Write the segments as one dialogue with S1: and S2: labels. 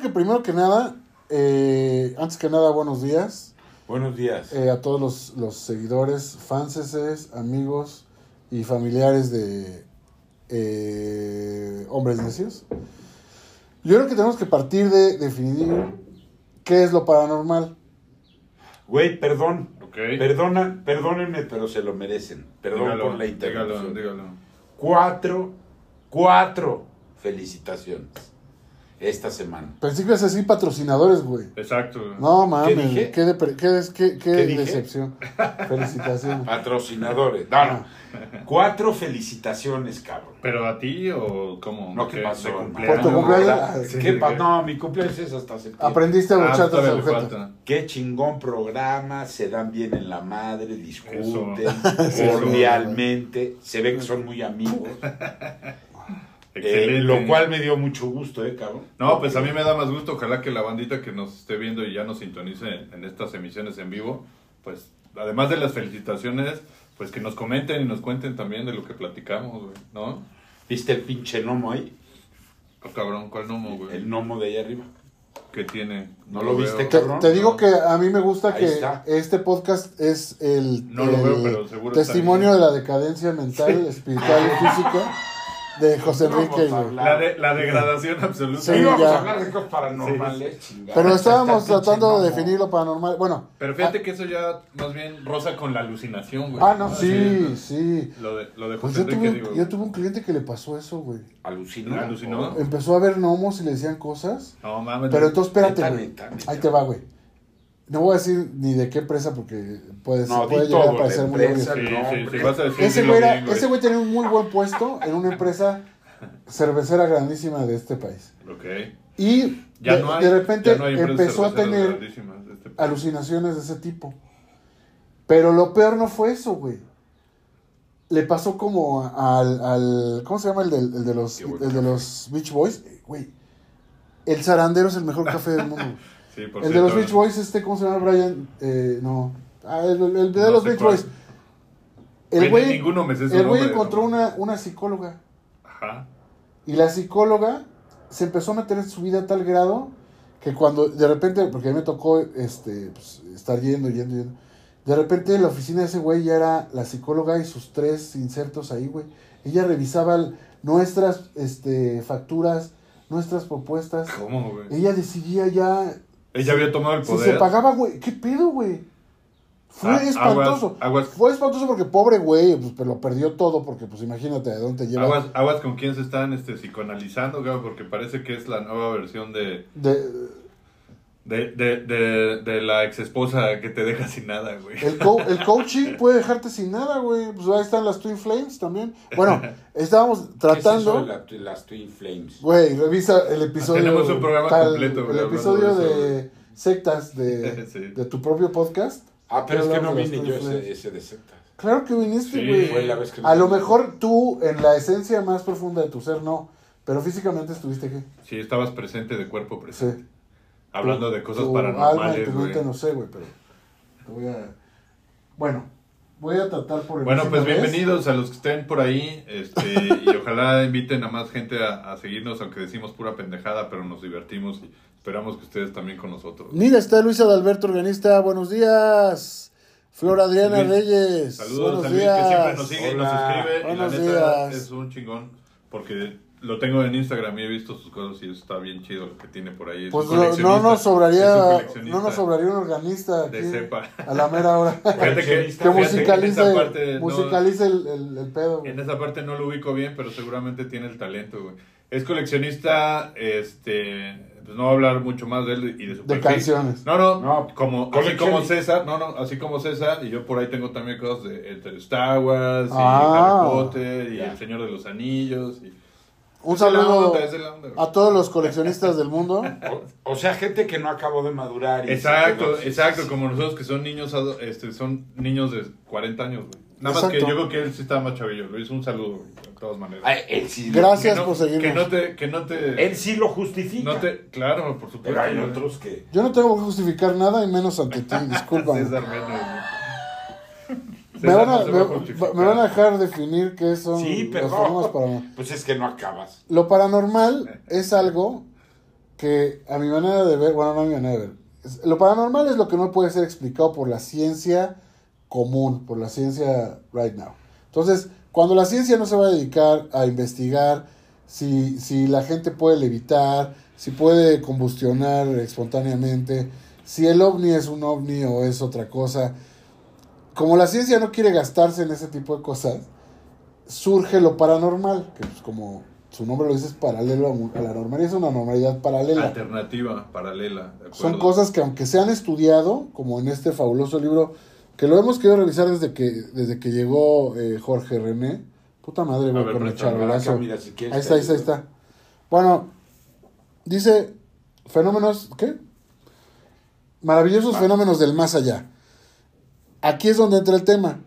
S1: que primero que nada, eh, antes que nada, buenos días
S2: Buenos días.
S1: eh, a todos los, los seguidores, fanses, amigos y familiares de eh, Hombres Necios. Yo creo que tenemos que partir de definir qué es lo paranormal.
S2: Güey, perdón.
S3: Ok.
S2: Perdona, perdónenme, pero se lo merecen. Perdón
S3: Dígalo,
S2: por la interrupción.
S3: Dígalo, dígalo.
S2: Cuatro, cuatro felicitaciones esta semana.
S1: Pensé que ibas a decir patrocinadores, güey.
S3: Exacto.
S1: No mames,
S2: ¿Qué dije?
S1: qué, depre- qué, des- qué- qué
S2: ¿Qué dije?
S1: decepción. Felicitaciones.
S2: Patrocinadores. No, no. Cuatro felicitaciones, cabrón.
S3: ¿Pero a ti o cómo?
S2: No, ¿qué
S3: ¿De-
S2: pasó?
S3: de
S2: hermano?
S1: Por tu cumpleaños. Ah,
S3: sí,
S2: ¿Qué pa-. No, mi cumpleaños es hasta septiembre.
S1: Aprendiste a
S3: Ah,
S1: luchar
S3: todavía
S1: tras
S3: le
S1: objeto.
S3: falta.
S2: Qué chingón programa, se dan bien en la madre, discuten
S3: Eso.
S2: cordialmente, se ve que son muy amigos, eh,
S3: Excelente.
S2: lo cual me dio mucho gusto, ¿eh, cabrón?
S3: No, pues a mí me da más gusto. Ojalá que la bandita que nos esté viendo y ya nos sintonice en, en estas emisiones en vivo, pues además de las felicitaciones, pues que nos comenten y nos cuenten también de lo que platicamos, güey, ¿no?
S2: ¿Viste el pinche gnomo ahí?
S3: Oh, cabrón, ¿cuál gnomo, güey?
S2: El gnomo de ahí arriba.
S3: que tiene?
S2: ¿No lo viste,
S3: veo.
S1: Te,
S2: cabrón?
S1: te digo que a mí me gusta
S2: Ahí
S1: que
S2: está.
S1: este podcast es el,
S3: No lo
S1: el
S3: veo, pero seguro
S1: testimonio de la decadencia mental, espiritual y física de José Enrique.
S3: La, de- la degradación absoluta.
S1: Sí, ya.
S2: a hablar de cosas paranormales, chingada.
S1: Pero estábamos tratando de definir lo paranormal. Bueno,
S3: Pero fíjate que eso ya más bien roza con la alucinación, güey.
S1: ah, no, sí, sí.
S3: Lo de, lo de
S1: Pues
S3: José
S1: yo
S3: Enrique,
S1: tuve,
S3: digo.
S1: yo tuve un cliente que le pasó eso, güey.
S2: ¿Alucinó?
S3: ¿Alucinó?
S1: Empezó a ver gnomos y le decían cosas.
S3: No, mames.
S1: Pero entonces espérate, güey. Ahí te va, güey. No voy a decir ni de qué empresa porque puede,
S2: No,
S1: puede llegar
S2: todo,
S1: a parecer muy obvio.
S3: Sí,
S1: Ese güey, era-
S3: bien, güey.
S1: ese güey tenía un muy buen puesto en una empresa cervecera grandísima de este país.
S3: Ok.
S1: Y
S3: Ya
S1: de,
S3: no hay,
S1: de repente
S3: ya no hay empresas
S1: empezó a tener
S3: de este
S1: alucinaciones de ese tipo. Pero lo peor no fue eso, güey. Le pasó como al, al ¿cómo se llama el, del- el de los el de los Beach Boys? Eh, Güey. El zarandero es el mejor café del mundo.
S3: Sí, por
S1: el de los Beach Boys, este, ¿cómo se llama Brian? Eh, no. Ah, el, el- el de
S3: No
S1: los Beach. Boys. El
S3: Güey,
S1: el güey encontró una, una psicóloga.
S3: Ajá.
S1: Y la psicóloga se empezó a meter en su vida a tal grado que cuando de repente, porque a mí me tocó este, pues, estar yendo, yendo, yendo. De repente la oficina de ese güey ya era la psicóloga y sus tres insertos ahí, güey. Ella revisaba el- nuestras este, facturas, nuestras propuestas.
S3: ¿Cómo, güey?
S1: Ella decidía ya
S3: Ella había tomado el
S1: si
S3: poder.
S1: se pagaba, güey. ¿Qué pedo, güey? Fue
S3: Ah,
S1: espantoso.
S3: aguas, aguas.
S1: Fue espantoso porque pobre güey, pues lo perdió todo porque pues imagínate de dónde te lleva.
S3: Aguas, aguas con quién se están este, psicoanalizando, güey, porque parece que es la nueva versión de,
S1: De,
S3: de, de, de, de la ex esposa que te deja sin nada, güey.
S1: El, co- el coaching puede dejarte sin nada, güey. Pues ahí están las Twin Flames también. Bueno, estábamos
S2: ¿Qué es eso
S1: tratando.
S2: de la- las Twin Flames?
S1: Güey, revisa el episodio.
S3: Tenemos un programa completo, güey,
S1: El episodio
S3: de
S1: sectas de,
S3: Sí.
S1: de tu propio podcast.
S2: Ah, pero es que no vine yo ese, ese de secta.
S1: Claro que viniste, güey. A lo mejor tú, en la esencia más profunda de tu ser, no. Pero físicamente estuviste aquí.
S3: Sí, estabas presente de cuerpo presente.
S1: Sí.
S3: Hablando
S1: Tu-
S3: de cosas
S1: tu alma
S3: paranormales,
S1: tu
S3: güey.
S1: mente no sé, güey, pero. Te voy a. Bueno, voy a tratar por
S3: Bueno, pues
S1: vez.
S3: bienvenidos a los que estén por ahí este, y ojalá inviten a más gente a, a seguirnos, aunque decimos pura pendejada, pero nos divertimos y esperamos que ustedes también con nosotros.
S1: Mira, está Luis Adalberto, organista. Buenos días. Flor Adriana
S3: Luis,
S1: Reyes.
S3: Saludos
S1: Buenos
S3: a Luis
S1: días.
S3: que siempre nos sigue y nos
S2: Hola.
S3: escribe.
S1: Buenos
S3: y la neta
S1: días.
S3: es un chingón porque lo tengo en Instagram y he visto sus cosas y está bien chido lo que tiene por ahí. Es
S1: Pues
S3: un
S1: no, nos sobraría, no nos sobraría un organista aquí
S3: de cepa.
S1: a la mera hora
S3: Fíjate que,
S1: que musicalice,
S3: no-
S1: el, el, el pedo. güey.
S3: En esa parte no lo ubico bien, pero seguramente tiene el talento, güey. Es coleccionista, este, pues no voy a hablar mucho más de él y de su
S1: De
S3: perfil.
S1: canciones.
S3: No, no,
S2: No,
S3: como, así como César, no, no, así como César, y yo por ahí tengo también cosas de entre Star Wars y
S1: Ah.
S3: Harry Potter y. El Señor de los Anillos. Y,
S1: Un
S3: Es
S1: saludo
S3: onda,
S1: a todos los coleccionistas del mundo.
S2: O, o sea, gente que no acabó de madurar. y
S3: Exacto,
S2: quedó-
S3: exacto, como nosotros que son niños, este, son niños de 40 años, güey. Nada más que yo creo que él sí estaba más chavillo, Luis, un saludo, güey, de todas maneras.
S2: Ay, él sí,
S1: Gracias
S3: que no,
S1: por seguirnos.
S3: Que no te, que no te,
S2: él sí lo justifica.
S3: no te, claro, por supuesto.
S2: pero hay otros que.
S1: Yo no tengo que justificar nada y menos ante ti, discúlpame.
S3: César.
S1: Me van, a, me, van a dejar definir qué son
S2: Sí,
S1: los fenómenos
S2: perdón.
S1: paranormales.
S2: Pues es que no acabas.
S1: Lo paranormal es algo que a mi manera de ver, bueno, no a mi manera de ver, es- lo paranormal es lo que no puede ser explicado por la ciencia común, por la ciencia right now. Entonces, cuando la ciencia no se va a dedicar a investigar si, si la gente puede levitar, si puede combustionar espontáneamente, si el ovni es un ovni o es otra cosa, como la ciencia no quiere gastarse en ese tipo de cosas, surge lo paranormal, que pues como su nombre lo dice es paralelo a la normalidad, es una normalidad paralela.
S3: Alternativa, paralela. de
S1: Son cosas que aunque se han estudiado, como en este fabuloso libro, que lo hemos querido revisar desde que, desde que llegó eh, Jorge René. Puta madre, güey, con el charolazo.
S2: acá, mira, si quieres,
S1: Ahí está, ahí está, ahí está. Bueno, dice fenómenos, ¿qué? Maravillosos
S2: Va.
S1: fenómenos del más allá. Aquí es donde entra el tema.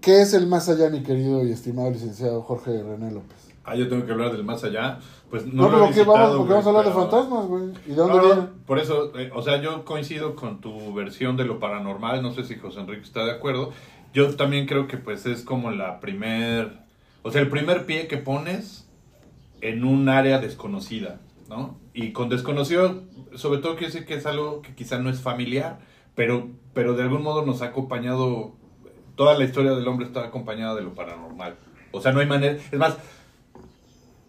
S1: ¿Qué es el más allá, mi querido y estimado licenciado Jorge René López?
S3: Ah, yo tengo que hablar del más allá. Pues no,
S1: No,
S3: lo he
S1: pero ¿qué vamos,
S3: visitado,
S1: porque vamos a hablar de fantasmas, güey. ¿Y de dónde
S3: No, no,
S1: vienen?
S3: por eso, eh, o sea, yo coincido con tu versión de lo paranormal, no sé si José Enrique está de acuerdo. Yo también creo que pues es como la primer, o sea, el primer pie que pones en un área desconocida, ¿no? Y con desconocido, sobre todo quiere decir que es algo que quizá no es familiar, pero, pero de algún modo nos ha acompañado, toda la historia del hombre está acompañada de lo paranormal. O sea, no hay manera, es más,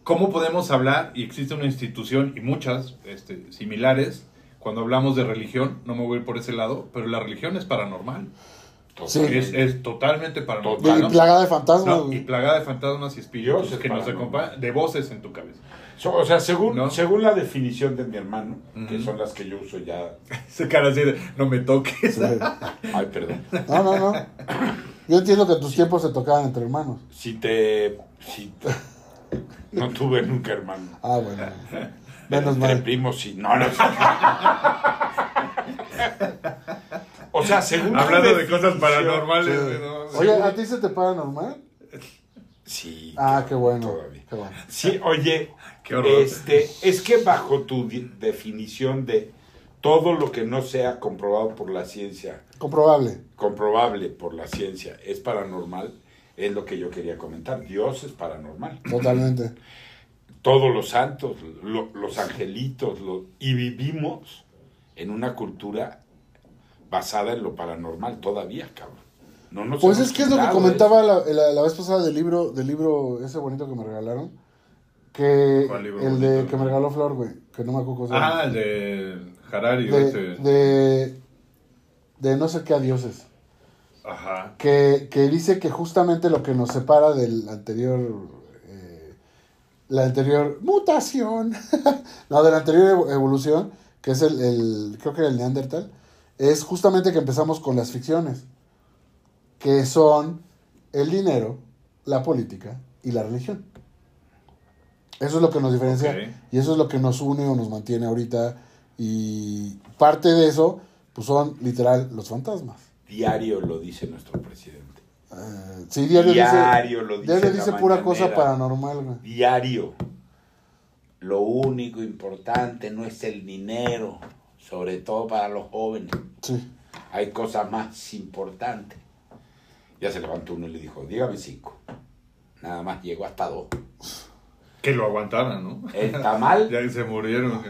S3: ¿Cómo podemos hablar? Y existe una institución y muchas este, similares. Cuando hablamos de religión, no me voy a ir por ese lado, pero la religión es paranormal.
S1: Sí.
S3: Es, es totalmente paranormal.
S1: Y plagada de fantasmas,
S3: No, y plagada de fantasmas y espíritus que nos acompañan, de voces en tu cabeza.
S2: So- o sea, según,
S3: ¿No?
S2: según la definición de mi hermano, que son las que yo uso ya.
S3: Ese cara así de, no me toques.
S1: Sí.
S2: Ay, perdón.
S1: No, no, no. Yo entiendo que tus tiempos se tocaban entre hermanos.
S2: Si te. Si te- no tuve nunca hermano.
S1: Ah, bueno. Menos
S2: Entre
S1: mal.
S2: primos sí. No, no. o sea, según.
S3: Hablando de cosas paranormales.
S1: Sí.
S3: ¿no?
S1: Oye, ¿a ti se te para normal?
S2: Sí.
S1: Ah, qué bueno.
S2: Todavía.
S1: Qué bueno.
S2: Sí, oye,
S3: Qué horror.
S2: este, es que bajo tu definición de todo lo que no sea comprobado por la ciencia,
S1: Comprobable.
S2: comprobable por la ciencia, es paranormal, es lo que yo quería comentar. Dios es paranormal.
S1: Totalmente.
S2: Todos los santos, lo- los angelitos, lo- y vivimos en una cultura basada en lo paranormal todavía, cabrón. No nos
S1: Pues es que es lo que comentaba la, la- la vez pasada del libro, del libro ese bonito que me regalaron. Que
S3: ¿Cuál libro
S1: el de que me regaló Flor, güey. Que no me acuerdo cómo se llama.
S3: Ah, el de Harari.
S1: de,
S3: este.
S1: de, de no sé qué a dioses.
S3: Ajá.
S1: que, que dice que justamente lo que nos separa del anterior, eh, la anterior mutación, no, de la anterior evo- evolución, que es el, el, creo que era el Neandertal, es justamente que empezamos con las ficciones, que son el dinero, la política y la religión. Eso es lo que nos diferencia y eso es lo que nos une o nos mantiene ahorita y parte de eso pues son literal los fantasmas.
S2: Diario lo dice nuestro presidente.
S1: Eh, sí, diario,
S2: Diario
S1: dice,
S2: lo dice
S1: diario dice pura cosa paranormal, güey.
S2: Diario. Lo único importante no es el dinero, sobre todo para los jóvenes.
S1: Sí.
S2: Hay cosas más importantes. Ya se levantó uno y le dijo, dígame cinco. Nada más llegó hasta dos.
S3: Que lo aguantaran, ¿no?
S2: El tamal
S3: Ya se murieron.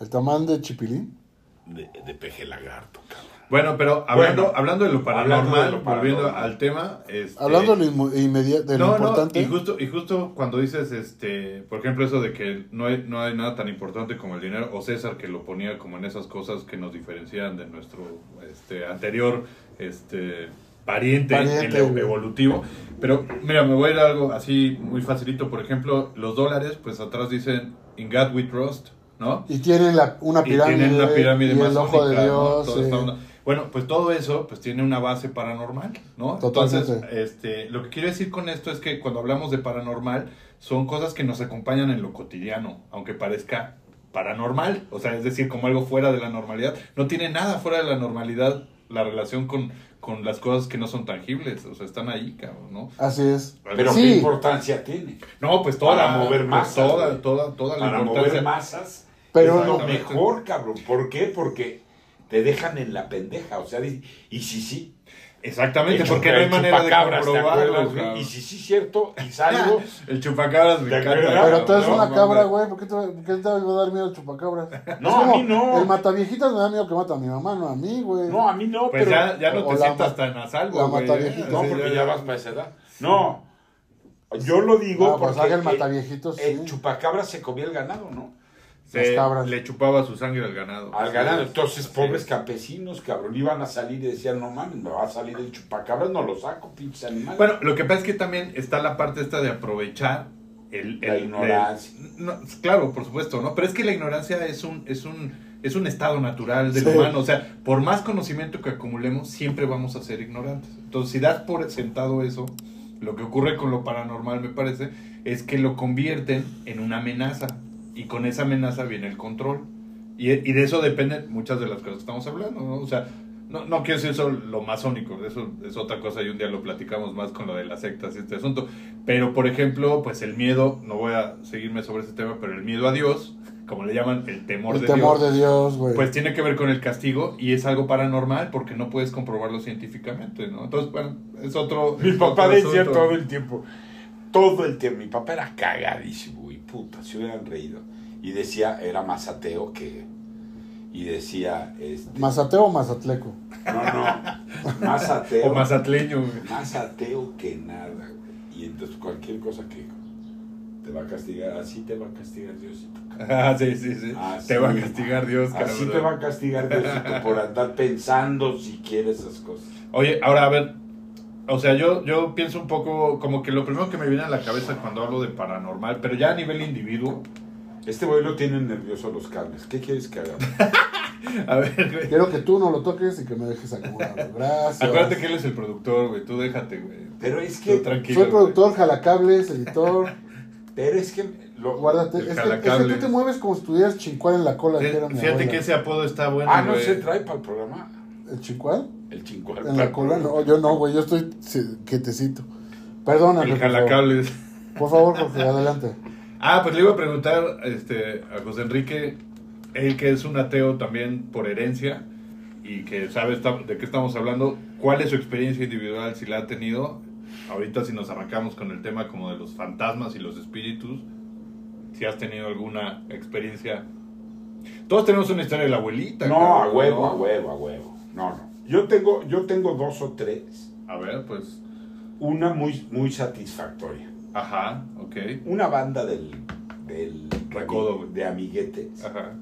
S1: El tamal de chipilín.
S2: de, de peje lagarto, cabrón.
S3: Bueno, pero hablando,
S2: Bueno,
S3: hablando de lo paranormal,
S2: hablando de lo
S3: volviendo
S2: paranormal.
S3: al tema. Este,
S1: Hablando de lo inmo- inmedia- de lo
S3: no,
S1: importante.
S3: No, y justo, y justo cuando dices, este, por ejemplo, eso de que no hay, no hay nada tan importante como el dinero, o César que lo ponía como en esas cosas que nos diferencian de nuestro este, anterior este, pariente,
S1: Pariente,
S3: en lo
S1: güey.
S3: evolutivo. Pero mira, me voy a ir a algo así muy facilito. Por ejemplo, los dólares, pues atrás dicen, In God we trust, ¿no?
S1: y tienen la, una
S3: Y
S1: pirámide.
S3: tienen una pirámide
S1: y el
S3: masónica,
S1: ojo de. Dios.
S3: Bueno, pues todo eso pues tiene una base paranormal, ¿no?
S1: Totalmente.
S3: Entonces, este, lo que quiero decir con esto es que cuando hablamos de paranormal son cosas que nos acompañan en lo cotidiano, aunque parezca paranormal, o sea, es decir, como algo fuera de la normalidad. No tiene nada fuera de la normalidad la relación con, con las cosas que no son tangibles, o sea, están ahí, cabrón, ¿no?
S1: Así es.
S2: Pero
S1: Sí.
S2: ¿qué importancia tiene?
S3: No, pues toda,
S2: Para mover
S3: pues
S2: masas,
S3: toda, toda, toda la
S2: Para
S3: importancia.
S2: mover masas
S1: Pero
S2: es lo mejor, cabrón. ¿Por qué? Porque te dejan en la pendeja. O sea, di- y sí, sí.
S3: Exactamente,
S2: El
S3: porque no hay manera de
S2: chupacabras, ¿te
S3: comprobarlo.
S2: Y si sí es cierto, y salgo,
S3: El chupacabras me
S2: ¿Te
S3: encanta.
S1: Pero tú eres
S2: no,
S1: una
S3: no,
S1: cabra, güey. ¿Por qué te, por qué te va a dar miedo el chupacabras?
S2: No, a mí no.
S1: El mataviejitas me da miedo que mata a mi mamá, no a mí, güey.
S2: no, a mí no,
S3: Pues
S2: pero...
S3: ya, ya no te sientas tan a salvo.
S1: la.
S3: ¿eh?
S2: No, porque ya vas para esa edad. No, yo lo digo
S1: pues
S2: porque
S1: el mataviejitos,
S2: el
S1: sí.
S2: chupacabra se comía el ganado, ¿no?
S3: Se-
S1: cabras.
S3: Le chupaba su sangre al ganado.
S2: Al ganado. Entonces,
S3: Sí.
S2: pobres campesinos, cabrón, iban a salir y decían, no mames, me va a salir el chupacabras, no lo saco, pinches animales.
S3: Bueno, lo que pasa es que también está la parte esta de aprovechar el,
S2: La ignorancia.
S3: el- no, claro, por supuesto, ¿no? Pero es que la ignorancia es un, es un, es un estado natural del
S1: Sí.
S3: humano. O sea, por más conocimiento que acumulemos, siempre vamos a ser ignorantes. Entonces, si das por sentado eso, lo que ocurre con lo paranormal, me parece, es que lo convierten en una amenaza. Y con esa amenaza viene el control. Y, y de eso dependen muchas de las cosas que estamos hablando, ¿no? O sea, no, no quiero decir eso lo masónico, eso es otra cosa y un día lo platicamos más con lo de las sectas y este asunto. Pero, por ejemplo, pues el miedo, no voy a seguirme sobre ese tema, pero el miedo a Dios, como le llaman, el temor
S1: El
S3: de
S1: temor
S3: Dios,
S1: de Dios, güey.
S3: pues tiene que ver con el castigo y es algo paranormal porque no puedes comprobarlo científicamente, ¿no? Entonces, bueno, es otro...
S2: Mi
S3: es
S2: papá
S3: otro
S2: decía
S3: asunto.
S2: todo el tiempo, todo el tiempo, mi papá era cagadísimo, puta, se hubieran reído. Y decía, era más ateo que... Y decía, este,
S1: ¿Mazateo o mazatleco?
S2: no, no, más ateo.
S3: O mazatleño, güey.
S2: más ateo que nada, güey. Y entonces cualquier cosa que te va a castigar, así te va a castigar Diosito.
S3: Ah, sí, sí, sí.
S2: Así.
S3: Te va a castigar Dios,
S2: Así
S3: cabrón.
S2: te va a castigar Diosito por andar pensando si quieres esas cosas.
S3: Oye, ahora a ver, o sea, yo, yo pienso un poco como que lo primero que me viene a la cabeza cuando hablo de paranormal, pero ya a nivel individuo,
S2: Este güey lo tiene nervioso los cables. ¿Qué quieres que hagamos?
S3: a ver, güey.
S1: Quiero que tú no lo toques y que me dejes acomodado. Gracias.
S3: Acuérdate que él es el productor, güey, tú déjate, güey.
S2: Pero es
S3: Tú
S2: que,
S3: tranquilo.
S1: Soy productor, jalacables, editor.
S2: pero es que lo,
S1: Guárdate. Es que, es que tú te mueves como si tuvieras chincual en la cola. mi
S3: Fíjate
S1: abuela.
S3: que ese apodo está bueno,
S2: Ah, no
S3: güey.
S2: se trae para el programa.
S1: ¿El chincual?
S2: El chincual.
S1: En la cola no. Yo no, güey. Yo estoy quietecito. Perdóname.
S3: El
S1: por favor.
S3: jalacables.
S1: Por favor, Jorge, adelante.
S3: Ah, pues le iba a preguntar este, a José Enrique, él que es un ateo también por herencia y que sabe de qué estamos hablando, ¿cuál es su experiencia individual si la ha tenido? Ahorita si nos arrancamos con el tema como de los fantasmas y los espíritus, si has tenido alguna experiencia. Todos tenemos una historia de la abuelita.
S2: No, a
S3: cabrón,
S2: huevo,
S3: ¿no?
S2: a huevo, a huevo. No, no. Yo tengo, yo tengo dos o tres.
S3: A ver, pues,
S2: Una muy, muy satisfactoria.
S3: ajá, ok,
S2: Una banda del, del
S3: Recodo,
S2: de amiguetes.
S3: ajá.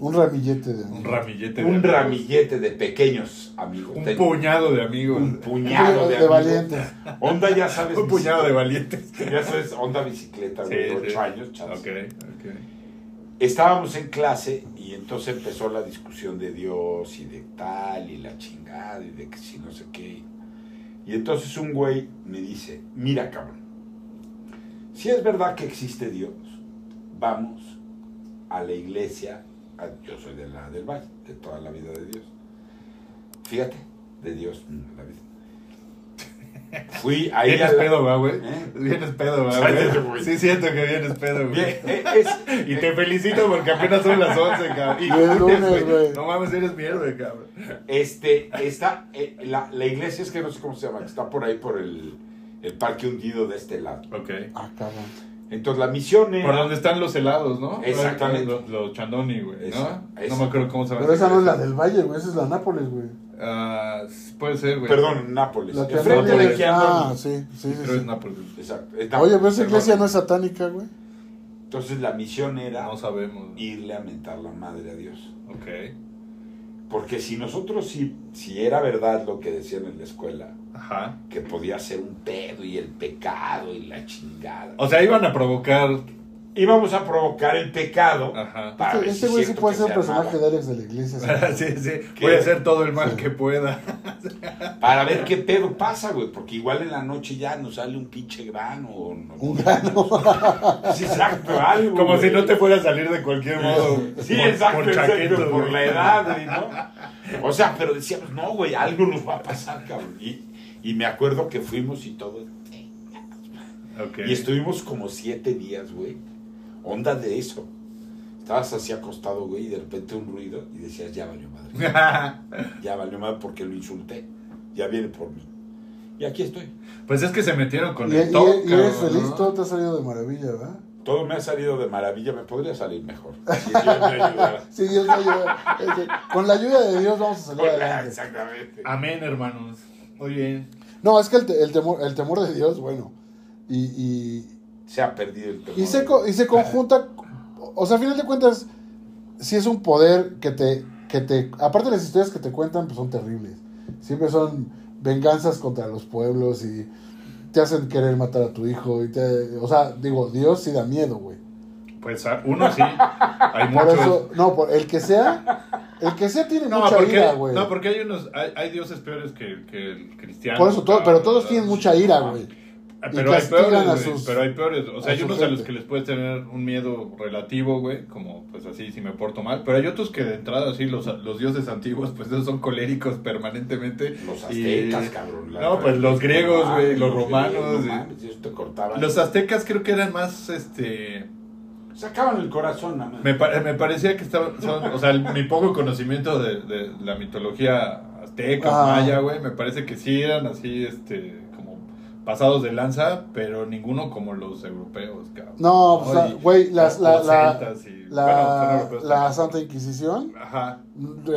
S1: Un ramillete de.
S3: Un ramillete de
S2: Un
S3: amigos.
S2: ramillete de pequeños amigos.
S3: Un
S2: Ten-
S3: puñado de amigos.
S2: un puñado de,
S1: de
S2: amigos.
S1: valientes.
S2: Onda, ya sabes.
S3: Un puñado de valientes.
S2: Ya sabes, onda bicicleta,
S3: Sí,
S2: ocho
S3: sí.
S2: años, chance.
S3: Ok, ok.
S2: Estábamos en clase y entonces empezó la discusión de Dios y de tal y la chingada y de que si no sé qué. Y entonces un güey me dice, mira cabrón, si es verdad que existe Dios, vamos a la iglesia, yo soy de la del Valle, de toda la vida de Dios. Fíjate, de Dios, mm, la vida. Fui ahí
S3: Vienes
S2: la-
S3: pedo, va, güey.
S2: ¿Eh?
S3: Vienes pedo, güey. Sí, siento que vienes pedo, güey.
S2: Eh, es-
S3: Y te felicito porque apenas son las 11, cabrón. Y lunes,
S1: lunes,
S3: güey. No mames, eres mierda, cabrón.
S2: Este, está, eh, la, la iglesia es que no sé cómo se llama, que está por ahí por el, el parque hundido de este lado.
S3: Ok.
S1: Ah, cabrón.
S2: Entonces la misión era...
S3: Por donde están los helados, ¿no?
S2: Exactamente.
S3: Los, los chandoni, güey, ¿no?
S2: esa.
S3: No me acuerdo cómo se llama.
S1: Pero esa no es la del Valle, güey. Esa es la Nápoles, güey.
S3: Ah, puede ser, güey.
S2: Perdón, Nápoles.
S1: La que
S2: Enfrente
S3: Nápoles.
S2: de
S1: Ah, sí, sí, sí.
S3: Creo es. Nápoles.
S2: Exacto. es
S1: Oye, pero esa
S2: perdón.
S1: iglesia no es satánica, güey.
S2: Entonces la misión era
S3: No sabemos.
S2: irle a mentar la madre a Dios.
S3: Ok.
S2: Porque si nosotros, si, si era verdad lo que decían en la escuela,
S3: Ajá.
S2: que podía ser un pedo y el pecado y la chingada.
S3: O sea, iban a provocar.
S2: Íbamos a provocar el pecado.
S3: Ajá.
S2: para
S1: Este, este güey sí puede ser un
S2: se
S1: personaje de Alex de la iglesia. ¿sí?
S3: sí.
S2: ¿Qué?
S3: Voy a hacer todo el mal
S1: Sí.
S3: que pueda.
S2: Para ver qué pedo pasa, güey. Porque igual en la noche ya nos sale un pinche grano. O no,
S1: Un grano.
S2: Sí, exacto, algo.
S3: Como
S2: güey.
S3: si no te fuera a salir de cualquier modo.
S2: Sí,
S3: por-
S2: exacto,
S3: por
S2: exacto,
S3: chaquetos,
S2: por la edad, güey, ¿no? O sea, pero decíamos, no, güey, algo nos va a pasar, cabrón. Y, y me acuerdo que fuimos y todo.
S3: Ok.
S2: Y estuvimos como siete días, güey. Onda de eso. Estabas así acostado, güey, y de repente un ruido y decías, ya valió madre. ya valió madre porque lo insulté. Ya viene por mí. Y aquí estoy.
S3: pues es que se metieron con
S1: Y,
S3: el
S1: y-
S3: top,
S1: y eres feliz,
S3: ¿no?
S1: todo te ha salido de maravilla, ¿verdad?
S2: Todo me ha salido de maravilla, me podría salir mejor. Si Dios me ayudara.
S1: Sí, Dios me ayuda. Este, Con la ayuda de Dios vamos a salir adelante.
S2: Exactamente.
S3: Amén, hermanos. Muy bien.
S1: No, es que el, te- el temor, el temor de Dios, bueno. Y, y,
S2: Se ha perdido el temor.
S1: y, se, co- y se conjunta. O sea, a final de cuentas, sí es un poder que te, que te. Aparte de las historias que te cuentan, pues son terribles. Siempre son venganzas contra los pueblos y te hacen querer matar a tu hijo. Y te, o sea, digo, Dios sí da miedo, güey.
S3: Pues uno sí. Hay
S1: Por
S3: muchos.
S1: eso, no, por el que sea, el que sea tiene
S3: No
S1: mucha
S3: porque,
S1: ira, güey.
S3: no, porque hay unos, hay, hay dioses peores que, que el cristiano.
S1: Por eso, todo, pero todos tienen mucha ira, güey.
S3: Ah,
S1: y
S3: Pero hay peores,
S1: a
S3: güey,
S1: sus-
S3: pero hay peores. O sea,
S1: a
S3: hay unos a los que les puedes tener un miedo relativo, güey, como pues así si me porto mal. Pero hay otros que de entrada, así, los, los dioses antiguos, pues esos son coléricos permanentemente.
S2: Los
S3: Y-
S2: aztecas, cabrón. la-
S3: No, pues los griegos, güey, los
S2: griegos,
S3: romanos.
S2: no
S3: y-
S2: te cortaban.
S3: Los aztecas creo que eran más, este...
S2: Sacaban el corazón, nada más.
S3: Me, pa- me parecía que estaban, son, o sea, el- mi poco conocimiento de, de la mitología azteca,
S1: Ah.
S3: maya, güey, me parece que sí eran así, este, pasados de lanza, pero ninguno como los europeos, cabrón.
S1: No, pues, güey, la,
S3: y- bueno.
S1: Santa Inquisición
S3: Ajá.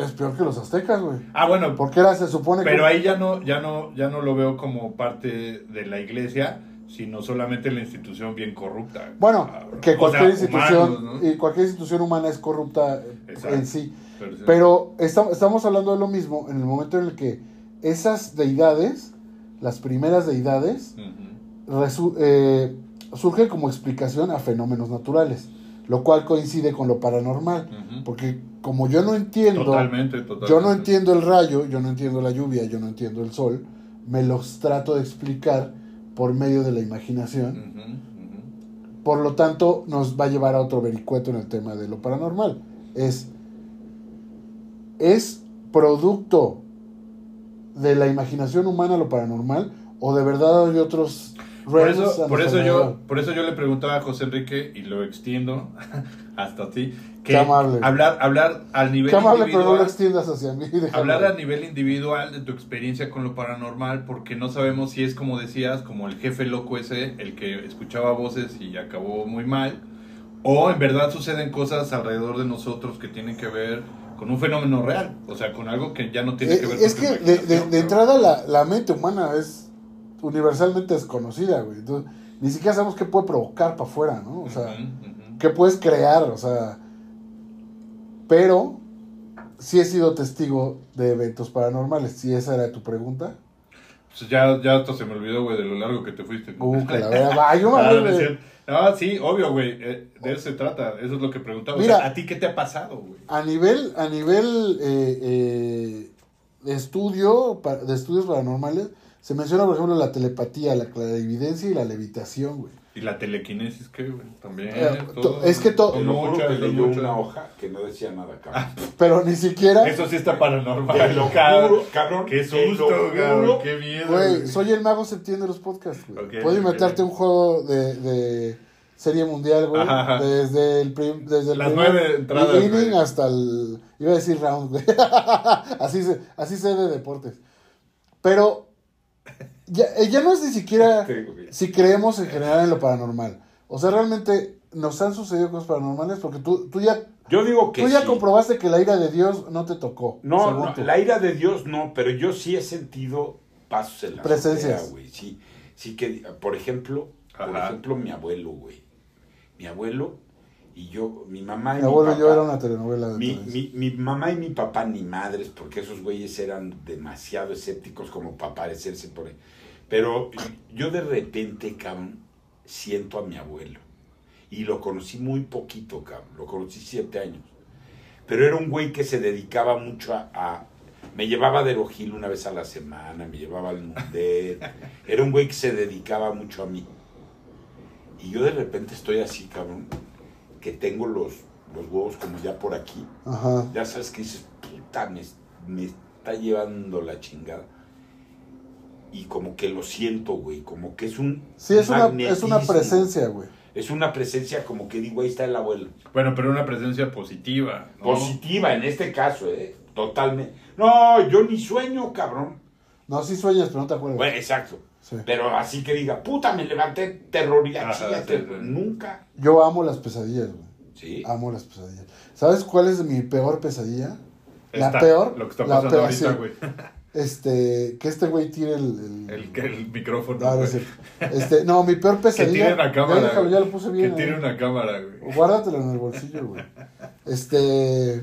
S1: es peor que los aztecas, güey.
S3: Ah, bueno,
S1: Porque era, se supone que...
S3: pero ahí ya no, ya no, ya no lo veo como parte de la iglesia, sino solamente la institución bien corrupta.
S1: Bueno,
S3: cabrón.
S1: que
S3: O
S1: cualquier
S3: sea,
S1: institución
S3: humanos, ¿no?
S1: y cualquier institución humana es corrupta
S3: Exacto.
S1: en sí.
S3: Pero sí.
S1: Pero esta- estamos hablando de lo mismo en el momento en el que esas deidades, las primeras deidades, eh, surgen como explicación a fenómenos naturales, lo cual coincide con lo paranormal. Porque como yo no entiendo,
S3: Totalmente, totalmente.
S1: yo no entiendo el rayo, yo no entiendo la lluvia, yo no entiendo el sol, me los trato de explicar por medio de la imaginación. Por lo tanto, nos va a llevar a otro vericueto en el tema de lo paranormal. Es, es producto de la imaginación humana lo paranormal o de verdad hay otros
S3: Por eso, por, eso yo, por eso yo le preguntaba a José Enrique y lo extiendo hasta ti. Que
S1: Qué amable.
S3: Hablar, hablar al nivel
S1: Qué amable, pero no lo
S3: individual.
S1: extiendas hacia mí. déjalo.
S3: Hablar a nivel individual de tu experiencia con lo paranormal, porque no sabemos si es como decías, como el jefe loco ese, el que escuchaba voces y acabó muy mal, o en verdad suceden cosas alrededor de nosotros que tienen que ver con un fenómeno real, o sea, con algo que ya no tiene
S1: Eh,
S3: que ver
S1: es
S3: con
S1: que
S3: tu
S1: de, entrada la, la mente humana es universalmente desconocida, güey. Entonces, ni siquiera sabemos qué puede provocar para afuera, ¿no? O sea, qué puedes crear, o sea. Pero sí he sido testigo de eventos paranormales, si esa era tu pregunta.
S3: Pues ya, ya hasta se me olvidó, güey, de lo largo que te fuiste.
S1: Uh, que la verdad, yo me
S3: Ah, no sí, obvio, güey. eh, de eso se trata. Eso es lo que preguntaba. O
S1: Mira.
S3: sea, ¿A ti qué te ha pasado, güey?
S1: A nivel, a nivel eh, eh, de estudio, de estudios paranormales, se menciona, por ejemplo, la telepatía, la clarividencia y la levitación, güey.
S3: ¿Y la telequinesis qué, güey? También.
S1: Eh,
S3: todo.
S1: es que to-
S2: Te
S3: Son
S2: lo juro
S3: muchas,
S2: que leyó una hoja que no decía nada, cabrón.
S1: Pero ni siquiera,
S3: Eso sí está paranormal.
S2: Te lo
S3: cabrón.
S2: juro, cabrón.
S3: Qué susto, cabrón. Qué miedo.
S1: güey, soy el mago septiembre de los podcasts, güey.
S3: Ok,
S1: Puedo
S3: ok.
S1: inventarte un juego de, de serie mundial, güey.
S3: Ajá, ajá.
S1: Desde el, prim- desde el
S3: Las
S1: primer
S3: nueve entradas,
S1: inning
S3: güey.
S1: hasta el, iba a decir round, güey. así, se, así sé de deportes. Pero ya, eh, ya no es ni siquiera si creemos en general en lo paranormal. O sea, realmente nos han sucedido cosas paranormales porque tú, tú ya,
S2: Yo digo que
S1: tú ya
S2: sí.
S1: comprobaste que la ira de Dios no te tocó.
S2: No, la ira de Dios no, pero yo sí he sentido pasos en la
S1: Presencias.
S2: azotea, güey. Sí, sí que, por ejemplo, por ejemplo, mi abuelo, güey. Mi abuelo y yo, mi mamá y
S1: Mi
S2: mi,
S1: abuelo y yo
S2: papá.
S1: era una telenovela de
S2: mi, mi, mi mamá y mi papá ni madres, porque esos güeyes eran demasiado escépticos como para parecerse por ahí. Pero yo de repente, cabrón, siento a mi abuelo. Y lo conocí muy poquito, cabrón. Lo conocí siete años. Pero era un güey que se dedicaba mucho a... a- me llevaba de Rogil una vez a la semana, me llevaba al Mundet. Era un güey que se dedicaba mucho a mí. Y yo de repente estoy así, cabrón, que tengo los, los huevos como ya por aquí.
S1: Ajá.
S2: Ya sabes que dices, puta, me, me está llevando la chingada. Y como que lo siento, güey, como que es un
S1: Sí, es una, es una presencia, güey.
S2: Es una presencia como que digo, ahí está el abuelo.
S3: Bueno, pero una presencia positiva. ¿no?
S2: Positiva en este caso, ¿eh? Totalmente. No, yo ni sueño, cabrón.
S1: No, sí sueñas, pero no te acuerdas.
S2: Bueno, exacto.
S1: Sí.
S2: Pero así que diga, puta, me levanté terror y
S3: Ajá,
S2: chía,
S3: sí.
S2: Nunca.
S1: Yo amo las pesadillas, güey.
S2: Sí.
S1: Amo las pesadillas. ¿Sabes cuál es mi peor pesadilla? La peor.
S3: Lo que está
S1: la
S3: pasando
S1: peor,
S3: ahorita,
S1: sí.
S3: güey.
S1: Este, que este güey tire el... el-
S3: El, que- el micrófono.
S1: No, no. Este, no, mi peor
S3: que
S1: pesadilla...
S3: tire una cámara.
S1: Ya, déjalo, ya lo puse bien.
S3: Que tire
S1: ahí.
S3: una cámara, güey.
S1: Guárdatelo en el bolsillo, güey. Este.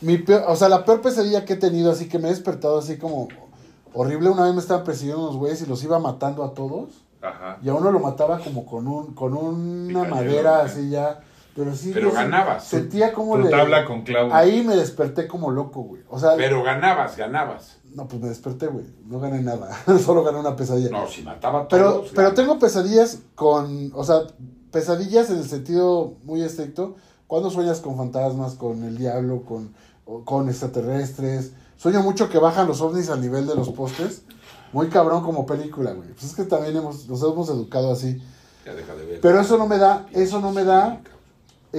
S1: Mi peor, o sea, la peor pesadilla que he tenido, así que me he despertado así como horrible. Una vez me estaban persiguiendo unos güeyes y los iba matando a todos.
S3: Ajá.
S1: Y a uno lo mataba como con un con una madera
S3: güey.
S1: así ya. Pero sí.
S2: Pero ganabas.
S1: Sentía como
S3: Tu
S1: le.
S3: tabla con clavo.
S1: Ahí me desperté como loco, güey. O sea,
S2: Pero ganabas, ganabas.
S1: no, pues me desperté, güey. No gané nada. Solo gané una pesadilla.
S2: No, si mataba a
S1: Pero,
S2: todos.
S1: pero tengo pesadillas con, o sea, pesadillas en el sentido muy estricto. Cuando sueñas con fantasmas, con el diablo, con, con extraterrestres. Sueño mucho que bajan los ovnis al nivel de los postes. Muy cabrón como película, güey. Pues es que también hemos, nos hemos educado así.
S2: Ya deja de ver.
S1: Pero eso no me da, eso no me da,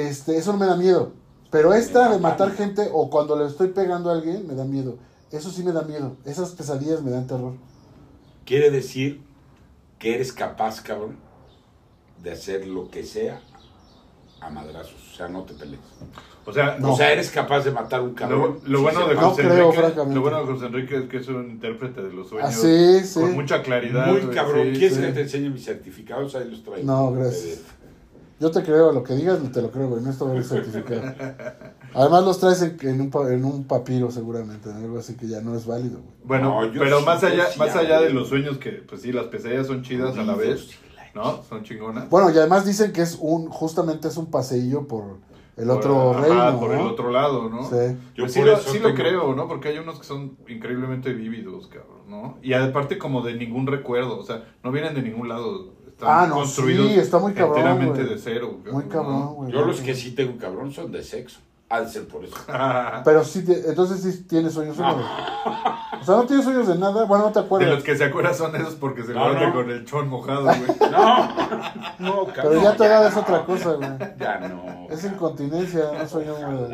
S1: este, eso no me da miedo. Pero esta de matar gente o cuando le estoy pegando a alguien, me da miedo. Eso sí me da miedo. Esas pesadillas me dan terror.
S2: Quiere decir que eres capaz, cabrón, de hacer lo que sea a madrazos. O sea, no te pelees.
S3: O sea,
S1: No.
S2: O sea, eres capaz de matar a un cabrón.
S3: lo
S2: Sí,
S3: bueno de.
S1: No creo,
S3: Enrique, lo bueno de José Enrique es que es un intérprete de los sueños.
S1: Ah, sí, sí.
S3: Con mucha claridad.
S2: Muy cabrón.
S3: sí,
S2: ¿Quieres
S3: sí.
S2: que te enseñe mis certificados? Ahí los traigo.
S1: No, gracias. Yo te creo, lo que digas te lo creo, güey. No estoy certificado. Además los traes en, en un, pa- en un papiro seguramente, en algo así que ya no es válido, güey.
S3: Bueno,
S2: No,
S3: pero
S2: sí,
S3: más allá,
S2: sí
S3: más allá de los sueños que, pues sí, las pesadillas son chidas a la vez, ¿no? Son chingonas.
S1: Bueno, y además dicen que es un, justamente es un paseillo por el otro
S3: Por-
S1: reino,
S3: ajá, por el otro lado, ¿no?
S1: Sí.
S2: Yo
S3: Pues sí,
S2: por
S3: lo,
S2: eso
S3: sí lo creo, ¿no? Porque hay unos que son increíblemente vívidos, cabrón, ¿no? Y aparte como de ningún recuerdo, o sea, no vienen de ningún lado. Están
S1: Ah, no,
S3: construidos
S1: sí, está muy cabrón,
S3: enteramente
S1: güey.
S3: de cero.
S1: Muy cabrón, güey.
S2: Yo los que sí tengo cabrón son de sexo. De ser por eso.
S1: Pero sí, te- entonces sí tienes sueños húmedos. O sea, no tienes sueños de nada, bueno, no te
S3: De
S1: acuerdas.
S3: los que se acuerdan son esos porque se
S2: no.
S3: con el chon mojado, güey.
S2: No, no, cabrón.
S1: Pero ya tu edad es otra cosa, güey.
S2: Ya no.
S1: Es incontinencia, no sueño húmedo.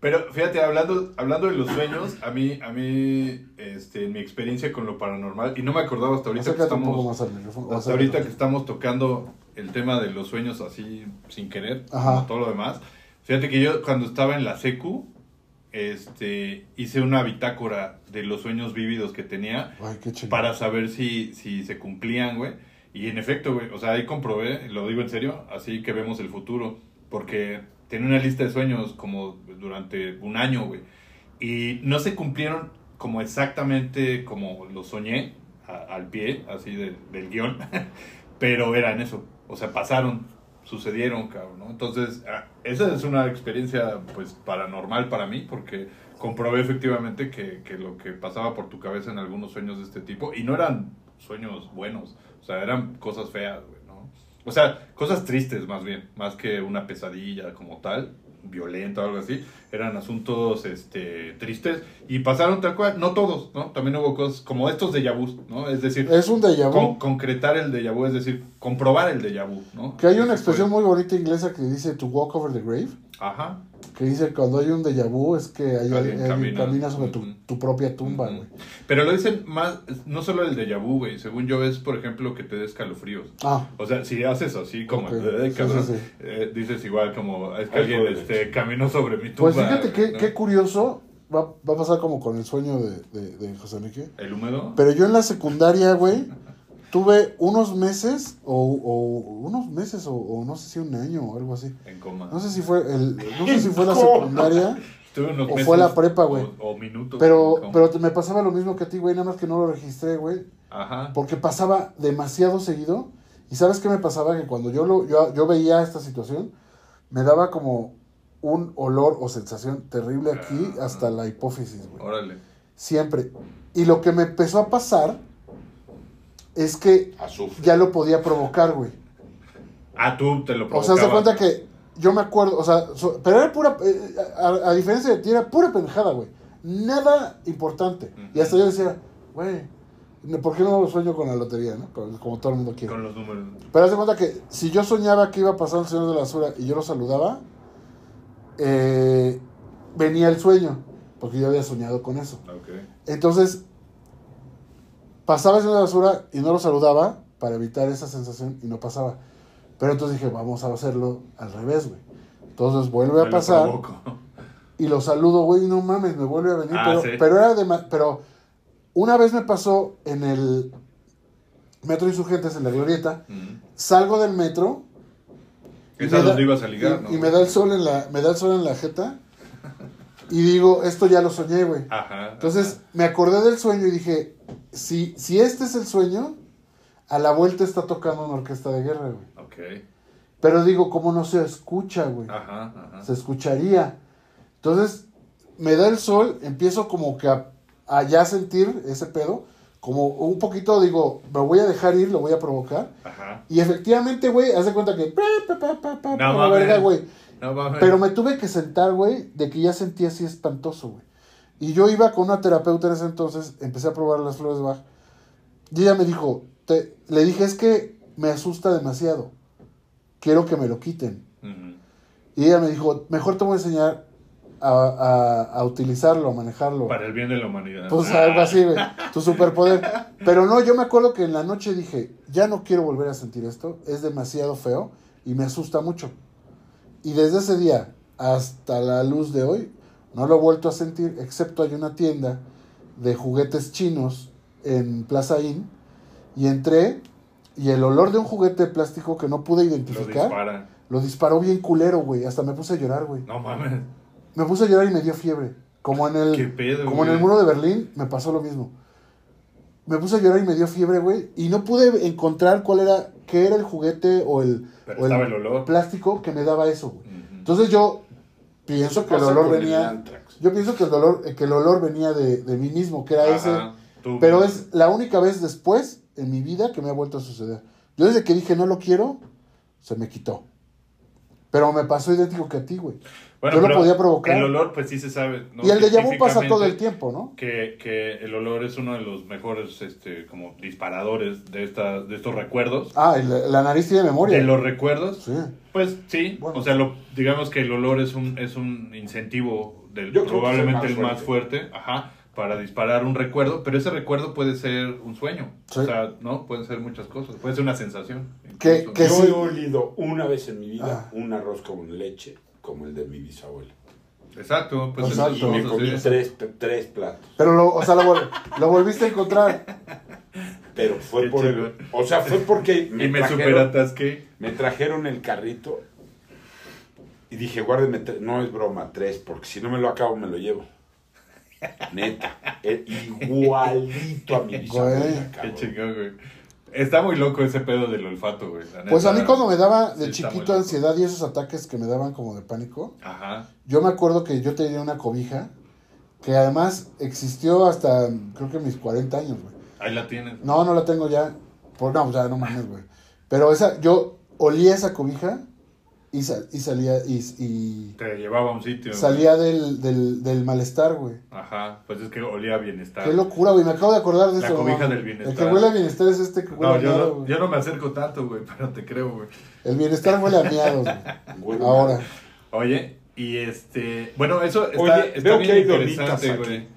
S3: Pero fíjate, hablando, hablando de los sueños, a mí, a mí, este, en mi experiencia con lo paranormal, y no me acordaba hasta ahorita que
S1: Acércate
S3: estamos,
S1: al
S3: hasta ahorita que estamos tocando el tema de los sueños así sin querer,
S1: Ajá.
S3: como todo lo demás. Fíjate que yo cuando estaba en la secu, este, hice una bitácora de los sueños vívidos que tenía
S1: Ay,
S3: para saber si, si se cumplían, güey. Y en efecto, güey, o sea, ahí comprobé, lo digo en serio, así que vemos el futuro, porque tenía una lista de sueños como durante un año, güey. Y no se cumplieron como exactamente como lo soñé, a- al pie, así del- del guion, pero eran eso, o sea, pasaron, sucedieron, cabrón, ¿no? Entonces, ah, esa es una experiencia, pues, paranormal para mí, porque comprobé efectivamente que, que lo que pasaba por tu cabeza en algunos sueños de este tipo, y no eran sueños buenos, o sea, eran cosas feas, güey. O sea, cosas tristes más bien, más que una pesadilla como tal, violenta o algo así, eran asuntos este, tristes y pasaron tal cual, no todos, ¿no? También hubo cosas como estos de vu, ¿no? Es decir,
S1: Es un déjà vu.
S3: con- concretar el déjà vu, es decir, comprobar el déjà vu, ¿no?
S1: Que hay una expresión muy bonita inglesa que dice to walk over the grave.
S3: Ajá.
S1: Que dice cuando hay un déjà vu es que hay
S3: Alguien
S1: alguien
S3: camina.
S1: camina sobre tu, tu propia tumba, güey.
S3: Pero lo dicen más, no solo el déjà vu, güey, según yo es, por ejemplo, que te des escalofríos.
S1: Ah,
S3: O sea, si haces así como,
S1: Ok.
S3: "Ay,
S1: Sí,
S3: cabrón",
S1: sí, sí.
S3: eh, dices igual como, es que
S2: Ay,
S3: alguien este, caminó sobre mi tumba.
S1: pues fíjate qué,
S3: ¿no?
S1: qué curioso. Va, va a pasar como con el sueño de, de, de José Enrique.
S3: ¿El húmedo?
S1: Pero yo en la secundaria, güey, tuve unos meses, o, o unos meses, o, o no sé si un año o algo así.
S3: En coma.
S1: No sé si fue el, no sé si fue la secundaria, o
S3: meses
S1: fue la prepa, güey.
S3: O, o minutos.
S1: pero, pero me pasaba lo mismo que a ti, güey, nada más que no lo registré, güey.
S3: Ajá.
S1: Porque pasaba demasiado seguido. Y sabes qué me pasaba? Que cuando yo, lo, yo, yo veía esta situación, me daba como un olor o sensación terrible aquí
S3: Ah.
S1: hasta la hipófisis, güey.
S3: Órale.
S1: Siempre. Y lo que me empezó a pasar es que
S2: Azufre.
S1: ya lo podía provocar, güey.
S3: Ah, tú te lo
S1: O sea, se
S3: provocabas.
S1: cuenta que yo me acuerdo, o sea, so- pero era pura, eh, a, a diferencia de ti, era pura pendejada, güey. Nada importante. Y hasta yo decía, güey, ¿Por qué no sueño con la lotería, no? Como todo el mundo quiere.
S3: Con los números.
S1: Pero haz de cuenta que si yo soñaba que iba a pasar el señor de la basura y yo lo saludaba, eh, venía el sueño, porque yo había soñado con eso. Entonces, pasaba la basura y no lo saludaba para evitar esa sensación y no pasaba. Pero entonces dije, vamos a hacerlo al revés, güey. Entonces vuelve
S3: Me
S1: a pasar y lo saludo, güey, no mames, me vuelve a venir.
S3: Ah,
S1: pero,
S3: sí.
S1: pero era de pero una vez me pasó en el Metro Insurgentes, en la Glorieta, salgo del metro y
S3: Es
S1: me
S3: a
S1: da-
S3: donde ibas a ligar,
S1: y,
S3: ¿no?
S1: y me da el sol en la, me da el sol en la jeta y digo, esto ya lo soñé, güey.
S3: Ajá.
S1: Entonces me acordé del sueño y dije, si, si este es el sueño, a la vuelta está tocando una orquesta de guerra, güey.
S3: Ok.
S1: Pero digo, ¿cómo no se escucha, güey?
S3: Ajá, ajá.
S1: Se escucharía. Entonces me da el sol, empiezo como que a, a ya sentir ese pedo, como un poquito digo, me voy a dejar ir, lo voy a provocar.
S3: Ajá.
S1: Y efectivamente, güey, haz de cuenta que...
S3: No
S1: verga, güey.
S3: No.
S1: Pero me tuve que sentar, güey, de que ya sentía así espantoso, güey. Y yo iba con una terapeuta en ese entonces, empecé a probar las flores de Bach. Y ella me dijo, te- le dije, es que me asusta demasiado. Quiero que me lo quiten. Y ella me dijo, mejor te voy a enseñar a, a- a utilizarlo, a manejarlo.
S3: Para el bien de la humanidad.
S1: Pues algo así. Tu superpoder. Pero no, yo me acuerdo que en la noche dije, ya no quiero volver a sentir esto. Es demasiado feo y me asusta mucho. Y desde ese día hasta la luz de hoy, no lo he vuelto a sentir, excepto hay una tienda de juguetes chinos en Plaza Inn. Y entré y el olor de un juguete de plástico que no pude
S3: Lo
S1: identificar,
S3: dispara.
S1: lo disparó bien culero, güey. Hasta me puse a llorar, güey.
S3: No mames.
S1: Me puse a llorar y me dio fiebre. Como en el,
S3: Qué pedo,
S1: como en el muro de Berlín, me pasó lo mismo. Me puse a llorar y me dio fiebre, güey. Y no pude encontrar cuál era, qué era el juguete o el, o
S3: el olor.
S1: plástico que me daba eso, güey. Entonces yo pienso que el olor
S2: el
S1: venía. Yo pienso que el dolor, que el olor venía de, de mí mismo, que era ese.
S3: Tú-
S1: Pero es la única vez después en mi vida que me ha vuelto a suceder. Yo desde que dije no lo quiero, se me quitó. Pero me pasó idéntico que a ti, güey.
S3: Bueno,
S1: yo lo podía provocar.
S3: El olor, pues sí se sabe. ¿no?
S1: y el de vu pasa todo el tiempo, ¿no?
S3: Que, que el olor es uno de los mejores este, como disparadores de, esta, de estos recuerdos.
S1: Ah, la, nariz tiene memoria.
S3: De los recuerdos,
S1: Sí.
S3: pues sí.
S1: Bueno.
S3: O sea, lo, digamos que el olor es un, es un incentivo del
S2: Yo
S3: probablemente
S2: el
S3: el
S2: más
S3: fuerte, ajá, para disparar un recuerdo, pero ese recuerdo puede ser un sueño.
S1: Sí.
S3: O sea, ¿no? Pueden ser muchas cosas. Puede ser una sensación.
S1: Que-
S2: Yo
S1: sí.
S2: he olido una vez en mi vida
S1: Ah.
S2: un arroz con leche como el de mi bisabuela.
S3: Exacto, pues
S1: Exacto.
S2: Y me comí tres, tres platos.
S1: Pero, lo, o sea, lo, vol- lo volviste a encontrar.
S2: Pero fue
S3: Qué
S2: por el. O sea, fue porque
S3: Y me
S2: trajeron-
S3: superatasqué.
S2: Me trajeron el carrito y dije, guárdeme, tre- no es broma, tres, porque si no me lo acabo me lo llevo. Neta, eh, igualito a mi bisabuela.
S3: Qué chingón, güey. Está muy loco ese pedo del olfato, güey.
S1: Pues a mí cuando me daba de
S3: Sí,
S1: chiquito ansiedad y esos ataques que me daban como de pánico,
S3: Ajá.
S1: yo me acuerdo que yo tenía una cobija que además existió hasta creo que mis 40 años, güey.
S3: Ahí la tienes.
S1: No, no la tengo ya. Por, no, ya no mames, güey. Pero esa, yo olía esa cobija y, sal- y salía y, y
S3: Te llevaba a un sitio.
S1: salía del, del, del malestar, güey.
S3: Ajá. Pues es que olía a bienestar.
S1: Qué locura, güey. Me acabo de acordar de
S3: La
S1: eso.
S3: cobija
S1: mamá.
S3: del bienestar.
S1: El que huele a bienestar es este que huele
S3: No,
S1: a
S3: yo
S1: miado,
S3: no,
S1: güey.
S3: yo no me acerco tanto, güey, pero te creo, güey.
S1: El bienestar huele a miados, güey. Ahora.
S3: Oye, y este. Bueno, eso está,
S2: Oye,
S3: está
S2: veo
S3: bien
S2: que hay
S3: interesante, güey.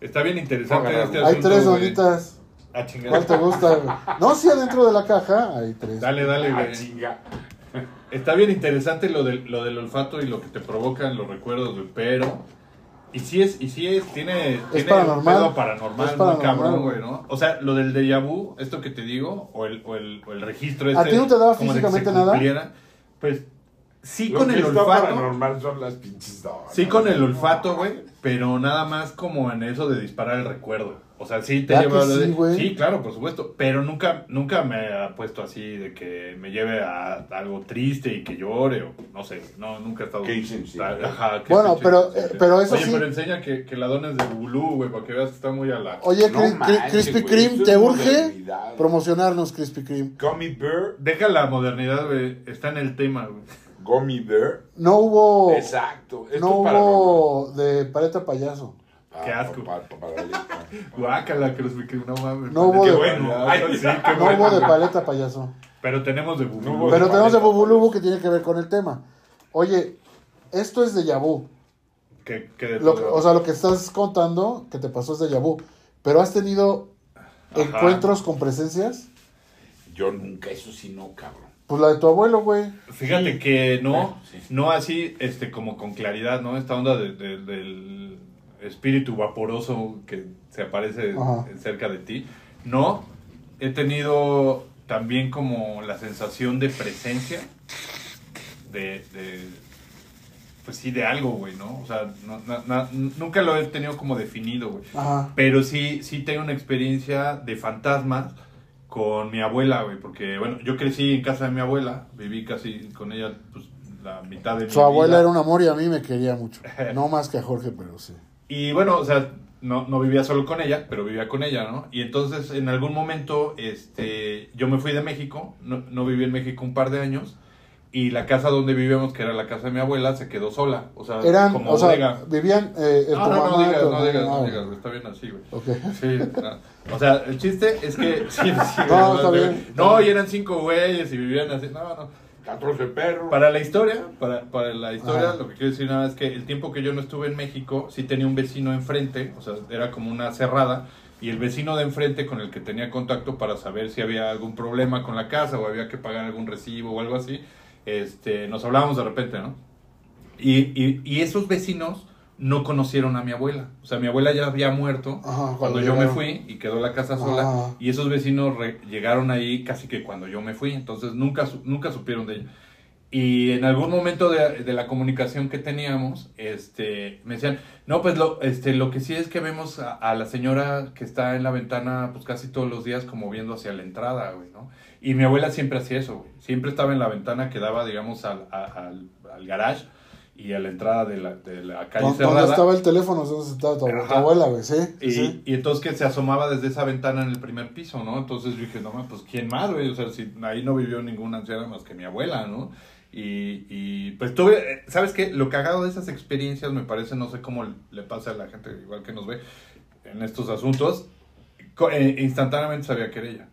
S3: Está bien interesante
S2: Póngala,
S3: este.
S1: Hay
S3: asunto,
S1: tres donitas. ¿Cuál te gusta, güey? No, sí, adentro de la caja hay tres.
S3: Dale, dale, güey.
S2: chinga.
S3: Está bien interesante lo del, lo del olfato y lo que te provocan los recuerdos, güey, pero... Y sí es, y sí es, tiene, tiene
S1: paranormal.
S3: un pedo paranormal,
S1: Es
S3: muy
S1: paranormal,
S3: cabrón,
S1: güey.
S3: ¿no? O sea, lo del déjà vu, esto que te digo, o el, o el, o el registro
S1: ¿A
S3: este...
S1: ti no te daba físicamente nada?
S3: cumpliera, Pues, sí
S2: Lo
S3: con
S2: que
S3: el
S2: está
S3: olfato,
S2: paranormal son las pinches
S3: sí con el olfato, güey, pero nada más como en eso de disparar el recuerdo. O sea, sí te
S1: ¿Ya
S3: lleva lo de-
S1: sí, güey?
S3: Sí, claro, por supuesto. Pero nunca, nunca me ha puesto así de que me lleve a algo triste y que llore o no sé. No, nunca he estado.
S2: Qué insensible.
S3: Ajá, qué
S1: Bueno, pero- eh, pero eso
S3: Oye,
S1: sí-
S3: pero enseña que, que la dona es de Bulu, güey, para que veas que está muy a la.
S1: Oye,
S2: No
S1: Krispy Kreme, ¿te urge promocionarnos Krispy Kreme?
S2: Gummy Bear,
S3: Deja la modernidad, güey. Está en el tema, güey.
S2: Gummy Bear.
S1: No hubo...
S2: Exacto. Esto
S1: No
S2: es
S1: hubo de paleta payaso.
S3: Qué asco.
S2: Pa- pa- para darle-
S3: Guácala, Cruz, que no mames.
S1: No hubo
S2: Qué
S1: de-
S2: bueno. Ay,
S3: sí, qué
S1: No
S3: bueno.
S1: hubo de paleta, payaso.
S3: Pero tenemos de
S2: hubo
S1: Pero
S2: de
S1: tenemos de
S2: paleta,
S1: Bubulubu que tiene que ver con el tema. Oye, esto es de Yabu.
S3: Que, que de
S1: Lo, o sea, lo que estás contando que te pasó es de Yabu. Pero has tenido
S3: Ajá.
S1: encuentros con presencias.
S2: Yo nunca, eso sí no, cabrón.
S1: Pues la de tu abuelo, güey.
S3: Fíjate que no,
S2: sí.
S3: no así, este, como con claridad, ¿no? Esta onda de- de- del espíritu vaporoso que se aparece
S1: Ajá.
S3: cerca de ti. No, he tenido también como la sensación de presencia, de, de pues sí, de algo, güey, ¿no? O sea, no- na- na- nunca lo he tenido como definido, güey.
S1: Ajá.
S3: Pero sí, sí tengo una experiencia de fantasmas con mi abuela, güey, porque, bueno, yo crecí en casa de mi abuela, viví casi con ella, pues, la mitad de mi
S1: Su abuela
S3: vida.
S1: era un amor y a mí me quería mucho. No más que a Jorge, pero sí.
S3: Y bueno, o sea, no, no vivía solo con ella, pero vivía con ella, ¿no? Y entonces, en algún momento, este, yo me fui de México, no, no viví en México un par de años, y la casa donde vivíamos, que era la casa de mi abuela, se quedó sola, o sea,
S1: Eran,
S3: como
S1: o sea, vivían eh,
S3: No,
S1: tu
S3: no, no digas, no digas,
S1: hermana.
S3: no
S1: Ah,
S3: digas, está bien así, güey.
S1: Ok.
S3: Sí, o sea, el chiste es que sí, sí,
S1: No, está bien.
S3: No, y eran cinco güeyes y vivían así. No, no.
S2: 14 perros.
S3: Para la historia, para, para la historia,
S1: Ajá.
S3: lo que quiero decir nada es que el tiempo que yo no estuve en México, sí tenía un vecino enfrente, o sea, era como una cerrada, y el vecino de enfrente con el que tenía contacto para saber si había algún problema con la casa o había que pagar algún recibo o algo así, este, nos hablábamos de repente, ¿no? Y, y, y esos vecinos no conocieron a mi abuela. O sea, mi abuela ya había muerto
S1: Ajá,
S3: cuando,
S1: cuando
S3: yo me fui y quedó la casa sola.
S1: Ajá.
S3: Y esos vecinos llegaron ahí casi que cuando yo me fui. Entonces nunca, su- nunca supieron de ella. Y en algún momento de, de la comunicación que teníamos, este, me decían, no, pues lo, este, lo que sí es que vemos a, a la señora que está en la ventana, pues casi todos los días como viendo hacia la entrada, güey, ¿no? Y mi abuela siempre hacía eso, güey. Siempre estaba en la ventana que daba, digamos, al, a- al, al garage y a la entrada de la, de la calle
S1: ¿Dónde
S3: cerrada.
S1: estaba el teléfono? ¿Dónde estaba tu, tu abuela, güey? Sí.
S3: Y,
S1: sí.
S3: y entonces que se asomaba desde esa ventana en el primer piso, ¿no? Entonces yo dije, no, pues ¿quién más, güey? O sea, si ahí no vivió ninguna anciana más que mi abuela, ¿no? Y, y pues tuve, ¿sabes qué? Lo cagado de esas experiencias me parece, no sé cómo le pasa a la gente igual que nos ve en estos asuntos, eh, instantáneamente sabía que era ella.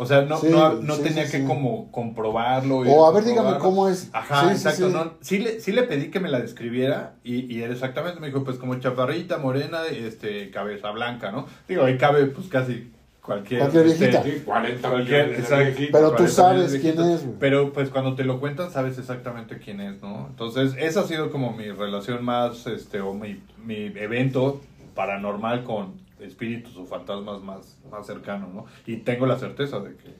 S3: O sea, no,
S1: Sí,
S3: no, no
S1: sí,
S3: tenía
S1: sí,
S3: que
S1: sí.
S3: como comprobarlo.
S1: O a ver, dígame cómo es.
S3: Ajá, exacto.
S1: sí.
S3: No, sí, le, sí le pedí que me la describiera y, y era exactamente, me dijo, pues como chaparrita, morena, este, cabeza blanca, ¿no? Digo, ahí cabe pues casi cualquier...
S1: Cualquier
S3: este,
S1: viejita.
S2: Sí, 40
S3: Cualquier, exacto.
S1: Pero tú
S3: 40
S1: sabes quién es, güey.
S3: Pero pues cuando te lo cuentan sabes exactamente quién es, ¿no? Entonces, esa ha sido como mi relación más, este, o mi, mi evento paranormal con espíritus o fantasmas más, más cercano, ¿no? Y tengo la certeza de que,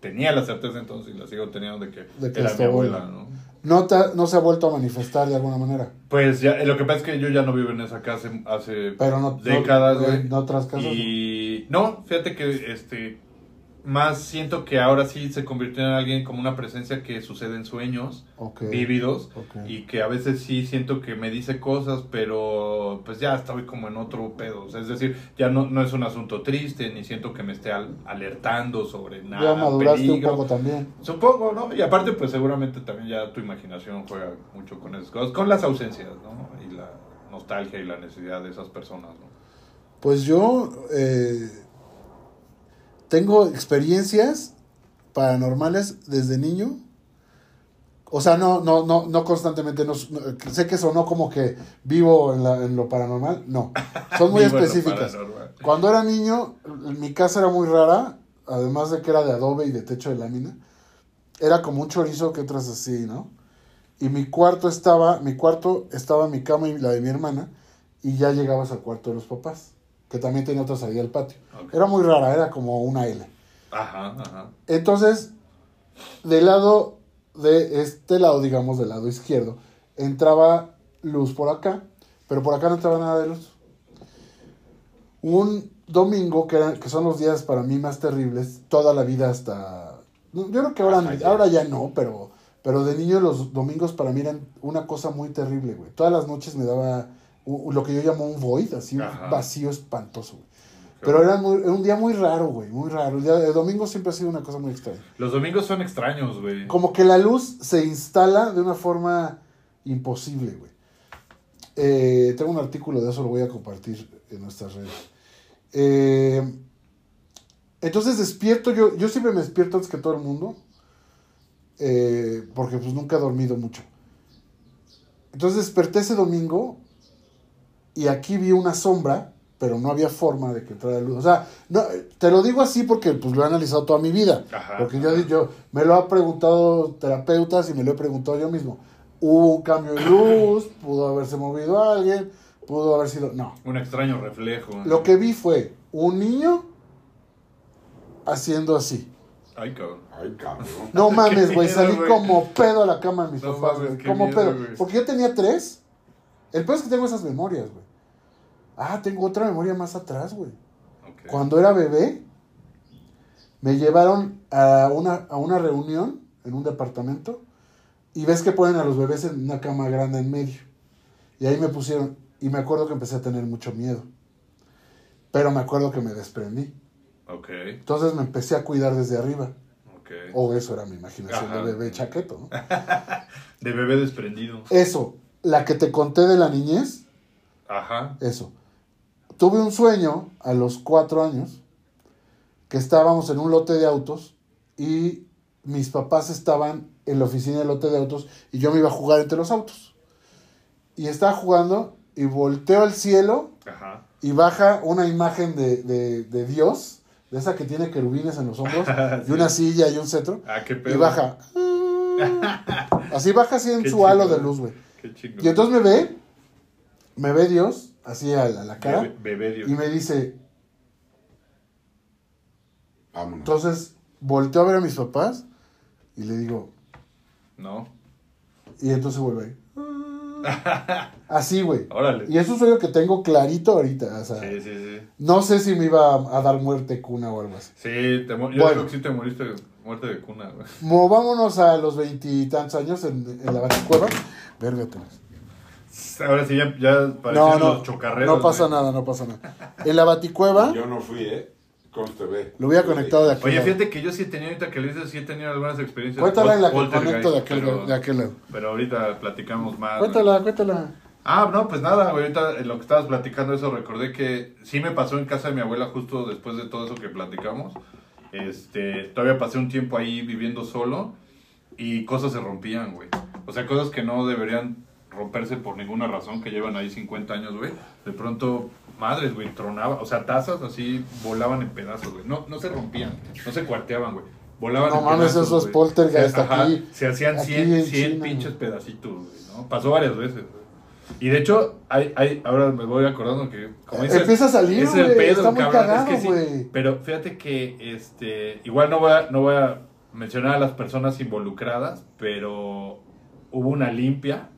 S3: tenía la certeza entonces y la sigo teniendo de que,
S1: De que
S3: era mi abuela,
S1: abuela.
S3: ¿no?
S1: No, te no se ha vuelto a manifestar de alguna manera.
S3: Pues ya, lo que pasa es que yo ya no vivo en esa casa hace
S1: Pero no-
S3: décadas,
S1: no-
S3: güey.
S1: otras casas,
S3: Y no, fíjate que este más siento que ahora sí se convirtió en alguien como una presencia que sucede en sueños vívidos y que a veces sí siento que me dice cosas, pero pues ya estoy como en otro pedo. O sea, es decir, ya no, no es un asunto triste, ni siento que me esté al- alertando sobre nada.
S1: Ya maduraste
S3: peligro.
S1: un poco también.
S3: Supongo, ¿no? Y aparte, pues seguramente también ya tu imaginación juega mucho con esas cosas, con las ausencias, ¿no? Y la nostalgia y la necesidad de esas personas, ¿no?
S1: Pues yo eh, tengo experiencias paranormales desde niño. O sea, no, no, no, no constantemente. No, no- sé que sonó como que vivo en, la- en lo paranormal. No. Son muy específicas. Cuando era niño, mi casa era muy rara. Además de que era de adobe y de techo de lámina. Era como un chorizo que otras así, ¿no? Y mi cuarto estaba, mi cuarto estaba mi cama y la de mi hermana. Y ya llegabas al cuarto de los papás. Que también tenía otra salida al patio. Era muy rara, era como una L.
S3: Ajá, ajá.
S1: Entonces, del lado de este lado, digamos, del lado izquierdo, entraba luz por acá, pero por acá no entraba nada de luz. Un domingo, que, eran- que son los días para mí más terribles, toda la vida hasta... Yo creo que ahora, ahora ya no, pero, pero de niño los domingos para mí eran una cosa muy terrible, güey. Todas las noches me daba lo que yo llamo un void, así, un vacío espantoso, güey. Pero era, muy- era un día muy raro, güey, muy raro. El, día, el domingo siempre ha sido una cosa muy extraña.
S3: Los domingos son extraños, güey.
S1: Como que la luz se instala de una forma imposible, güey. Eh, tengo un artículo de eso, lo voy a compartir en nuestras redes. Eh, entonces despierto, yo, yo siempre me despierto antes que todo el mundo, eh, porque pues nunca he dormido mucho. Entonces desperté ese domingo y aquí vi una sombra, pero no había forma de que entrara luz. O sea, no, te lo digo así porque pues lo he analizado toda mi vida.
S3: Ajá.
S1: Porque yo, yo me lo ha preguntado terapeutas y me lo he preguntado yo mismo. Hubo un cambio de luz, pudo haberse movido alguien, pudo haber sido... No.
S3: Un extraño reflejo.
S1: Lo que vi fue un niño haciendo así.
S3: Ay, cabrón.
S2: Ay, cabrón.
S1: No mames, güey, salí como pedo a la cama de mis
S3: No
S1: papás,
S3: mames,
S1: güey. Como
S3: miedo,
S1: pedo. Porque yo tenía tres. El peor es que tengo esas memorias, güey. Ah, tengo otra memoria más atrás, güey. Cuando era bebé, me llevaron a una, a una reunión en un departamento y ves que ponen a los bebés en una cama grande en medio. Y ahí me pusieron, y me acuerdo que empecé a tener mucho miedo. Pero me acuerdo que me desprendí.
S3: Ok,
S1: Entonces me empecé a cuidar desde arriba.
S3: ok.
S1: O eso era mi imaginación
S3: Ajá.
S1: de bebé chaqueto, ¿no?
S3: De bebé desprendido.
S1: Eso, la que te conté de la niñez,
S3: Ajá.
S1: eso. Tuve un sueño a los cuatro años que estábamos en un lote de autos y mis papás estaban en la oficina del lote de autos y yo me iba a jugar entre los autos. Y estaba jugando y volteo al cielo
S3: Ajá.
S1: y baja una imagen de, de- de Dios, de esa que tiene querubines en los hombros, y una silla y un cetro,
S3: Ah, qué pedo.
S1: y baja. Así baja así en
S3: Qué
S1: su halo de luz, güey.
S3: Qué.
S1: Y entonces me ve, me ve Dios, así a la, a la cara,
S3: Bebé, bebé Dios.
S1: y me dice,
S2: Vámonos.
S1: entonces volteo a ver a mis papás y le digo,
S3: No.
S1: y entonces vuelve ahí. Así, güey.
S3: Órale.
S1: Y es un sueño que tengo clarito ahorita, o sea,
S3: Sí, sí, sí.
S1: no sé si me iba a, a dar muerte cuna o algo así.
S3: Sí, te yo
S1: Bueno.
S3: digo que sí te moriste de muerte de cuna, güey.
S1: Movámonos a los veintitantos años en, en la baticueva. Vérgatelas.
S3: Ahora sí, ya, ya parecen
S1: No, no,
S3: los chocarreros.
S1: no pasa
S3: güey.
S1: nada, no pasa nada. En la baticueva,
S2: Yo no fui, ¿eh? Conste, ve.
S1: lo hubiera conectado de aquí.
S3: Oye, fíjate que yo sí he tenido, ahorita que le dices, sí he tenido algunas experiencias.
S1: Cuéntala en la que conecto de aquel,
S3: pero,
S1: de aquel lado.
S3: pero ahorita platicamos más.
S1: Cuéntala, cuéntala.
S3: Ah, no, pues nada, güey, ahorita en lo que estabas platicando eso recordé que sí me pasó en casa de mi abuela justo después de todo eso que platicamos. Este, todavía pasé un tiempo ahí viviendo solo y cosas se rompían, güey. O sea, cosas que no deberían romperse por ninguna razón, que llevan ahí 50 años, güey. De pronto, madres, güey, tronaba, o sea, tazas así volaban en pedazos, güey. No, no se rompían, no se cuarteaban, güey. Volaban
S1: No
S3: en
S1: mames,
S3: pedazos,
S1: eso es poltergeist
S3: ajá,
S1: aquí-
S3: Se hacían
S1: aquí
S3: 100,
S1: en
S3: 100
S1: China,
S3: pinches pedacitos, güey, ¿no? Pasó varias veces, güey. Y de hecho, hay, hay, ahora me voy acordando que, como dices,
S1: Empieza a salir,
S3: es el pedo,
S1: está muy
S3: cabrón,
S1: cagado,
S3: es que sí.
S1: güey.
S3: Pero fíjate que, este, igual no voy, a, no voy a mencionar a las personas involucradas, pero hubo una limpia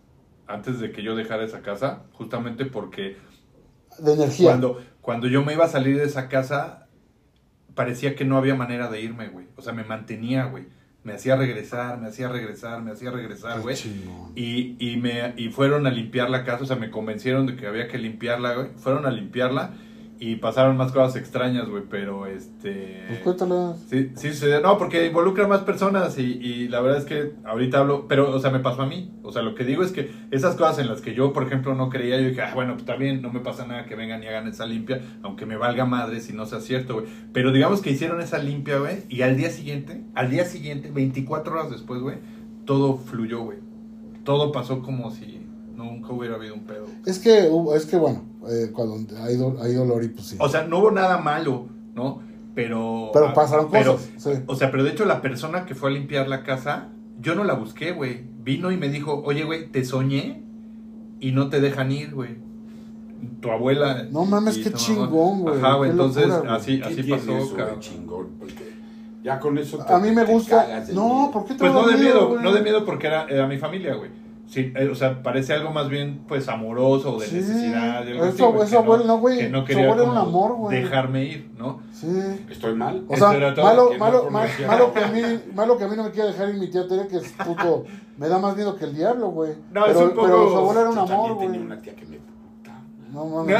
S3: antes de que yo dejara esa casa, justamente porque
S1: De energía.
S3: cuando, cuando yo me iba a salir de esa casa, parecía que no había manera de irme, güey. O sea, me mantenía, güey. Me hacía regresar, me hacía regresar, me hacía regresar, güey. Y, y, me, y fueron a limpiar la casa, o sea, me convencieron de que había que limpiarla, güey. Fueron a limpiarla y pasaron más cosas extrañas, güey, pero este...
S1: Pues cuéntala.
S3: Sí, sí, sí, no, porque involucra más personas y, y la verdad es que ahorita hablo, pero, o sea, me pasó a mí. O sea, lo que digo es que esas cosas en las que yo, por ejemplo, no creía, yo dije, ah, bueno, pues bien, no me pasa nada que vengan y hagan esa limpia, aunque me valga madre si no sea cierto, güey. Pero digamos que hicieron esa limpia, güey, y al día siguiente, al día siguiente, 24 horas después, güey, todo fluyó, güey. Todo pasó como si nunca hubiera habido un pedo.
S1: Es que, hubo- es que bueno, eh, cuando hay, do- hay dolor y pues sí.
S3: O sea, no hubo nada malo, ¿no? Pero...
S1: Pero
S3: ah,
S1: pasaron
S3: pero-
S1: cosas. sí.
S3: O sea, pero de hecho la persona que fue a limpiar la casa, yo no la busqué, güey. Vino y me dijo, oye, güey, te soñé y no te dejan ir, güey. Tu abuela.
S1: No mames, qué
S3: tu mamá".
S1: chingón, güey,
S3: Ajá, güey, entonces
S1: locura,
S3: así,
S2: ¿Qué
S3: así
S2: tiene
S3: pasó,
S2: eso de
S3: cabrón.
S2: chingón? Porque ya con eso te-
S1: A mí me gusta. No. ¿por qué te
S3: Pues no de miedo, no de miedo porque era, era mi familia, güey. Sí, eh, o sea, parece algo más bien, pues, amoroso o de
S1: Sí,
S3: necesidad. de algo
S1: eso-
S3: güey,
S1: eso
S3: que
S1: abuelo, no, güey,
S3: Que no
S1: abuelo era un amor, güey.
S3: dejarme ir, ¿no?
S1: Sí.
S2: ¿Estoy mal?
S1: O sea, malo,
S2: que no
S1: malo, malo, que a mí, malo que a mí no me quiera dejar ir mi tía Tere, que es puto, me da más miedo que el diablo, güey.
S3: No, es
S1: pero,
S3: un poco-
S1: pero su abuelo era un amor,
S2: también tenía
S1: güey.
S2: una tía que me... puta.
S1: No mames.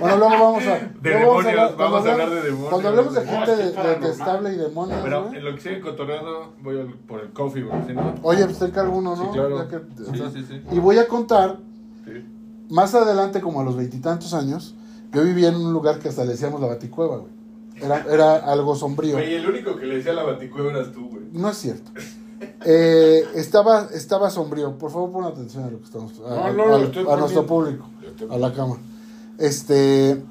S1: Bueno, luego vamos a.
S3: De
S1: luego
S3: demonios, vamos a hablar de demonios.
S1: Cuando hablemos de
S3: No,
S1: gente detestable y demonios,
S3: Pero en lo que sigue cotorreando, voy al- por el coffee, güey. ¿sí, no?
S1: Oye, pues te encargo uno, ¿no?
S3: Sí, claro.
S1: Ya que- o
S3: Sí,
S1: sea,
S3: sí, sí.
S1: Y voy a contar
S3: Sí.
S1: más adelante, como a los veintitantos años, Yo vivía en un lugar que hasta le decíamos la baticueva, güey. Era, era algo sombrío.
S3: Güey, el único que le decía la baticueva eras tú, güey.
S1: No es cierto. Eh, estaba, estaba sombrío. Por favor, pon atención a lo que estamos. A,
S2: No, no,
S1: a-
S2: lo estoy
S1: a nuestro público. A la cama. Este.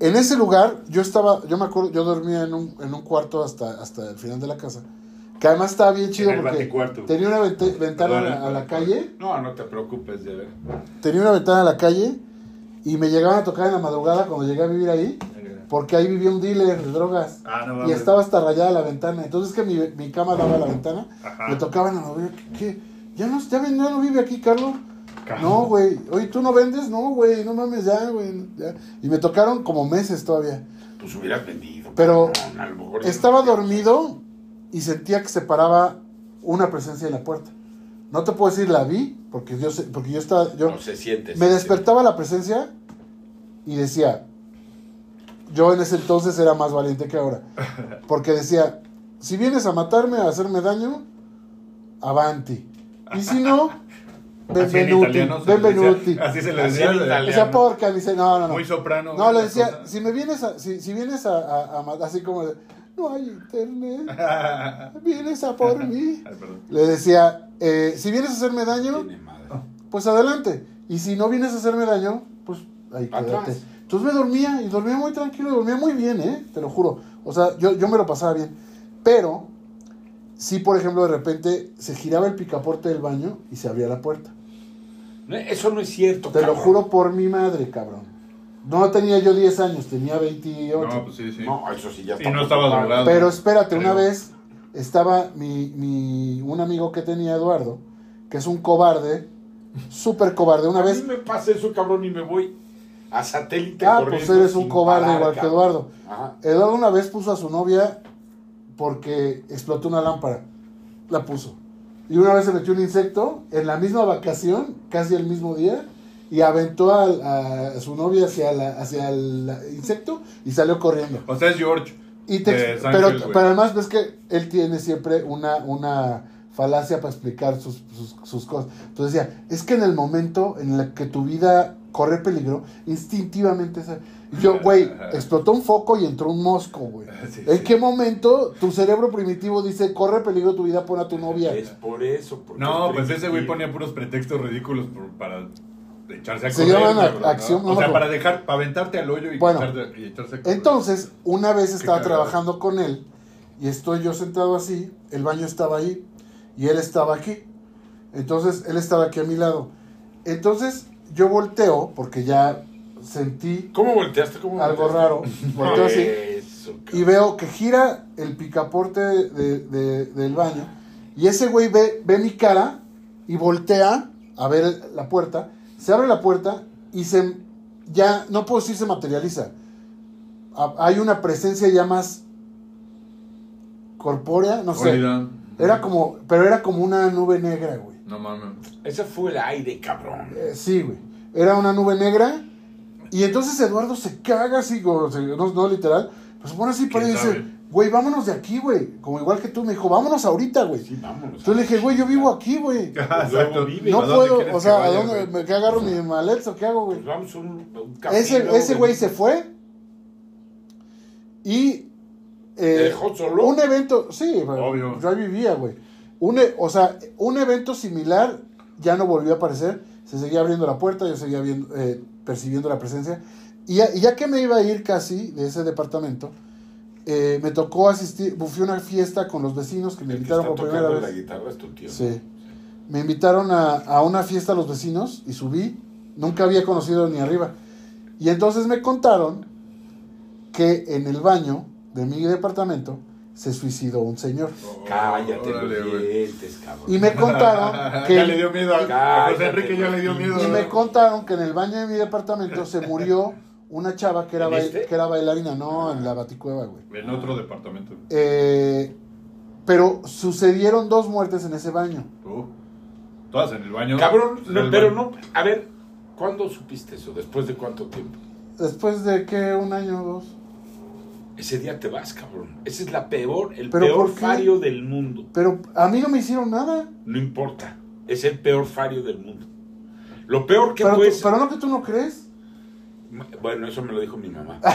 S1: En ese lugar, yo estaba. Yo me acuerdo, yo dormía en un, en un cuarto hasta, hasta el final de la casa. Que además estaba bien chido porque tenía una ventana a la, a la
S3: perdón.
S1: calle.
S2: No, no te preocupes de ver.
S1: Tenía una ventana a la calle. Y me llegaban a tocar en la madrugada cuando llegué a vivir ahí. Porque ahí vivía un dealer de drogas.
S3: Ah, no
S1: Y estaba hasta rayada la ventana. Entonces que mi, mi cama daba a la ventana.
S3: Ajá.
S1: Me tocaban a mover. ¿Qué? qué? ¿Ya, no, ya, no vive aquí, Carlos?
S3: Carlos.
S1: No, güey. Oye, ¿tú no vendes? No, güey. No mames, ya, güey. Y me tocaron como meses todavía.
S2: Pues hubieras vendido.
S1: Pero
S2: cabrón, a lo mejor-
S1: Estaba dormido y sentía que se paraba una presencia en la puerta. No te puedo decir la vi, porque yo, sé- porque yo estaba... Yo,
S2: No se siente.
S1: me
S2: se
S1: despertaba la presencia y decía, yo en ese entonces era más valiente que ahora, porque decía, si vienes a matarme, a hacerme daño, avanti. Y si no,
S3: Así en
S1: benvenuti,
S3: le
S1: benvenuti.
S3: decía- Así se le
S2: Así
S3: decía.
S2: italiano.
S1: Decía porca, dice, no, no, no.
S3: Muy soprano.
S1: No, le decía,
S3: cosa.
S1: si me vienes a, si, si vienes a, a, a matar, así como, de, no hay internet, vienes a por mí.
S3: Ay.
S1: Le decía, eh, si vienes a hacerme daño, pues adelante. Y si no vienes a hacerme daño, pues ahí quédate.
S2: Atrás.
S1: Entonces me dormía y dormía muy tranquilo, dormía muy bien, ¿eh? Te lo juro. O sea, yo, yo me lo pasaba bien. Pero, si por ejemplo de repente se giraba el picaporte del baño y se abría la puerta.
S2: No, Eso no es cierto.
S1: Te lo juro por mi madre, cabrón. No tenía yo 10 años, tenía 28.
S3: No, pues sí, sí.
S2: No, eso sí ya
S3: Y
S2: está.
S3: no estaba drogado.
S1: Pero espérate, una vez estaba mi, mi, un amigo que tenía, Eduardo, que es un cobarde, súper cobarde. Una
S2: a
S1: vez
S2: mí me pasa eso, cabrón, y me voy a satélite
S1: Ah, pues eres un cobarde
S2: parar,
S1: igual que. Eduardo.
S2: Ajá.
S1: Eduardo una vez puso a su novia porque explotó una lámpara. La puso. Y una vez se metió un insecto en la misma vacación, casi el mismo día, y aventó a, su novia hacia, la, hacia el insecto y salió corriendo.
S3: O sea, es George.
S1: Y te- pero, pero además ves que él tiene siempre una, una falacia para explicar sus, sus, sus cosas. Entonces decía, es que en el momento en el que tu vida corre peligro, instintivamente... yo, güey, explotó un foco y entró un mosco, güey.
S3: Sí,
S1: ¿En
S3: sí.
S1: qué momento tu cerebro primitivo dice, corre peligro tu vida, pon a tu novia?
S2: Es por eso. porque
S3: No,
S2: es
S3: pues ese güey ponía puros pretextos ridículos por- para echarse a
S1: Se
S3: correr.
S1: llaman ac- acción-
S3: ¿no?
S1: no
S3: O sea, para dejar, para aventarte al hoyo y,
S1: Bueno,
S3: echarte- y echarse a correr.
S1: Entonces, una vez estaba trabajando con él y estoy yo sentado así, el baño estaba ahí y él estaba aquí. Entonces, él estaba aquí a mi lado. Entonces, yo volteo porque ya sentí
S2: ¿Cómo volteaste? ¿Cómo
S1: algo
S2: volteaste?
S1: raro. Volteo así
S2: Eso,
S1: y veo que gira el picaporte de- de- del baño y ese güey ve, ve mi cara y voltea a ver la puerta. Se abre la puerta y se ya no puedo decir se materializa. Ha- Hay una presencia ya más corpórea, no sé. Era como, pero era como una nube negra, güey.
S3: No mames.
S2: Ese fue el aire, cabrón.
S1: Eh, sí, güey. Era una nube negra. Y entonces Eduardo se caga así, como, se- no, no literal. Pues se pone así para y
S3: ¿Quién
S1: dice, güey, vámonos de aquí, güey. Como igual que tú, me dijo, vámonos ahorita, güey.
S2: Sí, vámonos.
S1: Entonces le dije, güey, yo vivo aquí, güey.
S3: Exacto.
S2: vive.
S1: No
S3: ¿A dónde
S1: puedo, o sea, ¿a dónde me agarro mi maleta o qué hago, güey?
S2: Pues vamos un, un camino,
S1: Ese, ese güey se fue y
S2: ¿Te
S1: eh,
S2: dejó solo?
S1: un evento, sí, güey,
S3: Obvio.
S1: yo ahí vivía, güey. Un, e- o sea, un evento similar ya no volvió a aparecer, se seguía abriendo la puerta, yo seguía viendo, eh, percibiendo la presencia. Y ya, y ya que me iba a ir casi de ese departamento, eh, me tocó asistir, fui a una fiesta con los vecinos que me
S2: El que
S1: invitaron
S2: está
S1: por primera
S2: tocando
S1: vez.
S2: la guitarra es tu tío. ¿no?
S1: Sí. Me invitaron a, a una fiesta a los vecinos y subí. Nunca había conocido ni arriba. Y entonces me contaron que en el baño de mi departamento se suicidó un señor.
S2: Cállate
S3: Órale,
S2: los
S3: güey.
S2: dientes, cabrón.
S1: Y me contaron que...
S3: ya le dio miedo a, a José
S2: Cállate,
S3: Enrique, ya le dio miedo.
S1: Y me contaron que en el baño de mi departamento se murió una chava que era,
S2: ¿En
S1: bail-
S2: este?
S1: que era bailarina. No, en la baticueva, güey.
S3: En otro departamento.
S1: Eh, pero sucedieron dos muertes en ese baño.
S3: Uh, todas en el baño.
S2: Cabrón,
S3: En
S2: no,
S3: el
S2: pero
S3: baño.
S2: no. A ver, ¿cuándo supiste eso? ¿Después de cuánto tiempo?
S1: Después de que un año o dos.
S2: Ese día te vas, cabrón. Ese es la peor, el
S1: ¿Pero
S2: peor fario del mundo.
S1: Pero a mí no me hicieron nada.
S2: No importa. Es el peor fario del mundo. Lo peor que
S1: Pero, tú-
S2: puedes.
S1: pero no que tú no crees.
S2: Bueno, eso me lo dijo mi mamá.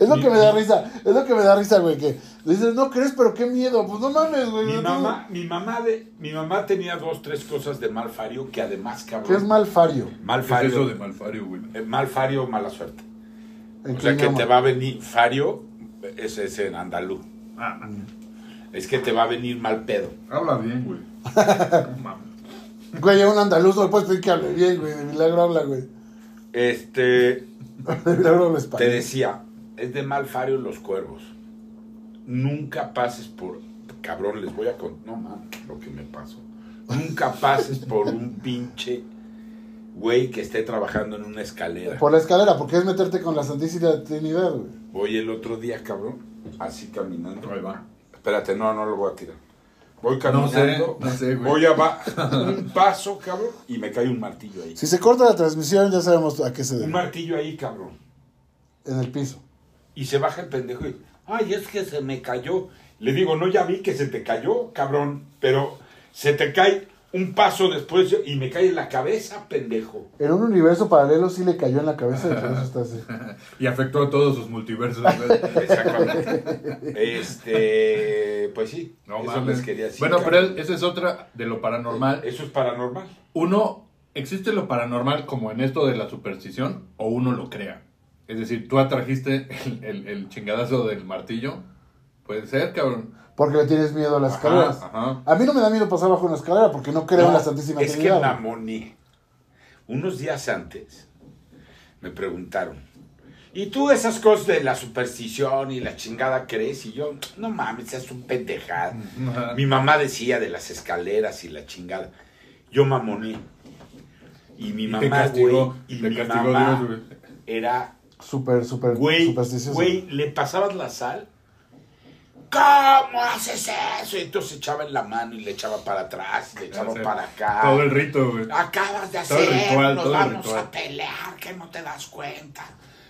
S1: Es lo
S2: Mi-
S1: que me da risa, es lo que me da risa, güey, que dices, no crees, pero qué miedo, pues no mames, güey.
S2: Mi
S1: no,
S2: mamá, mi mamá de, mi mamá tenía dos, tres cosas de mal fario que además, cabrón.
S1: ¿Qué es malfario?
S2: Mal
S3: ¿Qué es
S2: fario.
S3: eso de Malfario, güey?
S2: eh, mal fario, mala suerte.
S1: ¿En
S2: O sea que te va a venir fario, ese es en andaluz.
S3: Ah,
S2: Es que te va a venir mal pedo.
S3: habla bien, güey.
S1: Güey, a un andaluz no le puedes pedir que hable bien, güey, de milagro habla, güey.
S2: Este,
S1: De milagro habla
S2: te
S1: español.
S2: decía, es de mal fario los cuervos. Nunca pases por, cabrón, les voy a contar, no mames, lo que me pasó. Nunca pases por un pinche güey que esté trabajando en una escalera.
S1: Por la escalera, porque es meterte con la Santísima Trinidad, güey.
S2: Voy el otro día, cabrón, así caminando.
S3: Ahí va.
S2: Espérate, no, no lo voy a tirar. Voy
S3: No
S2: caminando,
S3: sé, no sé, güey.
S2: voy a va- un paso, cabrón, y me cae un martillo ahí.
S1: Si se corta la transmisión, ya sabemos a qué se
S2: Un
S1: debe.
S2: martillo ahí, cabrón.
S1: En el piso.
S2: Y se baja el pendejo y, ay, es que se me cayó. Le digo, no, ya vi que se te cayó, cabrón, pero se te cae un paso después y me cae en la cabeza, pendejo.
S1: En un universo paralelo sí le cayó en la cabeza y por eso está así.
S3: Y afectó a todos sus multiversos.
S2: Exactamente. Este, pues sí,
S3: No
S2: eso
S3: mames.
S2: les quería decir.
S3: Bueno, pero esa es otra de lo paranormal.
S2: Eso es paranormal.
S3: Uno, ¿existe lo paranormal como en esto de la superstición o uno lo crea? Es decir, tú atrajiste el, el- el chingadazo del martillo. Puede ser, cabrón.
S1: Porque le tienes miedo a las
S2: Ajá,
S1: escaleras.
S3: Ajá.
S1: A mí no me da miedo pasar bajo una escalera porque no creo en
S2: No,
S1: la Santísima
S2: es que
S1: Trinidad. güey.
S2: mamoné. Unos días antes me preguntaron, ¿y tú esas cosas de la superstición y la chingada crees? Y yo, no mames, es un pendejada.
S3: Ajá.
S2: Mi mamá decía de las escaleras y la chingada. Yo mamoné. Y mi
S3: Y
S2: mamá,
S3: castigó,
S2: güey, y mi
S3: castigó
S2: mamá
S3: Dios, güey.
S2: era
S1: Súper, súper supersticioso.
S2: güey, le pasabas la sal. ¿Cómo haces eso? Y entonces echaba en la mano y le echaba para atrás, y le echaba
S3: Hacer
S2: para acá.
S3: Todo el rito, güey.
S2: Acabas de
S3: Todo el
S2: hacer,
S3: ritual,
S2: nos
S3: todo el
S2: vamos
S3: ritual.
S2: a pelear, que no te das cuenta.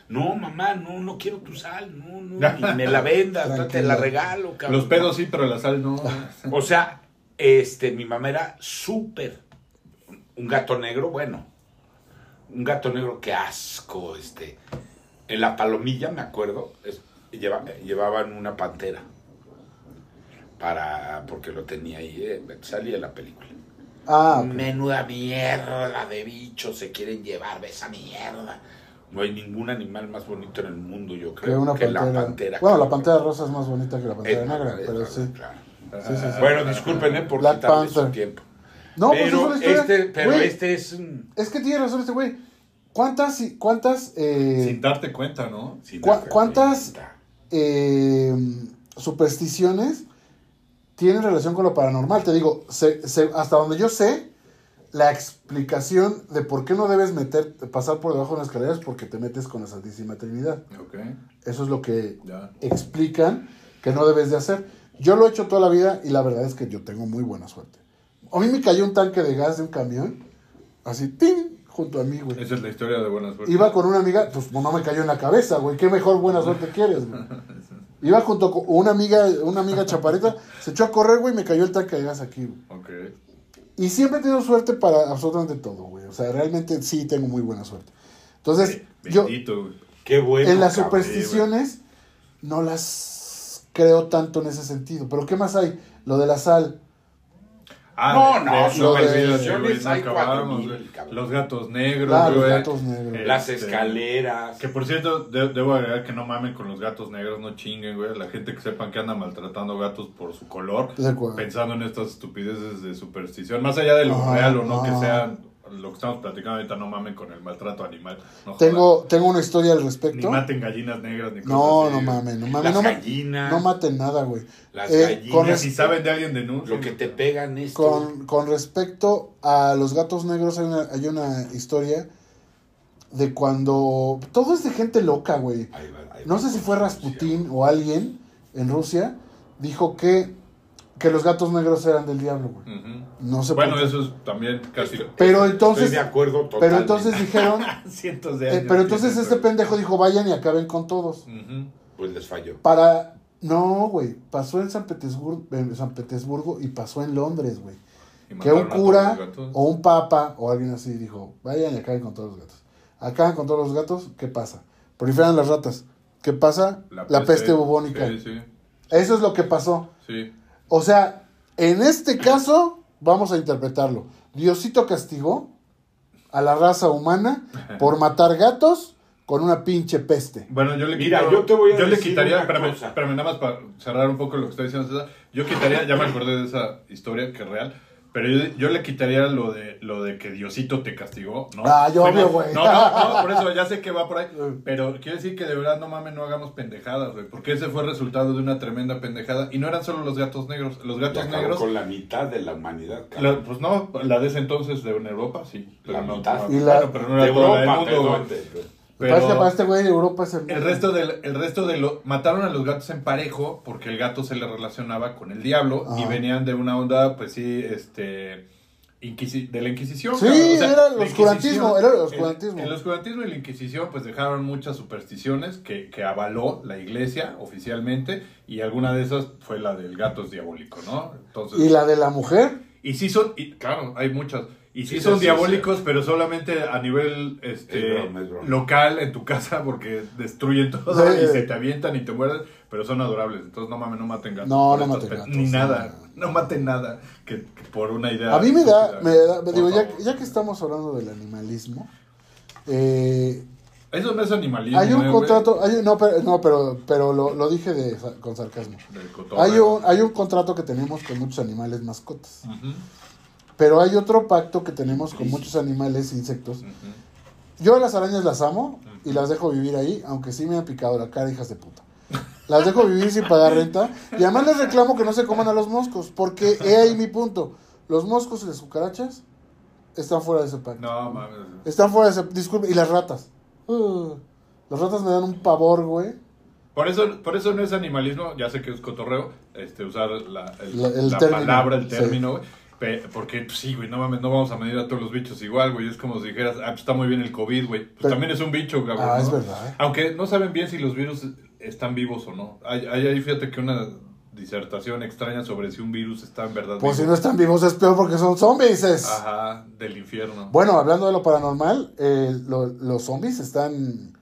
S2: No, mamá, no, no quiero tu sal, no, no, ni me la vendas, te la regalo, cabrón.
S3: Los pedos sí, pero la sal no.
S2: O sea, este, mi mamá era súper. Un gato negro, bueno. Un gato negro, qué asco, este. En la palomilla, me acuerdo, es- lleva- llevaban una pantera. Para, porque lo tenía ahí, eh, salía la película.
S1: Ah.
S2: Menuda mierda de bichos se quieren llevar de esa mierda. No hay ningún animal más bonito en el mundo, yo
S1: que
S2: creo,
S1: una
S2: que
S1: pantera.
S2: la pantera.
S1: Bueno, la pantera rosa es más bonita que la pantera negra, pero sí.
S2: claro.
S1: Sí, sí, sí.
S2: Bueno, disculpen eh, por
S1: Black
S2: quitarles su tiempo.
S1: No, pues
S2: pero
S1: eso es la historia.
S2: este, pero este es un-
S1: Es que tiene razón este güey. ¿Cuántas, y- cuántas, eh,
S3: Sin darte cuenta, ¿no?
S2: sin
S1: ¿Cuá-
S2: darse
S1: cuántas-
S2: cuenta.
S1: eh, supersticiones tienen relación con lo paranormal? Te digo, se- se- hasta donde yo sé, la explicación de por qué no debes meter, pasar por debajo de una escalera es porque te metes con la Santísima Trinidad.
S3: Ok,
S1: Eso es lo que explican que no debes de hacer. Yo lo he hecho toda la vida y la verdad es que yo tengo muy buena suerte. A mí me cayó un tanque de gas de un camión, así, ¡tim! junto a mí, güey.
S3: Esa es la historia de buena suerte.
S1: Iba con una amiga, pues no me cayó en la cabeza, güey. ¿Qué mejor buena suerte quieres, güey? Iba junto con una amiga, una amiga chaparrita, se echó a correr, güey, y me cayó el tanque de gas aquí, güey.
S3: Ok.
S1: Y siempre he tenido suerte para absolutamente todo, güey. O sea, realmente sí tengo muy buena suerte. Entonces, yo
S3: Bendito.
S2: Qué bueno.
S1: en las supersticiones no las creo tanto en ese sentido. Pero ¿qué más hay? Lo de la sal.
S3: Ah,
S2: No, no,
S3: de-
S1: lo de-
S2: supersticiones
S3: no
S2: hay
S3: acabamos,
S2: 4000,
S3: güey.
S2: cabrón.
S3: Los gatos negros,
S1: Claro, los
S3: güey.
S1: gatos negros.
S2: Las
S3: Este,
S2: escaleras.
S3: Que por cierto, de- debo agregar que no mamen con los gatos negros, no chinguen, güey. La gente que sepan que anda maltratando gatos por su color,
S1: De acuerdo.
S3: pensando en estas estupideces de superstición. Más allá de lo
S1: Ajá,
S3: real o no que sean lo que estamos platicando ahorita, no mamen con el maltrato animal. No.
S1: Tengo, tengo una historia al
S3: Ni
S1: respecto.
S3: maten gallinas negras ni
S1: No,
S3: cosas
S1: no
S3: así,
S1: mames, no
S2: Las
S1: mames. No, ma-
S2: gallinas.
S1: no maten nada, güey.
S2: Las
S1: Eh,
S2: gallinas.
S1: con
S3: Si saben de alguien, denuncia.
S2: Lo que te pegan es.
S1: Con, con respecto a los gatos negros, hay una, hay una historia de cuando. Todo es de gente loca, güey. No sé si fue Rasputín o alguien en Rusia, dijo que, que los gatos negros eran del diablo, güey. No sé
S3: Bueno, eso es también casi
S1: Pero
S2: Estoy
S1: entonces,
S2: de acuerdo totalmente.
S1: pero entonces dijeron,
S3: cientos de
S1: eh,
S3: años.
S1: pero entonces este pendejo dijo, vayan y acaben con todos.
S2: Pues les falló.
S1: Para, no, güey, pasó en San Petersburgo, en San Petersburgo y pasó en Londres, güey. Que un cura o un papa o alguien así dijo, vayan y acaben con todos los gatos. Acaban con todos los gatos, ¿qué pasa? Proliferan las ratas, ¿qué pasa? La, peste, bubónica.
S3: Sí, sí,
S1: Eso es lo que pasó.
S3: sí.
S1: O sea, en este caso, vamos a interpretarlo. Diosito castigó a la raza humana por matar gatos con una pinche peste.
S3: Bueno, yo le
S2: Mira,
S3: quito-
S2: yo te voy a
S3: le
S2: decir
S3: quitaría,
S2: una
S3: espérame,
S2: cosa.
S3: espérame, nada más para cerrar un poco lo que está diciendo César. Yo quitaría, ya me acordé de esa historia que es real, pero yo, yo le quitaría lo de lo de que Diosito te castigó, ¿no?
S1: Ah, yo obvio, güey.
S3: No, no, no, por eso ya sé que va por ahí, pero quiere decir que de verdad no mames, no hagamos pendejadas, güey, porque ese fue el resultado de una tremenda pendejada y no eran solo los gatos negros, los gatos negros
S2: con la mitad de la humanidad.
S3: la-
S2: cabrón.
S3: pues no, la de ese entonces de Europa, sí. Pero
S2: La
S3: no,
S2: mitad.
S3: no,
S1: Y la-
S3: bueno, pero no era
S2: de
S3: toda la del
S2: Europa,
S3: mundo,
S1: parece para este güey de Europa es el...
S3: El resto del, el resto de lo mataron a los gatos en parejo porque el gato se le relacionaba con el diablo y venían de una onda, pues sí, este inquisi- de la Inquisición.
S1: Sí, era el oscurantismo, era el oscurantismo.
S3: El, el oscurantismo y la Inquisición pues dejaron muchas supersticiones que, que avaló la iglesia oficialmente y alguna de esas fue la del gato es diabólico, ¿no? Entonces,
S1: ¿Y la de la mujer?
S3: y sí son, y, claro, hay muchas. Y sí,
S2: Sí,
S3: son
S2: sí, sí,
S3: diabólicos, pero solamente a nivel este,
S2: Es broma, es broma.
S3: local en tu casa porque destruyen todo
S1: Sí.
S3: y se te avientan y te muerden, pero son adorables. Entonces no mames, no maten gatos.
S1: No, no maten gatos,
S3: Ni nada, no maten nada que, que por una idea.
S1: A mí me da, me da- digo, ya, que estamos hablando del animalismo, eh,
S3: Eso no es animalismo.
S1: hay un
S3: eh,
S1: contrato, hay, un- no, pero, no, pero, pero lo, lo dije de, con sarcasmo. Hay un, hay un contrato que tenemos con muchos animales mascotas,
S3: Ujú,
S1: pero hay otro pacto que tenemos con muchos animales e insectos. Yo a las arañas las amo y las dejo vivir ahí, aunque sí me han picado la cara, hijas de puta. Las dejo vivir sin pagar renta. Y además les reclamo que no se coman a los moscos, porque he ahí mi punto. Los moscos y las cucarachas están fuera de ese pacto.
S3: No mames.
S1: Están fuera de ese... Disculpe, y las ratas. Uh, las ratas me dan un pavor, güey.
S3: Por eso, por eso no es animalismo, ya sé que es cotorreo, este, usar la, el-
S1: La- el
S3: la
S1: término,
S3: palabra, el
S1: sí.
S3: término, güey. Porque, pues, sí, güey, no mames, no vamos a medir a todos los bichos igual, güey. Es como si dijeras, ah, pues está muy bien el COVID, güey. Pues
S1: Pero-
S3: también es un bicho, cabrón.
S1: Ah,
S3: ¿no?
S1: es verdad.
S3: Aunque no saben bien si los virus están vivos o no. Hay, hay ahí, fíjate que una disertación extraña sobre si un virus está en verdad
S1: Pues si no están vivos es peor porque son zombies. es-
S3: Ajá, del infierno.
S1: Bueno, hablando de lo paranormal, eh, lo- los zombies están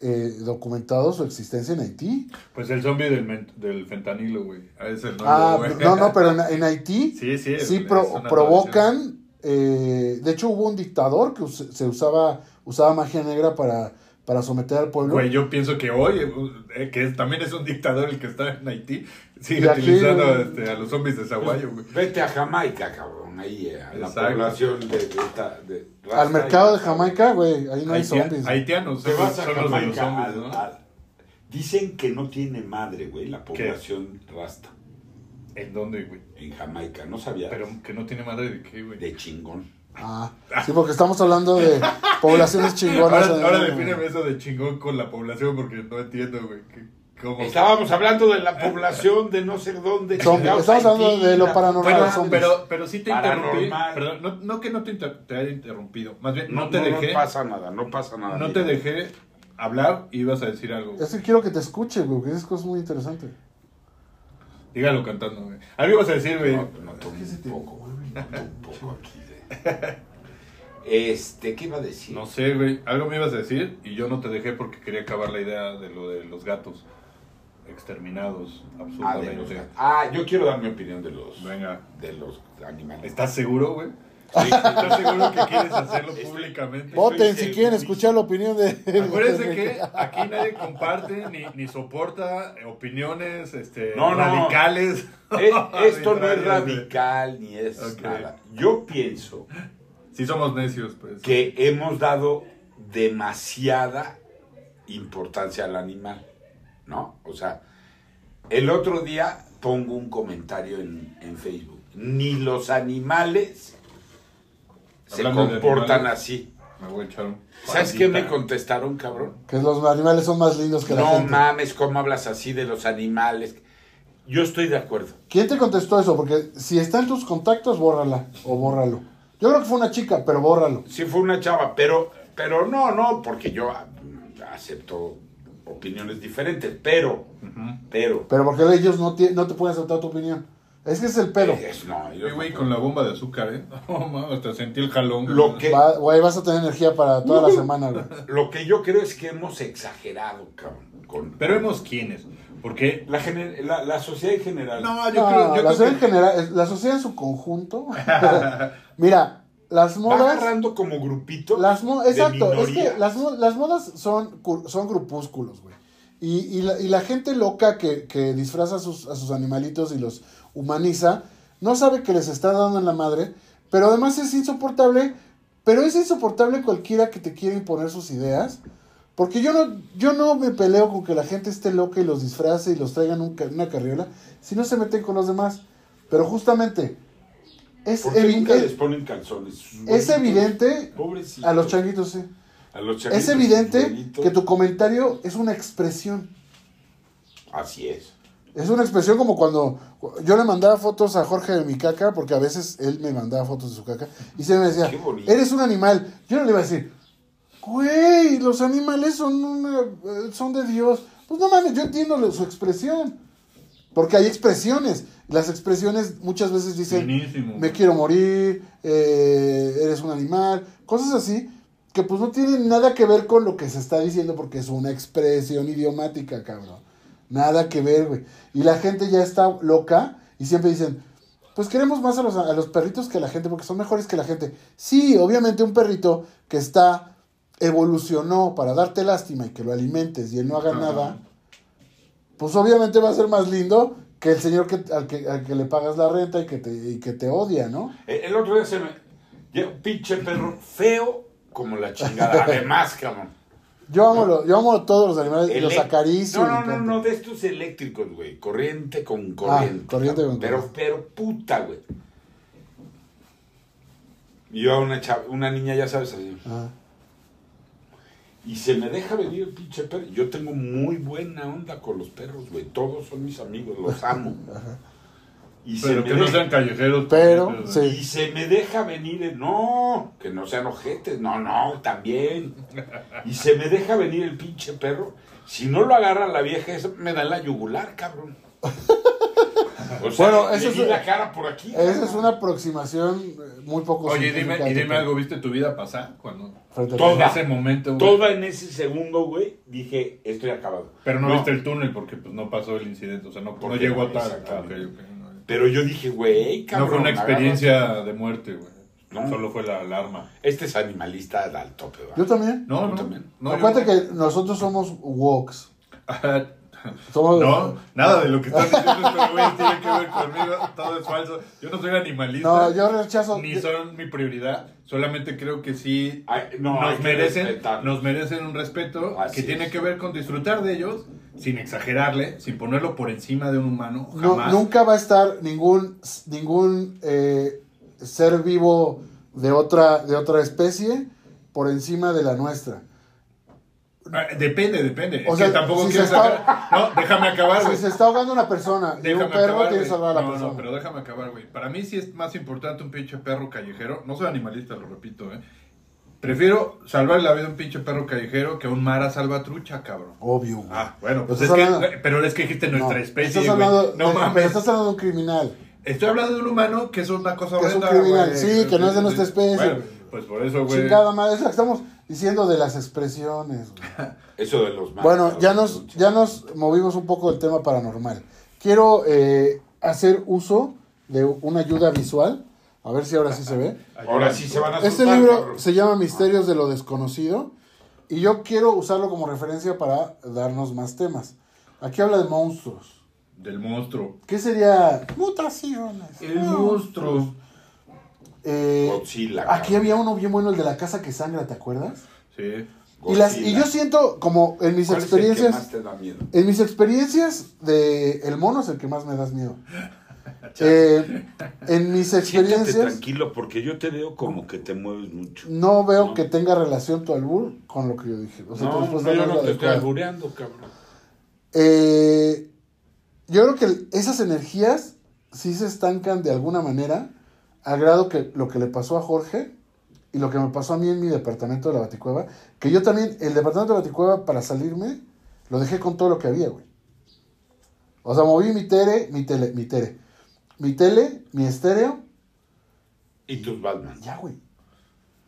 S1: eh, documentados su existencia en Haití.
S3: Pues el zombie del, del fentanilo, güey. Ah, Es el nombre,
S1: Ah,
S3: güey.
S1: no, no, pero en, en Haití
S3: Sí, sí.
S1: sí
S3: es
S1: pro-
S3: una
S1: provocan. eh, de hecho, hubo un dictador que us- se usaba usaba magia negra para, para someter al pueblo.
S3: Güey, yo pienso que hoy, eh, que es- también es un dictador el que está en Haití, sigue
S1: aquí,
S3: utilizando este, a los zombies de Zaguayo, güey.
S2: Vete a Jamaica, cabrón, ahí eh, a la
S3: Exacto.
S2: población de, de, esta- de raza
S1: al mercado de Jamaica, güey, ahí no hay zombies.
S3: haitianos,
S2: Te
S3: son,
S2: vas a
S3: son los de los
S2: Jamaica.
S3: zombies,
S2: al-
S3: ¿no?
S2: al- dicen que no tiene madre, güey, la población rasta
S3: ¿En dónde, güey?
S2: en Jamaica. No sabía.
S3: Pero que no tiene madre de qué, güey.
S2: de chingón.
S1: Ah, sí, porque estamos hablando de poblaciones chingonas.
S3: Ahora, ahora defíneme eso de chingón con la población porque no entiendo, güey. ¿Qué- ¿Cómo?
S2: Estábamos hablando de la población de no sé dónde.
S1: Estamos hablando de lo paranormal,
S3: pero, pero sí te interrumpí.
S2: Paranormal.
S3: Perdón, no, no que no te, inter- te haya interrumpido. Más bien, no,
S2: No,
S3: te
S2: no,
S3: dejé.
S2: no pasa nada, no pasa nada.
S3: no
S2: mira.
S3: te dejé hablar y ibas a decir algo.
S1: Es que quiero que te escuche, güey, que es cosa muy interesante.
S3: Dígalo cantando, güey. Algo ibas a decir, güey.
S2: No, un poco, noto un poco aquí de... Este, ¿qué iba a decir?
S3: No sé, güey. Algo me ibas a decir y yo no te dejé porque quería acabar la idea de lo de los gatos exterminados.
S2: Ah,
S3: Absolutamente.
S2: los. Ah, yo quiero dar mi opinión de los,
S3: Venga.
S2: de los animales.
S3: ¿Estás seguro, güey? ¿Estás seguro que quieres hacerlo
S2: Estoy-
S3: públicamente?
S1: Voten si quieren escuchar la opinión de.
S3: Acuérdense que aquí nadie comparte ni, ni soporta opiniones este,
S2: No, no.
S3: radicales.
S2: Eh, esto no es radical ni es
S3: Ok.
S2: nada. Yo pienso
S3: Sí somos necios, pues.
S2: que hemos dado demasiada importancia al animal, ¿no? O sea, el otro día pongo un comentario en, en Facebook. Ni los animales se comportan
S3: animales.
S2: así.
S3: Me voy a echar un...
S2: ¿Sabes qué me contestaron, cabrón?
S1: Que los animales son más lindos que la
S2: No mames, ¿cómo hablas así de los animales? Yo estoy de acuerdo.
S1: ¿Quién te contestó eso? Porque si está en tus contactos, bórrala o bórralo. Yo creo que fue una chica, pero bórralo.
S2: Sí fue una chava, pero, pero no, no, porque yo acepto opiniones diferentes, pero, pero,
S1: Pero porque ellos no, tie- no te pueden aceptar tu opinión. Es que es el pedo.
S2: Es- no, yo
S3: güey,
S2: no
S3: con la bomba de azúcar, ¿eh? No, mames, hasta sentí el jalón.
S2: Lo que-
S1: Va- Güey, vas a tener energía para toda la semana, güey.
S2: Lo que yo creo es que hemos exagerado, cabrón. Con,
S3: Pero vemos quiénes. Porque.
S2: la, gener- la, la sociedad en general.
S3: No, yo
S1: No,
S3: creo, yo
S1: la
S3: creo
S1: sociedad en
S3: que.
S1: general, la sociedad en su conjunto. Mira, las
S2: Va
S1: modas.
S2: agarrando como grupito.
S1: Las mo-
S2: de
S1: exacto, es que las, las modas son, son grupúsculos, güey. Y, y, la, y la gente loca que, que disfraza a sus, a sus animalitos y los humaniza, no sabe que les está dando en la madre, pero además es insoportable, pero es insoportable cualquiera que te quiera imponer sus ideas, porque yo no, yo no me peleo con que la gente esté loca y los disfrace y los traigan un una carriola, si no se meten con los demás. Pero justamente, es,
S2: ¿Por qué
S1: evi-
S2: nunca
S1: es-
S2: les ponen calzones? Sus
S1: es
S2: güeritos,
S1: evidente
S2: Pobrecitos.
S1: a los changuitos, sí.
S2: A los chavitos,
S1: Es evidente que tu comentario es una expresión.
S2: Así es.
S1: Es una expresión como cuando yo le mandaba fotos a Jorge de mi caca, porque a veces él me mandaba fotos de su caca, y se me decía, eres un animal. Yo no le iba a decir, güey, los animales son, una, eh, son de Dios. Pues no mames, yo entiendo su expresión. Porque hay expresiones. Las expresiones muchas veces dicen,
S3: Finísimo.
S1: me quiero morir, eh, eres un animal, cosas así, que pues no tienen nada que ver con lo que se está diciendo porque es una expresión idiomática, cabrón. Nada que ver, güey. Y la gente ya está loca y siempre dicen, pues queremos más a los, a los perritos que a la gente porque son mejores que la gente. Sí, obviamente un perrito que está, evolucionó para darte lástima y que lo alimentes y él no haga nada, pues obviamente va a ser más lindo que el señor que, al, que, al que le pagas la renta y que te, y que te odia, ¿no?
S2: Eh, El otro día se me. un pinche perro feo como la chingada. Además, cabrón.
S1: Yo amo, lo- yo amo a todos los animales y los acaricio.
S2: No, no, no, no, de estos eléctricos, güey. Corriente con corriente.
S1: Ah, corriente
S2: cabrón.
S1: con
S2: pero,
S1: corriente.
S2: pero puta, güey. Yo a una, chava- una niña, ya sabes, así.
S1: Ah.
S2: Y se me deja venir el pinche perro. Yo tengo muy buena onda con los perros, güey. Todos son mis amigos, los amo. Y se
S3: Pero
S2: me
S3: que no
S2: deja-
S3: sean callejeros.
S1: Pero,
S3: pues,
S1: sí.
S2: Y se me deja venir el... No, que no sean ojetes. No, no, también. Y se me deja venir el pinche perro. Si no lo agarra la vieja, me da en la yugular, cabrón. O sea,
S1: Bueno, eso es-
S2: la cara por aquí.
S1: Esa es una aproximación eh, muy poco
S3: Oye, dime, y dime algo, ¿viste tu vida pasar? Cuando,
S2: Todo.
S3: en ese momento, güey.
S2: Toda en ese segundo, güey, dije, estoy acabado.
S3: Pero no, viste el túnel porque pues no pasó el incidente, o sea, no, no llegó a
S2: no,
S3: tal. Ah, no.
S2: Pero yo dije, güey,
S3: No
S2: cabrón.
S3: fue una experiencia de muerte, güey.
S2: No.
S3: Solo fue la alarma.
S2: Este es animalista al tope, ¿verdad?
S1: Yo también.
S3: No,
S2: Yo
S3: no.
S2: también.
S3: No,
S1: Acuérdate
S3: yo-
S1: que nosotros somos woks. Somos,
S3: No, nada de lo que estás diciendo este güey tiene que ver conmigo. Todo es falso. Yo no soy animalista.
S1: No, yo rechazo.
S3: Ni son mi prioridad. Solamente creo que sí
S2: Ay, no,
S3: nos merecen, nos merecen un respeto
S2: Así
S3: que tiene que ver con disfrutar de ellos, sin exagerarle, sin ponerlo por encima de un humano.
S1: No,
S3: Jamás.
S1: nunca va a estar ningún ningún eh, ser vivo de otra de otra especie por encima de la nuestra.
S3: Ah, Depende, depende.
S1: O sea,
S3: que tampoco
S1: si
S3: quiero
S1: se está-
S3: No, déjame acabar,
S1: Si
S3: güey.
S1: se está ahogando una persona y un perro,
S3: acabar,
S1: tiene que salvar a la
S3: no,
S1: persona.
S3: no, pero déjame acabar, güey. Para mí sí es más importante un pinche perro callejero. No soy animalista, lo repito, ¿eh? Prefiero salvar la vida a un pinche perro callejero que a un mara salvatrucha, cabrón.
S1: Obvio. güey.
S3: Ah, bueno, pues es que,
S1: hablando-
S3: pero es que dijiste nuestra
S1: No,
S3: especie,
S1: estás hablando,
S3: No
S1: de-
S3: mames.
S1: pero estás hablando de un criminal.
S3: Estoy hablando de un humano que es una cosa
S1: Que es un criminal,
S3: güey.
S1: sí, que no es de nuestra especie.
S3: Bueno, pues por eso, güey.
S1: Chingada madre, estamos diciendo de las expresiones. güey.
S2: Eso de los
S1: Bueno, ya nos, ya nos movimos un poco del tema paranormal. Quiero eh, hacer uso de una ayuda visual. A ver si ahora sí se ve.
S2: Ahora sí se van a
S1: Este
S2: asustar,
S1: libro
S2: cabrón.
S1: se llama Misterios de lo Desconocido. Y yo quiero usarlo como referencia para darnos más temas. Aquí habla de monstruos.
S3: Del monstruo.
S1: ¿Qué sería? Mutaciones.
S3: El monstruo.
S1: Eh,
S2: Godzilla,
S1: aquí
S2: cabrón.
S1: había uno bien bueno, el de la casa que sangra, ¿te acuerdas?
S3: Sí.
S1: Y, las, y
S2: Godzilla.
S1: yo siento como en mis
S2: ¿Cuál es el que
S1: experiencias...
S2: más te da miedo?
S1: En mis experiencias de el mono es el que más me das miedo. Eh, en mis
S2: Siéntate
S1: experiencias
S2: tranquilo porque yo te veo como que te mueves mucho.
S1: no veo
S2: No.
S1: que tenga relación tu albur con lo que yo dije. O sea, tu
S2: No, no, yo no te estoy albureando, cabrón.
S1: Eh, yo creo que esas energías sí se estancan de alguna manera, al grado que lo que le pasó a Jorge y lo que me pasó a mí en mi departamento de la Baticueva, que yo también, el departamento de la Baticueva, para salirme, lo dejé con todo lo que había, güey. O sea, moví mi tere, mi tele, mi tere. mi tele, mi estéreo,
S2: Y tus Batman.
S1: ya, güey.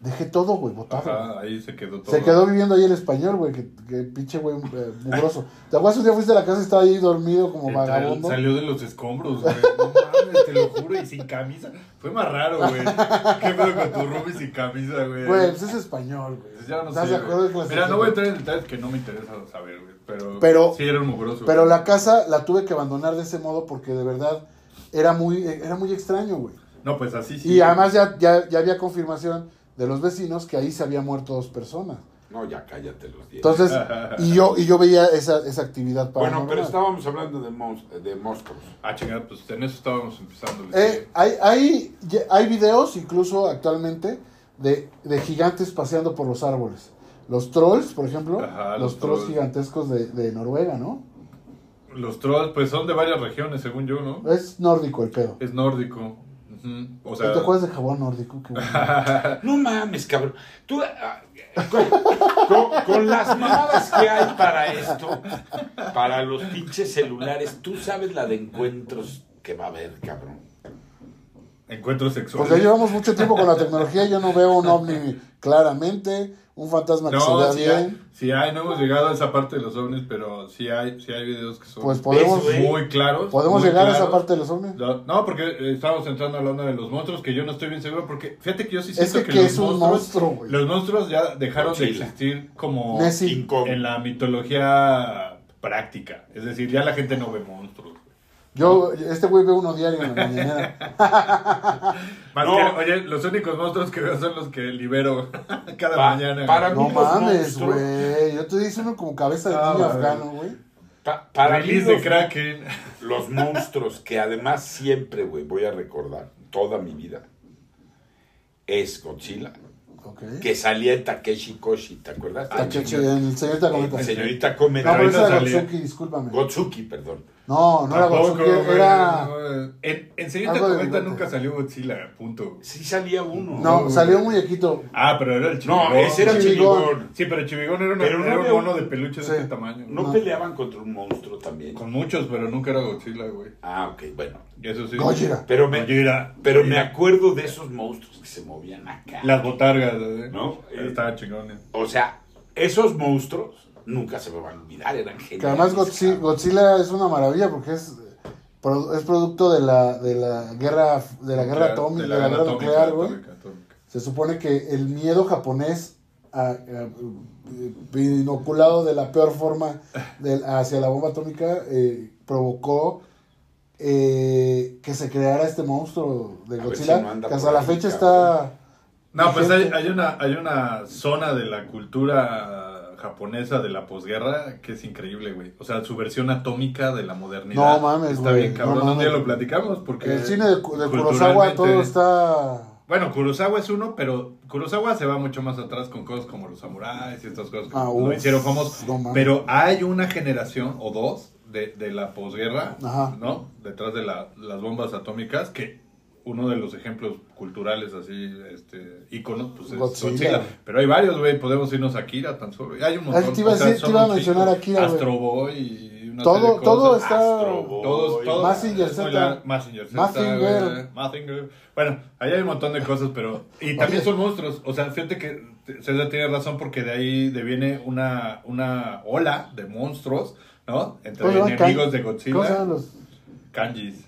S1: Dejé todo, güey, botado.
S3: Ajá, ahí se quedó todo.
S1: Se quedó viviendo ahí el español, güey, que, que pinche güey eh, mugroso. ¿Te acuerdas un día fuiste a la casa y estaba ahí dormido como vagabundo?
S3: Salió de los escombros, güey. No mames, te lo juro, y sin camisa. Fue más raro, güey. ¿Qué pedo con tu roomie sin camisa, güey?
S1: Güey, pues es español, güey.
S3: Pues ya no
S1: ¿Estás
S3: sé, güey. Mira, no voy a entrar en detalles que no me interesa saber, güey. Pero,
S1: Pero-
S3: sí era un mugroso.
S1: Pero
S3: güey.
S1: la casa la tuve que abandonar de ese modo porque de verdad era muy, era muy extraño, güey.
S3: No, pues así sí.
S1: Y además ya, ya, ya había confirmación de los vecinos que ahí se habían muerto dos personas.
S2: No, ya cállate los diez.
S1: Entonces, y yo, y yo veía esa, esa actividad
S2: bueno,
S1: paranormal.
S2: pero estábamos hablando de, mons- de monstruos.
S3: Ah, chingada, pues en eso estábamos empezando.
S1: Eh, hay, hay, hay videos, incluso actualmente, de, de gigantes paseando por los árboles. Los trolls, por ejemplo,
S3: Ajá,
S1: los,
S3: los
S1: trolls
S3: trolls.
S1: gigantescos de, de Noruega, ¿no?
S3: Los trolls, pues son de varias regiones, según yo, ¿no?
S1: Es nórdico el pedo.
S3: Es nórdico. O sea,
S1: ¿Te acuerdas de jabón nórdico? Qué bueno.
S2: No mames, cabrón. Tú, ah, con, con- con las mamadas que hay para esto, para los pinches celulares, tú sabes la de encuentros que va a haber, cabrón.
S3: encuentros sexuales.
S1: ya llevamos mucho tiempo con la tecnología, yo no veo un ovni claramente, un fantasma que se
S3: No,
S1: vea
S3: sí
S1: bien.
S3: hay, sí hay, no hemos llegado a esa parte de los ovnis, pero sí hay, sí hay videos que son
S1: Pues
S3: muy claros.
S1: podemos
S3: muy
S1: llegar a esa parte de los ovnis.
S3: No, no, porque estábamos entrando hablando de los monstruos, que yo no estoy bien seguro, porque fíjate que yo sí
S1: Es
S3: siento
S1: que,
S3: que,
S1: ¿qué
S3: los
S1: es un
S3: monstruos,
S1: monstruo,
S3: los monstruos ya dejaron de existir como en la mitología práctica. Es decir, ya la gente no ve monstruos.
S1: Yo, este güey ve uno diario en la mañana.
S2: No.
S3: oye, los únicos monstruos que veo son los que libero cada
S2: Pa-
S3: mañana.
S2: para
S1: No
S2: mí
S1: mames, güey. Yo te dije uno como cabeza de
S3: Ah,
S1: niño
S3: güey.
S1: afgano, güey.
S2: Pa- para mí
S3: de Kraken.
S2: los monstruos que además siempre, güey, voy a recordar toda mi vida, es Godzilla,
S1: Ok.
S2: que salía en Takeshi Koshi, ¿te acuerdas?
S1: Takeshi, el señorita Cometa.
S2: Eh, señorita Cometa.
S1: No, pero esa. Gotsuki, discúlpame.
S2: Gotsuki, perdón.
S1: No, no era
S3: Tampoco, güey,
S1: era...
S3: no, En, en Señorita Cometa nunca salió Godzilla, punto.
S2: Sí salía uno.
S1: No, salió un muñequito.
S3: Ah, pero era el chivigón.
S2: No, ese era
S1: Chivigón.
S2: Chivigón.
S3: Sí, pero Chivigón era, una-
S2: Pero no
S3: era un
S2: había
S3: mono de peluche de
S1: Sí.
S3: este tamaño.
S2: ¿No,
S1: No.
S2: peleaban contra un monstruo también?
S3: Con muchos, pero nunca era Godzilla, güey.
S2: Ah, ok, bueno.
S3: Y eso sí.
S1: Gojira.
S2: Pero me,
S3: Gojira.
S2: pero me acuerdo de esos monstruos que se movían acá.
S3: Las botargas, ¿eh?
S2: ¿No?
S3: Estaban chingones.
S2: O sea, esos monstruos nunca se me van a olvidar, eran geniales.
S1: Que además Godzi- Godzilla es una maravilla porque es, es producto de la, de la guerra de la guerra atómica, de la, guerra
S3: atómica,
S1: nuclear, güey. Se supone que el miedo japonés a- a- inoculado de la peor forma hacia la bomba atómica eh, provocó eh, que se creara este monstruo de Godzilla
S2: si no anda
S1: que hasta la
S2: ahí,
S1: fecha
S2: cabrón.
S1: está
S3: No, pues hay, hay una, hay una zona de la cultura japonesa de la posguerra que es increíble, güey. O sea, su versión atómica de la modernidad.
S1: No mames,
S3: Está
S1: güey,
S3: bien, cabrón.
S1: no
S3: Un día lo platicamos porque...
S1: el cine de, de Kurosawa todo está
S3: Bueno, Kurosawa es uno, pero Kurosawa se va mucho más atrás con cosas como los samuráis y estas cosas que
S1: Ah,
S3: lo hicieron famosos.
S1: no
S3: pero hay una generación o dos de, de la posguerra. ¿no? Detrás de la- las bombas atómicas, que uno de los ejemplos culturales así, este, íconos, pues es
S1: Godzilla.
S3: Godzilla. Pero hay varios, güey, podemos irnos a Akira tan solo. Hay un
S1: Ah,
S3: montón.
S1: te iba a
S3: o sea,
S1: decir-
S3: son
S1: te iba a
S3: un
S1: mencionar
S3: chingo.
S1: Akira.
S3: Astro Boy y una
S1: Todo- todo
S3: cosas.
S1: está-
S2: Astro Boy.
S3: Todos, todos.
S1: Mazinger
S3: Muy
S1: Z.
S3: güey. Mazinger. Bueno, ahí hay un montón de cosas, pero... Y también son monstruos. O sea, fíjate que César tiene razón porque de ahí deviene una, una ola de monstruos, ¿no? Entre enemigos de
S1: ¿Cómo se llaman
S3: Godzilla.
S1: los?
S3: Kanjis,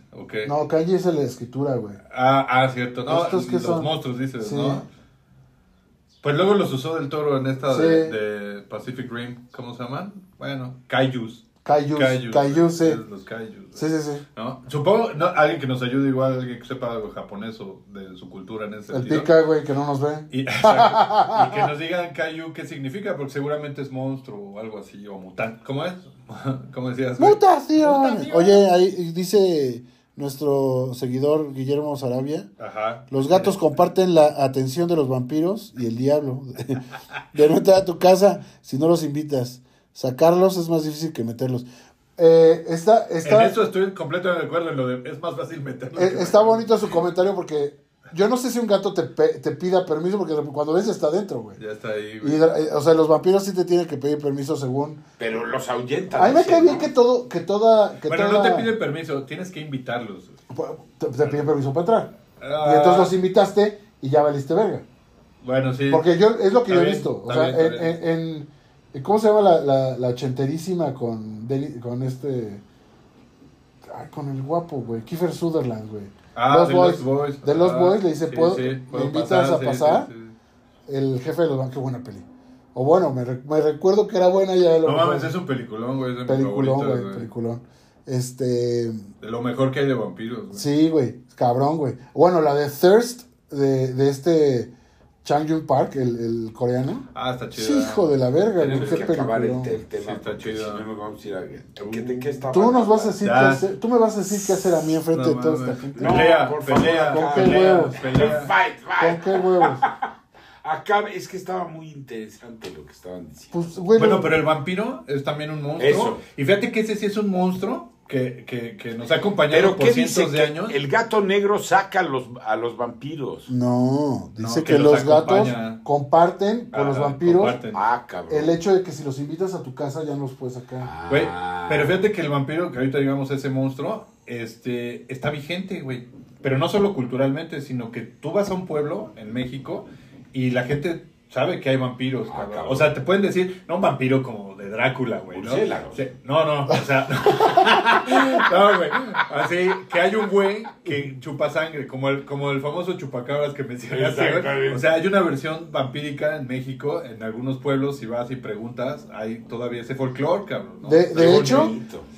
S1: No, kanji es la escritura, güey.
S3: Ah, ah, cierto. No,
S1: ¿Estos qué
S3: los
S1: son?
S3: monstruos, dices,
S1: Sí.
S3: ¿no? Pues luego los usó del toro en esta
S1: Sí.
S3: de, de Pacific Rim. ¿Cómo se llaman? Bueno, Kaijus.
S1: Kaijus, Kaijus, sí.
S3: Los Kaijus.
S1: Sí, sí, sí.
S3: ¿no? Supongo, no, alguien que nos ayude igual, alguien que sepa algo japonés o de su cultura en ese
S1: El
S3: sentido.
S1: pica, güey, que no nos ve.
S3: Y, que nos digan Kaiju qué significa, porque seguramente es monstruo o algo así, o mutante. ¿Cómo es? ¿Cómo decías?
S1: ¡Mutación!
S3: Mutación.
S1: Oye, ahí dice nuestro seguidor Guillermo Sarabia.
S3: Ajá.
S1: Los gatos comparten la atención de los vampiros y el diablo. De no entrar a tu casa si no los invitas. Sacarlos es más difícil que meterlos. Eh, está, está,
S3: En eso estoy completamente de acuerdo en lo de es más fácil meterlo.
S1: eh, está bonito su comentario porque yo no sé si un gato te, te pida permiso porque cuando ves está adentro, güey.
S3: Ya está ahí,
S1: Y,
S3: güey.
S1: eh, o sea, los vampiros sí te tienen que pedir permiso según...
S2: Pero los ahuyentan.
S1: A mí me cae bien que todo, que toda... Que
S3: Bueno,
S1: toda-
S3: no te piden permiso, tienes que invitarlos.
S1: Te, te piden permiso para entrar.
S3: Ah,
S1: Y entonces los invitaste y ya valiste verga.
S3: Bueno, sí.
S1: Porque yo, es lo que
S3: Está
S1: yo he
S3: bien,
S1: visto. O sea,
S3: bien,
S1: en, en- en- ¿Cómo se llama la, la, la ochenterísima con, Deli- con este... Ay, con el guapo, güey. Kiefer Sutherland, güey.
S3: Ah,
S1: Lost
S3: de
S1: Boys.
S3: Lost Boys.
S1: De Lost
S3: Ah,
S1: Boys le dice,
S3: sí,
S1: ¿puedo-
S3: sí,
S1: ¿me invitas
S3: pasar?
S1: a pasar?
S3: sí.
S1: El jefe de los bancos, qué buena peli. O bueno, me, me recuerdo que era buena ya. lo
S3: No
S1: mejor.
S3: mames, es un peliculón, güey. Es de
S1: Peliculón,
S3: favoritas,
S1: güey, peliculón. Este...
S3: De lo mejor que hay de vampiros, güey.
S1: Sí, güey, cabrón, güey. Bueno, la de Thirst de, de este Chang Jun Park, el, el coreano.
S3: Ah, está chido.
S1: Sí, hijo de la verga, güey, qué
S2: que acabar el, el tema
S3: Sí, está chido.
S2: si no nos vamos a ir a... ¿Qué, qué está
S1: Tú nos vas a decir
S3: Ya.
S1: qué hacer, tú me vas a decir qué hacer a mí enfrente
S3: No
S1: de toda esta gente.
S2: No,
S3: Pelea,
S2: por favor,
S3: pelea,
S1: ¿Con qué
S3: pelea,
S1: huevos?
S3: pelea.
S2: Fight,
S1: ¿Con
S2: fight.
S1: qué huevos?
S2: Acá es que estaba muy interesante lo que estaban diciendo.
S1: Pues, bueno,
S3: Bueno, pero el vampiro es también un monstruo.
S2: Eso.
S3: Y fíjate que ese sí es un monstruo que, que, que nos ha acompañado
S2: Pero
S3: por
S2: ¿qué
S3: cientos
S2: dice?
S3: de
S2: Que
S3: años.
S2: el gato negro saca a los, a los vampiros.
S1: no, dice
S3: No,
S1: que,
S3: que los
S1: los gatos comparten con los
S3: Ah,
S1: vampiros
S3: comparten.
S2: Ah, cabrón.
S1: el hecho de que si los invitas a tu casa ya no los puedes sacar.
S2: Ah.
S3: Güey, pero fíjate que el vampiro, que ahorita digamos ese monstruo, este, está vigente, güey. Pero no solo culturalmente, sino que tú vas a un pueblo en México y la gente sabe que hay vampiros,
S2: Ah,
S3: cabrón.
S2: cabrón.
S3: O sea, te pueden decir, no un vampiro como de Drácula, güey, ¿no? Sí, No, no, o sea, no, güey. Así que hay un güey que chupa sangre, como el, como el famoso chupacabras que mencionaste, güey. O sea, hay una versión vampírica en México, en algunos pueblos, si vas y preguntas, hay todavía ese folclore, cabrón. ¿no?
S1: De- hecho.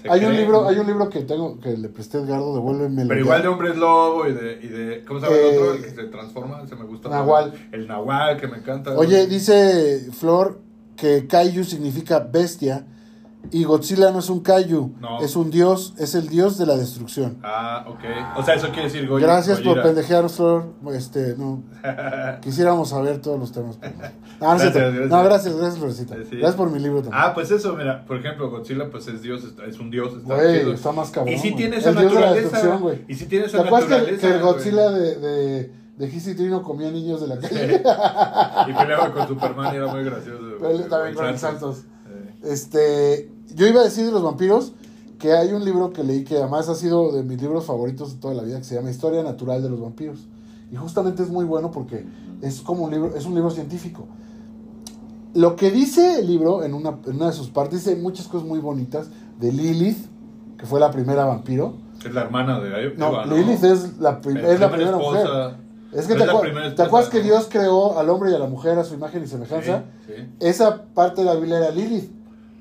S3: Se
S1: Hay un libro,
S3: ¿no?
S1: hay un libro que tengo que le presté a Edgardo, devuélveme
S3: Pero igual de hombres lobo y de, y de ¿cómo se llama
S1: Eh,
S3: el otro? El que se transforma, ese me gusta.
S1: Nahual.
S3: El Nahual, que me encanta.
S1: Oye, dice Flor que Kaiju significa bestia y Godzilla no es un Kaiju,
S3: No.
S1: es un dios, es el dios de la destrucción.
S3: Ah, ok. O sea, eso quiere decir Goya.
S1: Gracias por pendejear, Flor. Este, no. Quisiéramos saber todos los temas. pero no.
S3: Gracias, gracias.
S1: no, gracias, gracias, Florecita.
S3: Sí, sí.
S1: Gracias por mi libro también.
S3: Ah, pues eso, mira, por ejemplo, Godzilla pues es dios, es un dios, está
S1: Güey,
S3: chido.
S1: está más cabrón.
S3: Y si tiene esa
S1: el dios de la
S3: naturaleza.
S1: destrucción, güey.
S3: Y si tiene
S1: ¿Te
S3: esa
S1: acuerdas que, el-
S3: naturaleza.
S1: que el. Godzilla de, de, de Giz y Trino comía niños de la
S3: Sí.
S1: calle?
S3: Y peleaba con Superman y era muy gracioso.
S1: Pero también con los Santos.
S3: Sí.
S1: Este, yo iba a decir de los vampiros que hay un libro que leí que además ha sido de mis libros favoritos de toda la vida que se llama Historia Natural de los Vampiros. Y justamente es muy bueno porque es como un libro, es un libro científico. Lo que dice el libro en una, en una de sus partes dice muchas cosas muy bonitas de Lilith, que fue la primera vampiro.
S3: Es la hermana de
S1: No,
S3: Eva,
S1: Lilith es la, prim- es la primera
S3: esposa.
S1: mujer. Es que
S3: Es
S1: te,
S3: la
S1: acu-
S3: primera
S1: ¿te
S3: esposa,
S1: acuerdas que
S3: ¿no?
S1: Dios creó al hombre y a la mujer a su imagen y semejanza?
S3: Sí, sí.
S1: Esa parte de la Biblia era Lilith.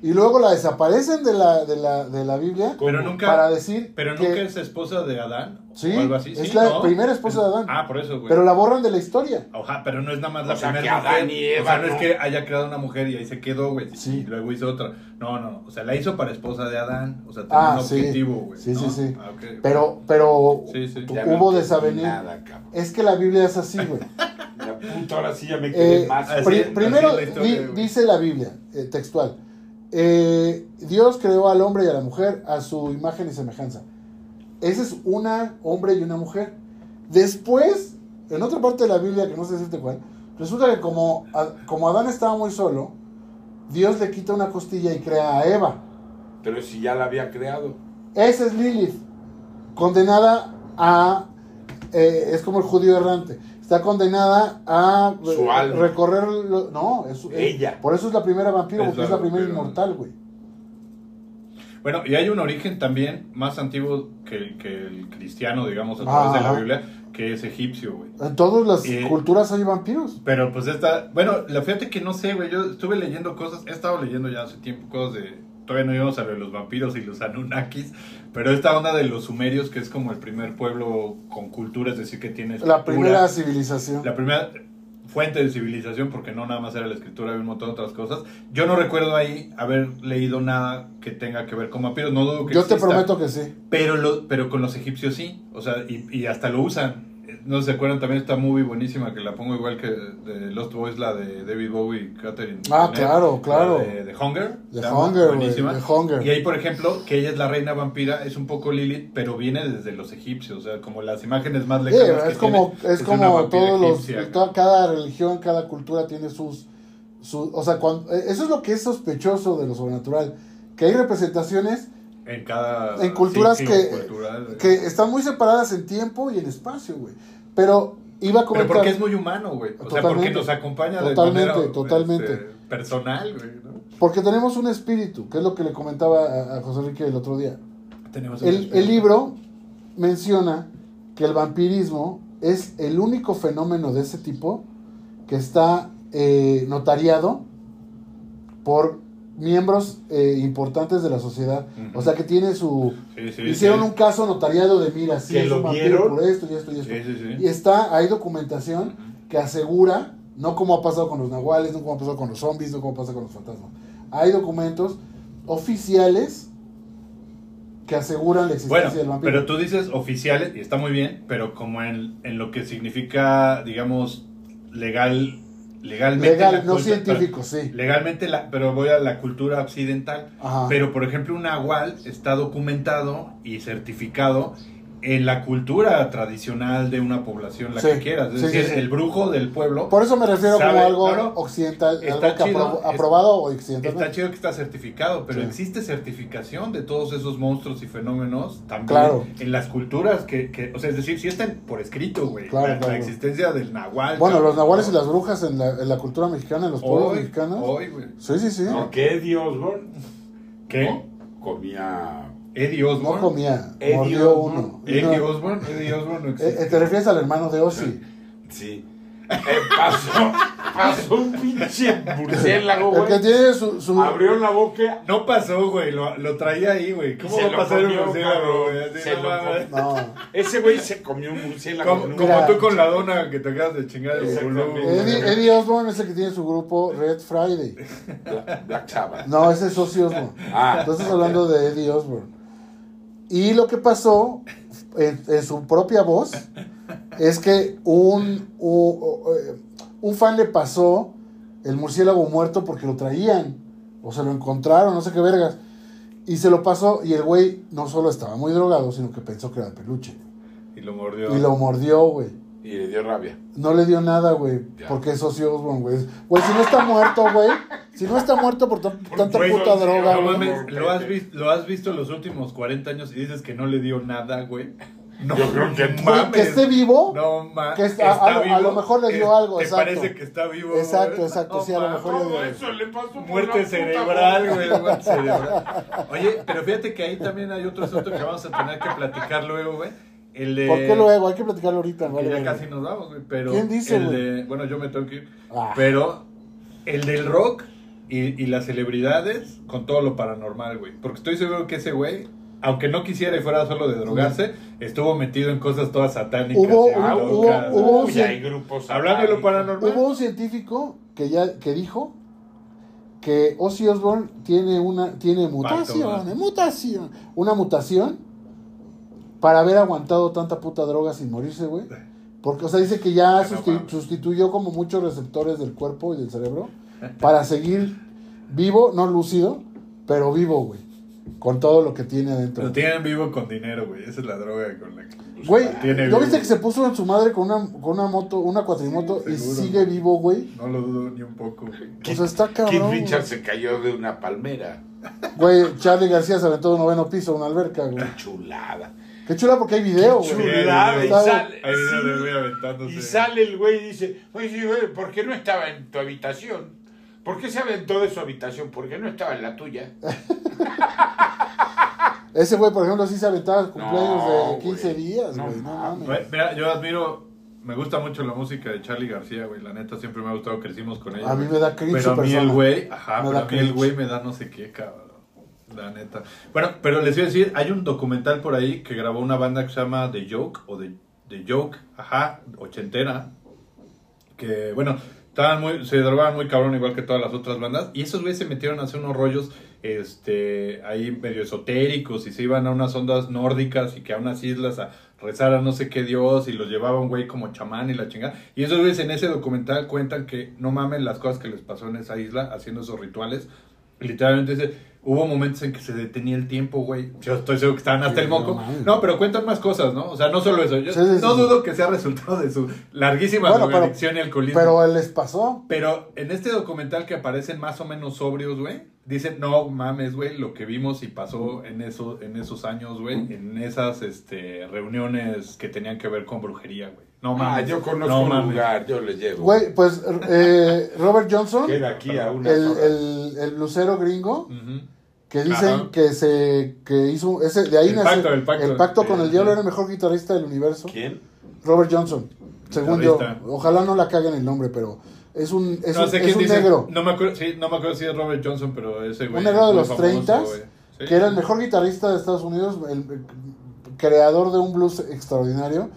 S1: Y luego la desaparecen de la, de la, de la Biblia
S3: Pero nunca,
S1: para decir
S3: pero
S1: que-
S3: nunca es esposa de Adán.
S1: Sí,
S3: o algo así.
S1: es
S3: Sí,
S1: la
S3: ¿no?
S1: primera esposa de Adán.
S3: Ah, por eso, güey.
S1: pero la borran de la historia.
S3: Ojalá, pero no es nada más
S2: O
S3: la
S2: sea,
S3: primera
S2: que Adán
S3: mujer.
S2: y Eva,
S3: o sea, no,
S2: ¿no?
S3: es que haya creado una mujer y ahí se quedó, güey.
S1: Sí.
S3: Y luego hizo otra. No, no. O sea, la hizo para esposa de Adán. O sea, tenía
S1: Ah,
S3: un
S1: sí.
S3: objetivo, güey.
S1: Sí,
S3: ¿no?
S1: sí, sí.
S3: Ah.
S1: Pero, pero
S3: Sí, sí.
S1: tu-
S2: Ya no
S1: hubo desavenir.
S2: Nada.
S1: Es que la Biblia es así, güey.
S2: Ahora sí ya me quedé
S1: Eh,
S2: más.
S1: pri-
S3: es,
S1: primero
S3: la historia,
S1: di- dice la Biblia, eh, textual. Eh, Dios creó al hombre y a la mujer a su imagen y semejanza. Esa es una hombre y una mujer. Después, en otra parte de la Biblia, que no sé decirte cuál, resulta que como, como Adán estaba muy solo, Dios le quita una costilla y crea a Eva.
S2: Pero si ya la había creado.
S1: Esa es Lilith, condenada a... eh, es como el judío errante. Está condenada a
S2: Su alma.
S1: recorrer... lo- no, es,
S2: Ella.
S1: por eso es la primera vampiro,
S3: Es
S1: porque
S3: la
S1: es la primera
S3: vampiro.
S1: inmortal, güey.
S3: Bueno, y hay un origen también más antiguo que el, que el cristiano, digamos, a través de la. Biblia, que es egipcio, güey.
S1: En todas las
S3: Eh,
S1: culturas hay vampiros.
S3: Pero pues esta, bueno, la fíjate que no sé, güey, yo estuve leyendo cosas, he estado leyendo ya hace tiempo cosas de, todavía no íbamos a ver los vampiros y los anunnakis, pero esta onda de los sumerios, que es como el primer pueblo con cultura, es decir, que tiene
S1: La primera civilización.
S3: la primera fuente de civilización, porque no nada más era la escritura, había un montón de otras cosas. Yo no recuerdo ahí haber leído nada que tenga que ver con vampiros, no dudo que
S1: Yo te prometo que sí.
S3: Pero, lo, pero con los egipcios sí, o sea, y, y hasta lo usan. No se acuerdan también esta movie buenísima que la pongo igual que de Lost Boys, la de David Bowie y Catherine.
S1: Ah, claro, claro.
S3: la De, de Hunger. Llama,
S1: Hunger,
S3: buenísima.
S1: The Hunger.
S3: Y ahí, por ejemplo, que ella es la reina vampira, es un poco Lilith, pero viene desde los egipcios, o sea, como las imágenes más lejanas que
S1: es como,
S3: tiene,
S1: es como todos los, cada religión, cada cultura tiene sus, sus o sea, cuando, eh, eso es lo que es sospechoso de lo sobrenatural, que hay representaciones
S3: En cada
S1: en culturas que,
S3: cultural.
S1: que están muy separadas en tiempo y en espacio, güey. Pero iba a
S3: Pero
S1: comentar,
S3: porque es muy humano, güey. O sea, porque
S1: Totalmente.
S3: nos acompaña
S1: Totalmente,
S3: de manera
S1: totalmente.
S3: este, personal, güey. ¿no?
S1: porque tenemos un espíritu, que es lo que le comentaba a, a José Enrique el otro día.
S3: Tenemos
S1: el libro menciona que el vampirismo es el único fenómeno de ese tipo que está eh, notariado por miembros eh, importantes de la sociedad. O sea que tiene su...
S3: Sí, sí,
S1: hicieron
S3: sí.
S1: un caso notariado de, mira, sí,
S2: Que
S1: es
S2: lo
S1: por esto y esto y esto. Y está, hay documentación que asegura, no como ha pasado con los nahuales, no como ha pasado con los zombies, no como pasa con los fantasmas. Hay documentos oficiales que aseguran la existencia
S3: Bueno,
S1: del vampiro.
S3: pero tú dices oficiales, y está muy bien, pero como en, en lo que significa, digamos, legal, legalmente.
S1: Legal, no científico, sí.
S3: Legalmente, la, pero voy a la cultura occidental.
S1: Ajá.
S3: Pero, por ejemplo, un nahual está documentado y certificado en la cultura tradicional de una población, la
S1: Sí,
S3: que quieras. Es
S1: sí,
S3: decir,
S1: sí, sí.
S3: el brujo del pueblo.
S1: Por eso me refiero
S3: ¿Sabe?
S1: como algo
S3: No, no.
S1: occidental,
S3: Está
S1: algo
S3: chido,
S1: apro-
S3: es-
S1: aprobado o occidental.
S3: Está chido que está certificado, pero
S1: Sí.
S3: existe certificación de todos esos monstruos y fenómenos también
S1: Claro.
S3: en las culturas que, que- o sea, es decir, si están por escrito, güey,
S1: Claro,
S3: la, la
S1: claro.
S3: existencia del nahual.
S1: Bueno,
S3: cabrón,
S1: los nahuales y
S3: ¿no?
S1: las brujas en la, en la cultura mexicana, en los pueblos
S3: Hoy,
S1: mexicanos.
S3: hoy, güey.
S1: Sí, sí, sí.
S2: Porque Eddie Osborne
S3: ¿Qué?
S2: co- comía.
S3: Eddie
S1: No
S3: Osborne.
S1: comía,
S2: Eddie
S1: mordió
S2: Osborne.
S1: uno.
S3: Eddie
S1: no-
S3: Osborne, Eddie Osborne no
S1: Eh,
S3: existe.
S1: eh, te refieres al hermano de Ozzy.
S2: Sí. Eh, pasó, pasó un pinche murciélago,
S1: El que
S2: güey.
S1: tiene su... su-
S2: Abrió la boca.
S3: No pasó, güey, lo, lo traía ahí, güey. ¿Cómo
S2: se
S3: va a
S2: lo
S3: pasar el
S2: comió,
S3: murciélago,
S2: cabrón.
S3: güey?
S2: Se
S3: no
S2: lo
S3: mames.
S1: No.
S2: Ese güey se comió un murciélago.
S3: Como,
S2: un-
S3: como tú con la dona que te acabas de chingar el güey.
S1: Eddie, Eddie Osborne es el que tiene su grupo Red Friday.
S2: Black, Sabbath.
S1: No, ese es Ozzy Osbourne.
S2: Ah.
S1: Entonces hablando de Eddie Osborne. Y lo que pasó en, en su propia voz es que un, un, un fan le pasó el murciélago muerto porque lo traían o se lo encontraron, no sé qué vergas. Y se lo pasó y el güey no solo estaba muy drogado, sino que pensó que era de peluche.
S3: Y lo mordió.
S1: Y lo mordió, güey.
S2: Y le dio rabia.
S1: No le dio nada, güey, porque es Ozzy Osbourne, güey. Güey, si no está muerto, güey, si no está muerto por tan- tanta
S3: Güey,
S1: puta
S2: no,
S1: droga,
S3: No
S1: güey.
S3: mames, ¿lo has, vis- lo has visto en los últimos 40 años y dices que no le dio nada, güey. No,
S2: Yo creo que no.
S1: Güey, que esté vivo.
S3: No mames.
S1: Que está- a lo- a lo mejor le dio algo, exacto.
S3: parece que está vivo.
S1: Exacto, exacto,
S3: No
S1: sí, a lo
S3: mames.
S1: mejor le dio.
S2: eso le pasó
S3: Muerte cerebral, güey, muerte cerebral. Oye, pero fíjate que ahí también hay otro asunto que vamos a tener que platicar luego, güey. El de...
S1: ¿Por qué luego? Hay que platicarlo ahorita, vale,
S3: ya casi nos vamos, güey. Pero
S1: ¿Quién dice,
S3: el de... Bueno, yo me tengo que ir.
S1: Ah.
S3: Pero el del rock y, y las celebridades con todo lo paranormal, güey. Porque estoy seguro que ese güey, aunque no quisiera y fuera solo de drogarse, estuvo metido en cosas todas satánicas.
S1: Hubo-
S3: y
S2: Ah,
S1: hubo-
S3: locas.
S1: hubo-
S2: hay grupos
S3: Hablando de lo paranormal.
S1: Hubo un científico que ya que dijo que Ozzy Osbourne tiene una tiene mutación, mutación, una mutación para haber aguantado tanta puta droga sin morirse, güey. Porque, o sea, dice que ya
S3: no
S1: sustituyó como muchos receptores del cuerpo y del cerebro para seguir vivo, no lúcido, pero vivo, güey. Con todo lo que tiene adentro.
S3: Lo tienen vivo con dinero, güey. Esa es la droga con la que...
S1: Güey,
S3: tiene
S1: ¿no
S3: vivo.
S1: viste que se puso en su madre con una, con una moto, una cuatrimoto
S3: Sí,
S1: y
S3: seguro.
S1: sigue vivo, güey?
S3: No lo dudo ni un poco, güey.
S1: O sea, está
S2: Keith
S1: cabrón.
S2: Richards se cayó de una palmera.
S1: Güey, Charlie García se aventó de un noveno piso, una alberca, güey.
S2: Chulada.
S1: Qué chula porque hay video, güey.
S2: chulada. Y sale,
S3: Ahí
S2: sí, y sale el güey y dice, oye, sí, güey, ¿por qué no estaba en tu habitación? ¿Por qué se aventó de su habitación? ¿Por qué no estaba en la tuya?
S1: Ese güey, por ejemplo, sí se aventaba cumpleaños
S2: No,
S1: de 15
S2: güey.
S1: días,
S2: No
S1: güey. No.
S3: Güey, Mira, yo admiro, me gusta mucho la música de Charlie García, güey. La neta siempre me ha gustado, crecimos con ella.
S1: A mí me da cringe
S3: Pero a mí
S1: persona.
S3: el güey, ajá,
S1: Me
S3: pero
S1: da
S3: a mí el güey me da no sé qué, cabrón. La neta. Bueno, pero les iba a decir, hay un documental por ahí que grabó una banda que se llama The Joke, o The, The Joke, ajá, ochentera. Que, bueno, estaban muy, se drogaban muy cabrón igual que todas las otras bandas. Y esos güeyes se metieron a hacer unos rollos este, ahí medio esotéricos y se iban a unas ondas nórdicas y que a unas islas a rezar a no sé qué dios y los llevaba un güey como chamán y la chingada. Y esos güeyes en ese documental cuentan que no mamen las cosas que les pasó en esa isla haciendo esos rituales. Literalmente dice, hubo momentos en que se detenía el tiempo, güey. Yo estoy seguro que estaban hasta el
S1: no
S3: moco. No, pero cuentan más cosas, ¿no? O sea, no solo eso. Yo
S1: Sí, sí,
S3: no
S1: sí.
S3: dudo que sea resultado de su larguísima
S1: Bueno, pero-
S3: drogadicción y alcoholismo.
S1: Pero él les pasó.
S3: Pero en este documental que aparecen más o menos sobrios, güey, dicen, no mames, güey, lo que vimos y pasó en, eso, en esos años, güey, en esas este, reuniones que tenían que ver con brujería, güey. No
S2: Ah,
S3: mames.
S2: yo conozco
S3: no
S2: un
S3: mames.
S2: lugar, yo les llevo.
S1: Güey, pues eh, Robert Johnson,
S2: Queda aquí a una
S1: el, el, el lucero gringo,
S3: Ujú.
S1: Que dicen
S3: Ajá.
S1: que se que hizo ese de ahí
S3: El
S1: nació
S3: pacto, el pacto.
S1: con el
S3: Sí,
S1: diablo era el mejor guitarrista del universo.
S2: ¿Quién?
S1: Robert Johnson, según yo. Ojalá no la caguen el nombre, pero es un es
S3: no
S1: un,
S3: sé
S1: es un
S3: dice.
S1: negro.
S3: No me, acuerdo, sí, no me acuerdo si es Robert Johnson, pero ese güey.
S1: Un negro de los
S3: famoso,
S1: 30
S3: güey. Sí.
S1: que era el mejor guitarrista de Estados Unidos, el, el creador de un blues extraordinario,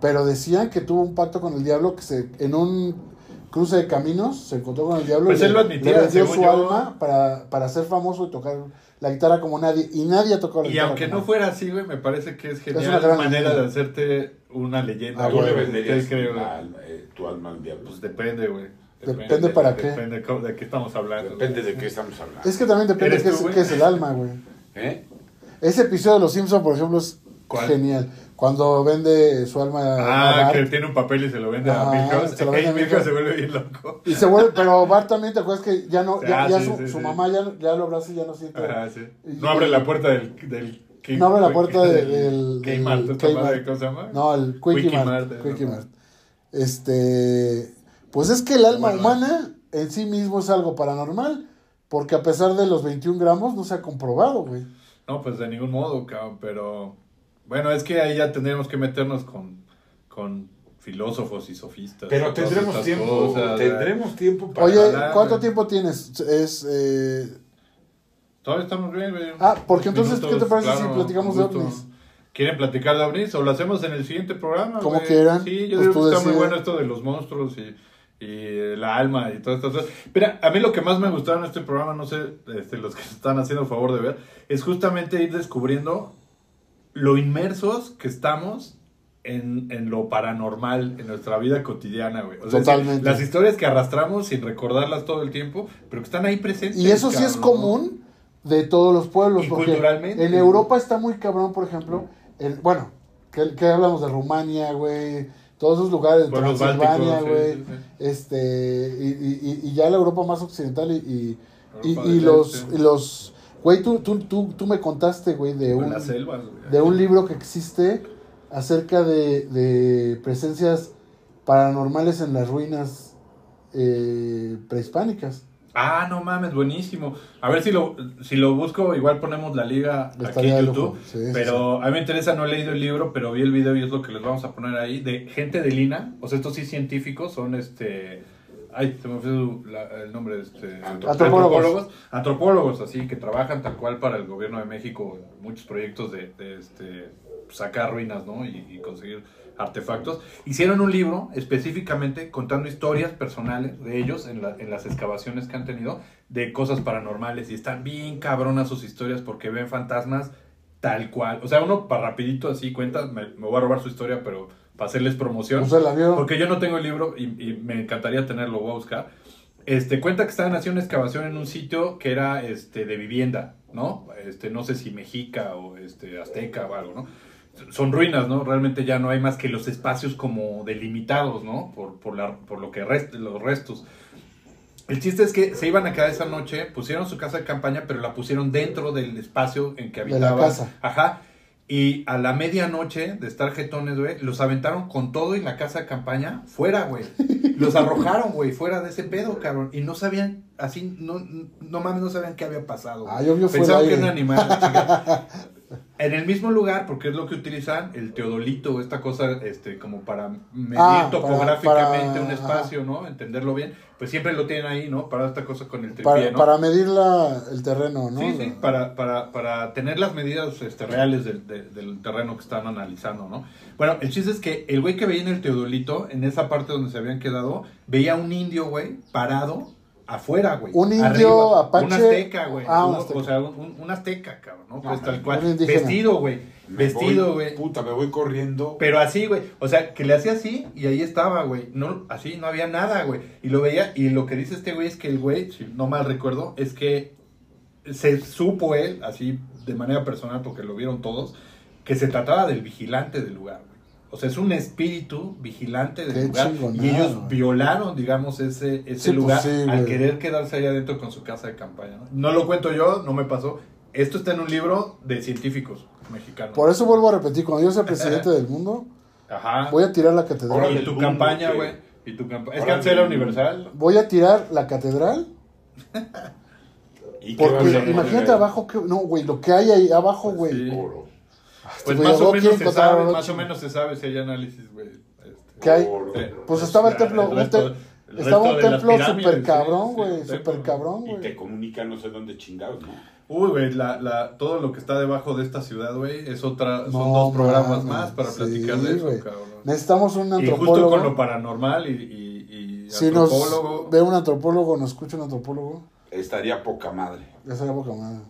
S1: pero decían que tuvo un pacto con el diablo que se en un cruce de caminos se encontró con el diablo
S3: Pues
S1: y
S3: él
S1: le,
S3: lo admitía,
S1: le vendió su
S3: yo.
S1: alma para, para ser famoso y tocar la guitarra como nadie y nadie ha tocado la
S3: Y
S1: guitarra
S3: aunque
S1: como
S3: no fuera así, güey, me parece que es
S1: una
S3: genial
S1: gran
S3: manera
S1: leyenda.
S3: de hacerte una leyenda.
S1: Ah,
S2: ¿Tú le venderías
S3: creo,
S2: alma, eh, tu alma al diablo?
S3: Pues depende, güey.
S1: Depende para qué.
S3: Depende de qué estamos hablando.
S2: Depende de qué estamos hablando.
S1: Es que también depende
S3: ¿Eres
S1: qué es, qué es el alma, güey.
S2: ¿Eh?
S1: Ese episodio de Los Simpsons, por ejemplo, es
S3: ¿Cuál?
S1: genial. Cuando vende su alma a
S3: Ah,
S1: Bart.
S3: que tiene un papel y se lo vende a Milhouse.
S1: se lo vende a
S3: Milhouse se vuelve bien loco.
S1: Y se vuelve, pero Bart también, ¿te acuerdas que ya no, ya,
S3: Ah,
S1: ya
S3: sí,
S1: su,
S3: sí,
S1: su
S3: sí.
S1: mamá ya, ya lo abraza y ya no siente.
S3: Ajá, sí. No abre la puerta del... del K-
S1: No abre la puerta de- del-
S3: Kmart,
S1: del
S3: ¿esta
S1: Kmart.
S3: ¿cómo se llama?
S1: No, el Quickie, Mart. Quickie
S3: ¿no?
S1: Mart. Este, pues es que el alma
S3: Bueno.
S1: humana en sí mismo es algo paranormal, porque a pesar de los 21 gramos no se ha comprobado, güey.
S3: No, pues de ningún modo, cabrón, pero... Bueno, es que ahí ya tendríamos que meternos con, con filósofos y sofistas.
S2: Pero tendremos tiempo,
S3: cosas,
S2: tendremos tiempo para
S1: Oye,
S3: hablar,
S1: ¿cuánto tiempo tienes? Es, eh,
S3: Todavía estamos bien, güey.
S1: Ah, porque entonces, ¿qué te parece si platicamos de ovnis?
S3: ¿Quieren platicar de ovnis o lo hacemos en el siguiente programa?
S1: Como quieran,
S3: Sí, yo
S1: pues tú
S3: que está muy bueno esto de los monstruos y, y la alma y todas estas cosas. Mira, a mí lo que más me gustaron en este programa, no sé, este, los que se están haciendo el favor de ver, es justamente ir descubriendo lo inmersos que estamos en, en lo paranormal, en nuestra vida cotidiana, güey. O sea, es decir,
S1: Totalmente.
S3: las historias que arrastramos sin recordarlas todo el tiempo, pero que están ahí presentes.
S1: Y eso sí es común de todos los pueblos,
S3: Y
S1: porque
S3: culturalmente.
S1: en Europa está muy cabrón, por ejemplo, el, bueno, que, que hablamos de Rumania, güey, todos esos lugares,
S3: Pueblos
S1: Transilvania, güey,
S3: sí, sí, sí.
S1: este, y, y- y- ya la Europa más occidental y, y, y-
S3: Europa
S1: y los,
S3: Este.
S1: y los, güey, tú, tú, tú, tú me contaste, güey, de un,
S3: selvas, güey.
S1: de un libro que existe acerca de, de presencias paranormales en las ruinas eh, prehispánicas.
S3: Ah, no mames, buenísimo. A ver si lo, si lo busco, igual ponemos la liga aquí en YouTube.
S1: lujo, sí, sí,
S3: pero a mí me interesa, no he leído el libro, pero vi el video y es lo que les vamos a poner ahí, de gente de Lina. O sea, estos sí científicos son este... Ay, se me fue el nombre de este...
S1: Antropólogos.
S3: Antropólogos, así, que trabajan tal cual para el gobierno de México, muchos proyectos de, de, este, sacar ruinas, ¿no? Y, y conseguir artefactos. Hicieron un libro específicamente contando historias personales de ellos en, la- en las excavaciones que han tenido de cosas paranormales y están bien cabronas sus historias porque ven fantasmas tal cual. O sea, uno para rapidito así cuenta, me, me voy a robar su historia, pero para hacerles promoción.
S1: ¿Usted la vio?
S3: Porque yo no tengo el libro y, y me encantaría tenerlo, voy a buscar. Este, cuenta que estaban haciendo una excavación en un sitio que era este, de vivienda, ¿no? Este, no sé si mexica o este, azteca o algo, ¿no? Son ruinas, ¿no? Realmente ya no hay más que los espacios como delimitados, ¿no? Por, por, la, por lo que rest, los restos. El chiste es que se iban a quedar esa noche, pusieron su casa de campaña, pero la pusieron dentro del espacio en que
S1: De la
S3: habitaban.
S1: casa.
S3: Ajá. Y a la medianoche de estar jetones, güey, los aventaron con todo y la casa de campaña fuera, güey. Los arrojaron, güey, fuera de ese pedo, cabrón. Y no sabían, así, no, no mames, no sabían qué había pasado. güey.
S1: Ah, yo
S3: Pensaban que era un animal. En el mismo lugar, porque es lo que utilizan, el teodolito, esta cosa, este, como para medir
S1: Ah,
S3: topográficamente
S1: para-
S3: un espacio, ¿no? Entenderlo bien. Pues siempre lo tienen ahí, ¿no? Para esta cosa con el tripié,
S1: Para,
S3: ¿no?
S1: para medir la, el terreno, ¿no?
S3: Sí, sí, para, para, para tener las medidas este, reales del, de- del terreno que están analizando, ¿no? Bueno, el chiste es que el güey que veía en el Teodolito, en esa parte donde se habían quedado, veía un indio, güey, parado afuera, güey.
S1: Un indio,
S3: Arriba.
S1: apache.
S3: Un azteca, güey.
S1: Ah, un azteca.
S3: O sea, un, azteca, cabrón, ¿no? Pues tal cual. Vestido, güey. Vestido, güey.
S2: Puta, me voy corriendo.
S3: Pero así, güey. O sea, que le hacía así y ahí estaba, güey. No, así no había nada, güey. Y lo veía. Y lo que dice este güey es que el güey, si no mal recuerdo, es que se supo él, así de manera personal, porque lo vieron todos, que se trataba del vigilante del lugar, güey. O sea, es un espíritu vigilante del
S1: Qué
S3: lugar. Y ellos violaron, digamos, ese, ese
S1: Sí, pues
S3: lugar
S1: sí,
S3: al querer quedarse ahí adentro con su casa de campaña. ¿no? No lo cuento yo, no me pasó. Esto está en un libro de científicos mexicanos.
S1: Por eso vuelvo a repetir, cuando yo sea presidente del mundo,
S3: Ajá.
S1: voy a tirar la catedral.
S2: Órale.
S3: Y tu campaña, güey. Y tu campaña. Es
S2: Ahora
S3: que antes era
S2: del mundo.
S3: universal.
S1: Voy a tirar la catedral.
S2: ¿Y
S1: Porque imagínate abajo que. No, güey, lo que hay ahí abajo, güey.
S3: Sí.
S2: Oro.
S3: Pues
S1: güey,
S3: más o menos se sabe, más o menos se sabe si hay análisis, güey. Este,
S1: ¿Qué hay?
S2: Oro.
S3: eh,
S1: Pues estaba el templo, un
S3: resto-
S1: te-
S3: el
S1: estaba un
S3: de las
S1: templo super
S3: sí,
S1: cabrón,
S3: sí,
S1: güey,
S3: un
S1: super cabrón,
S2: Y te comunica no sé dónde chingados, ¿no?
S3: Uy, güey, la, la, todo lo que está debajo de esta ciudad, güey, es otra, son
S1: No
S3: dos programas más para
S1: sí,
S3: platicar de eso, cabrón.
S1: Necesitamos un
S3: Y justo
S1: antropólogo.
S3: con lo paranormal y, y, y
S1: Si nos
S3: antropólogo.
S1: ve un antropólogo, nos escucha un antropólogo,
S2: Estaría poca madre.
S1: sería poca madre.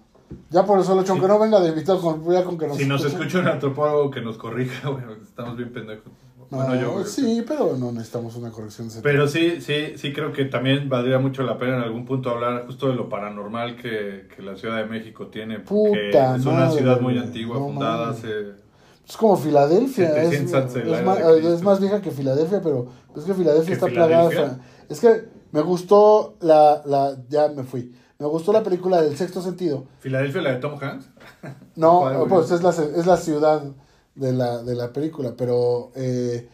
S1: Ya por eso, hecho, aunque no venga de invitado, con, ya con que nos
S3: si nos escucha un antropólogo que nos corrija, porque estamos bien pendejos.
S1: No,
S3: bueno, yo, güey.
S1: sí, pero no necesitamos una corrección. de
S3: Pero sí, sí, sí creo que también valdría mucho la pena en algún punto hablar justo de lo paranormal que, que la Ciudad de México tiene, porque
S1: Puta
S3: es una
S1: madre,
S3: ciudad muy antigua,
S1: no
S3: fundada hace...
S1: Es como Filadelfia. Es,
S3: 700 antes de la
S1: es
S3: era
S1: más, es vieja que Filadelfia, pero es que Filadelfia
S3: ¿Que
S1: está plagada. de
S3: Filadelfia?
S1: fa- Es que me gustó la, la. Ya me fui. Me gustó la película del sexto sentido.
S3: ¿Filadelfia, la de Tom Hanks?
S1: No, pues es la, es la ciudad de la, de la película, pero. eh,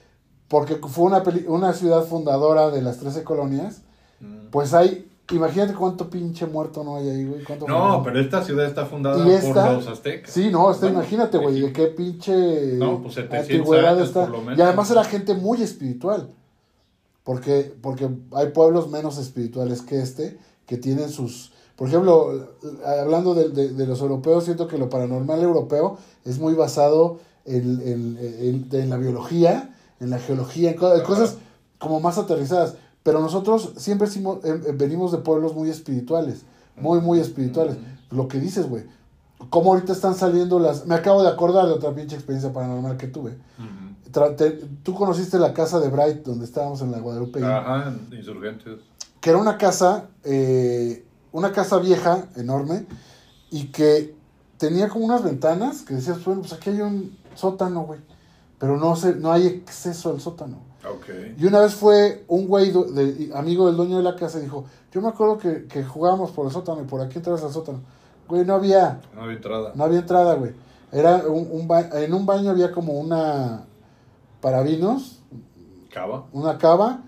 S1: porque fue una, peli- una ciudad fundadora de las 13 colonias.
S3: Mm.
S1: Pues hay. Imagínate cuánto pinche muerto no hay ahí, güey. cuánto
S3: No,
S1: muerto.
S3: pero esta ciudad está fundada
S1: ¿Y esta?
S3: por los aztecas.
S1: Sí, no,
S3: Bueno,
S1: imagínate, güey, de qué pinche
S3: No, pues 700
S1: antigüedad está. Y además era gente muy espiritual. Porque, porque hay pueblos menos espirituales que este, que tienen sus... Por ejemplo, hablando de, de- de los europeos, siento que lo paranormal europeo es muy basado en, en- en- en la biología, en la geología, en, co- en cosas como más aterrizadas. Pero nosotros siempre hicimos- em- em, venimos de pueblos muy espirituales, muy, muy espirituales. Lo que dices, güey. Cómo ahorita están saliendo las... Me acabo de acordar de otra pinche experiencia paranormal que tuve. Te- Tú conociste la casa de Bright, donde estábamos en la Guadalupe.
S3: Ajá, insurgentes.
S1: Que era una casa, eh, una casa vieja, enorme, y que tenía como unas ventanas que decías, bueno, pues aquí hay un sótano, güey. Pero no, se, no hay acceso al sótano.
S3: Ok.
S1: Y una vez fue un güey de- amigo del dueño de la casa y dijo, yo me acuerdo que, que jugábamos por el sótano y por aquí entras al sótano. Güey, no había,
S3: No había entrada.
S1: no había entrada, güey. Era un, un ba- en un baño había como una para vinos,
S3: Cava.
S1: una cava,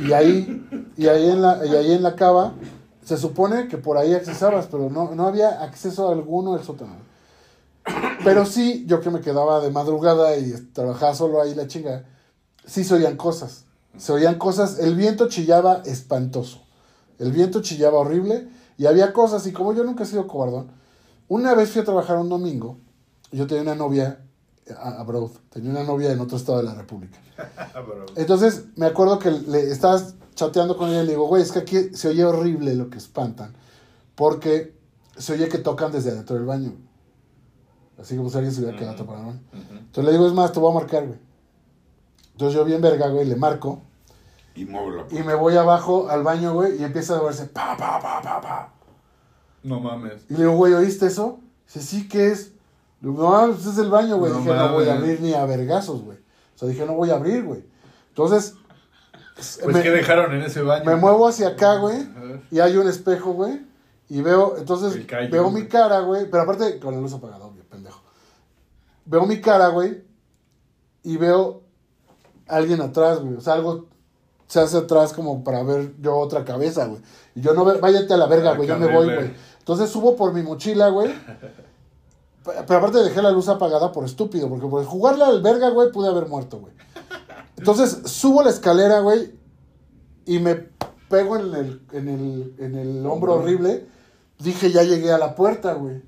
S1: y ahí, y ahí en la, y ahí en la cava, se supone que por ahí accesabas, pero no, no había acceso alguno al sótano. Pero sí, yo que me quedaba de madrugada y trabajaba solo ahí la chinga, sí se oían cosas. Se oían cosas, el viento chillaba espantoso. El viento chillaba horrible y había cosas, y como yo nunca he sido cobardón, una vez fui a trabajar un domingo, yo tenía una novia abroad, tenía una novia en otro estado de la República. Entonces me acuerdo que le estabas chateando con ella y le digo, güey, es que aquí se oye horrible lo que espantan, porque se oye que tocan desde adentro del baño. Así como si alguien se hubiera quedado
S3: Ujú.
S1: atrapado en el baño. Entonces le digo, es más, te voy a marcar, güey. Entonces yo bien verga, güey, le marco
S2: Y mueve la
S1: y me voy abajo al baño, güey, y empieza a verse pa, pa, pa, pa, pa.
S3: No mames.
S1: Y le digo, güey, ¿oíste eso? Dice, sí, ¿qué es? Le digo, no, ese es el baño, güey.
S3: No
S1: dije, no voy a
S3: mames.
S1: abrir ni a vergazos, güey. O sea, dije, no voy a abrir, güey. Entonces,
S3: Pues,
S1: me,
S3: ¿qué dejaron en ese baño?
S1: me muevo hacia acá, güey. Y hay un espejo, güey. Y veo, entonces,
S3: callo,
S1: veo
S3: güey.
S1: mi cara, güey. Pero aparte, con la luz apagada, obvio, pendejo. Veo mi cara, güey. Y veo a alguien atrás, güey. O sea, algo se hace atrás como para ver yo otra cabeza, güey. Y yo no veo, váyate a la verga,
S3: Ah,
S1: güey. Yo me voy, güey. Entonces subo por mi mochila, güey. Pe- Pero aparte dejé la luz apagada por estúpido, porque por jugarle al verga, güey, pude haber muerto, güey. Entonces subo la escalera, güey, y me pego en el, en el, en el hombro horrible. Dije, ya llegué a la puerta, güey.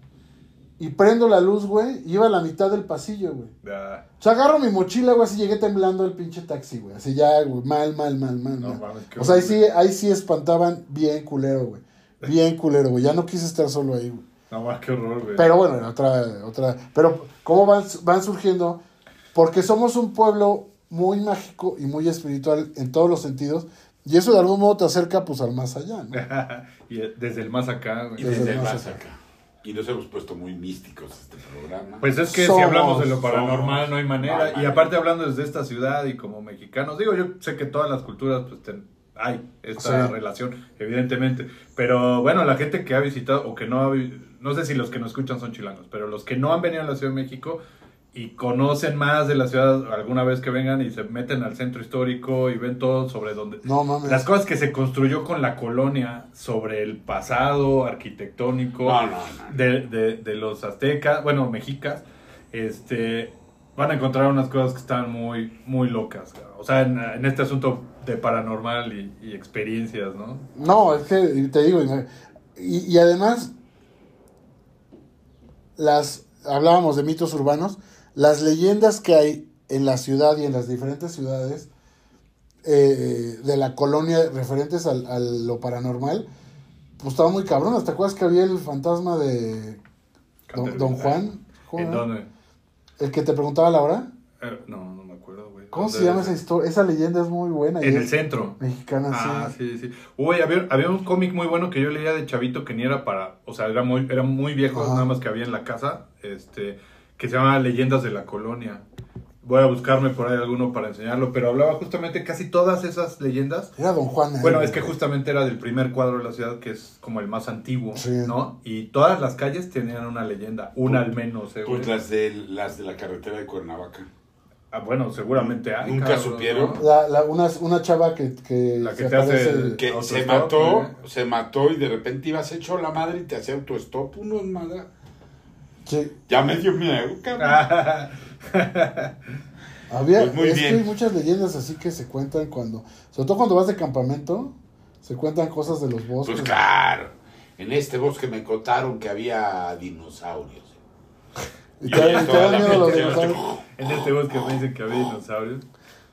S1: y prendo la luz, güey, iba a la mitad del pasillo, güey. O sea, agarro mi mochila, güey, así llegué temblando el pinche taxi, güey. Así ya, güey, mal, mal, mal, mal.
S3: No
S1: mal. o sea, ahí sí, ahí sí espantaban bien culero, güey. Bien culero, güey. Ya no quise estar solo ahí, güey.
S3: No más, qué horror, güey.
S1: Pero bueno, otra, otra. Pero, ¿cómo van, van surgiendo? Porque somos un pueblo muy mágico y muy espiritual en todos los sentidos. Y eso de algún modo te acerca, pues, al más allá, ¿no?
S3: y eh, desde el más acá, güey.
S2: Y
S1: Desde
S2: desde
S1: el más
S2: más
S1: acá.
S2: acá. Y nos hemos puesto muy místicos este programa.
S3: Pues es que si hablamos de lo paranormal
S2: somos-
S3: no hay
S2: no
S3: manera. y aparte hablando desde esta ciudad y como mexicanos, digo, yo sé que todas las culturas pues ten- hay esta
S1: Sí.
S3: relación, evidentemente. Pero bueno, la gente que ha visitado o que no ha no sé si los que nos escuchan son chilangos, pero los que no han venido a la Ciudad de México y conocen más de la ciudad alguna vez que vengan y se meten al centro histórico y ven todo sobre donde
S1: No mames.
S3: las cosas que se construyó con la colonia sobre el pasado arquitectónico
S2: No, no, no.
S3: de, de- de los aztecas, bueno, mexicas, este, van a encontrar unas cosas que están muy, muy locas. O sea, en, en este asunto de paranormal y, y experiencias, ¿no?
S1: No, es que te digo, y, y además, las hablábamos de mitos urbanos, las leyendas que hay en la ciudad y en las diferentes ciudades eh, de la colonia referentes al, a lo paranormal, pues estaba muy cabrón. ¿Te acuerdas que había el fantasma de don, don Juan? ¿Cómo
S3: ¿En dónde?
S1: El que te preguntaba la hora.
S3: Eh, no, no me acuerdo, güey.
S1: ¿Cómo
S3: ¿Dónde
S1: se llama
S3: es?
S1: esa historia? Esa leyenda es muy buena.
S3: En el centro.
S1: Mexicana,
S3: Ah,
S1: sí.
S3: sí, sí. Uy, había, había un cómic muy bueno que yo leía de chavito que ni era para, o sea, era muy, era muy viejo,
S1: Ajá.
S3: nada más que había en la casa, este, que se llama Leyendas de la Colonia. Voy a buscarme por ahí alguno para enseñarlo, pero hablaba justamente casi todas esas leyendas.
S1: Era don Juan. ahí,
S3: Bueno, es que justamente era del primer cuadro de la ciudad, que es como el más antiguo,
S1: Sí.
S3: ¿no? Y todas las calles tenían una leyenda, una al menos, ¿eh,
S2: Pues las de, las de la carretera de Cuernavaca.
S3: Ah, bueno, seguramente hay.
S2: Nunca
S3: cabrón,
S2: supieron.
S3: ¿no?
S1: La, la- una, una chava que, que,
S3: La que
S1: se
S3: te hace
S1: aparece-
S3: el-
S2: Que
S3: Autostop,
S2: se mató,
S3: ¿eh?
S2: se mató y de repente ibas hecho la madre y te hacía autostop unos madre.
S1: Sí.
S2: Ya me dio miedo, cabrón.
S1: Había,
S2: Pues muy
S1: es que
S2: bien.
S1: hay muchas leyendas así que se cuentan cuando, sobre todo cuando vas de campamento, se cuentan cosas de los bosques.
S2: Pues claro, en este bosque me contaron que había dinosaurios.
S1: y te, miedo los dinosaurios.
S3: en este bosque me dicen que había dinosaurios.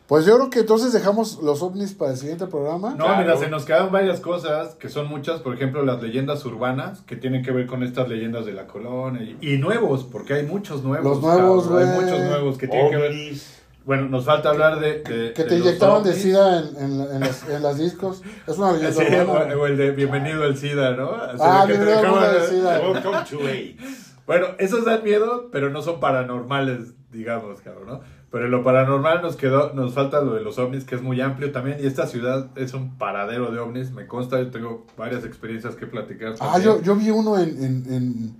S1: Pues yo creo que entonces dejamos los ovnis para el siguiente programa.
S3: No,
S2: Claro.
S3: mira, se nos quedan varias cosas, que son muchas, por ejemplo, las leyendas urbanas, que tienen que ver con estas leyendas de la colonia, y, y nuevos, porque hay muchos nuevos.
S1: Los nuevos,
S3: cabrón, Hay
S1: güey.
S3: muchos nuevos que tienen que ver...
S2: Ovnis.
S3: Bueno, nos falta hablar de... de-
S1: que
S3: de
S1: te
S3: los
S1: inyectaban de. SIDA en, en, en las, en las discos. Es una leyenda
S3: Sí,
S1: urbana.
S3: o, o el de Bienvenido al SIDA, ¿no? Así
S1: Ah,
S3: de que
S1: Bienvenido al SIDA.
S2: Welcome to AIDS.
S3: Bueno, esos dan miedo, pero no son paranormales, digamos, cabrón, ¿no? Pero en lo paranormal nos quedó, nos falta lo de los ovnis, que es muy amplio también, y esta ciudad es un paradero de ovnis, me consta, yo tengo varias experiencias que platicar.
S1: Ah, yo, yo vi uno en, en, en,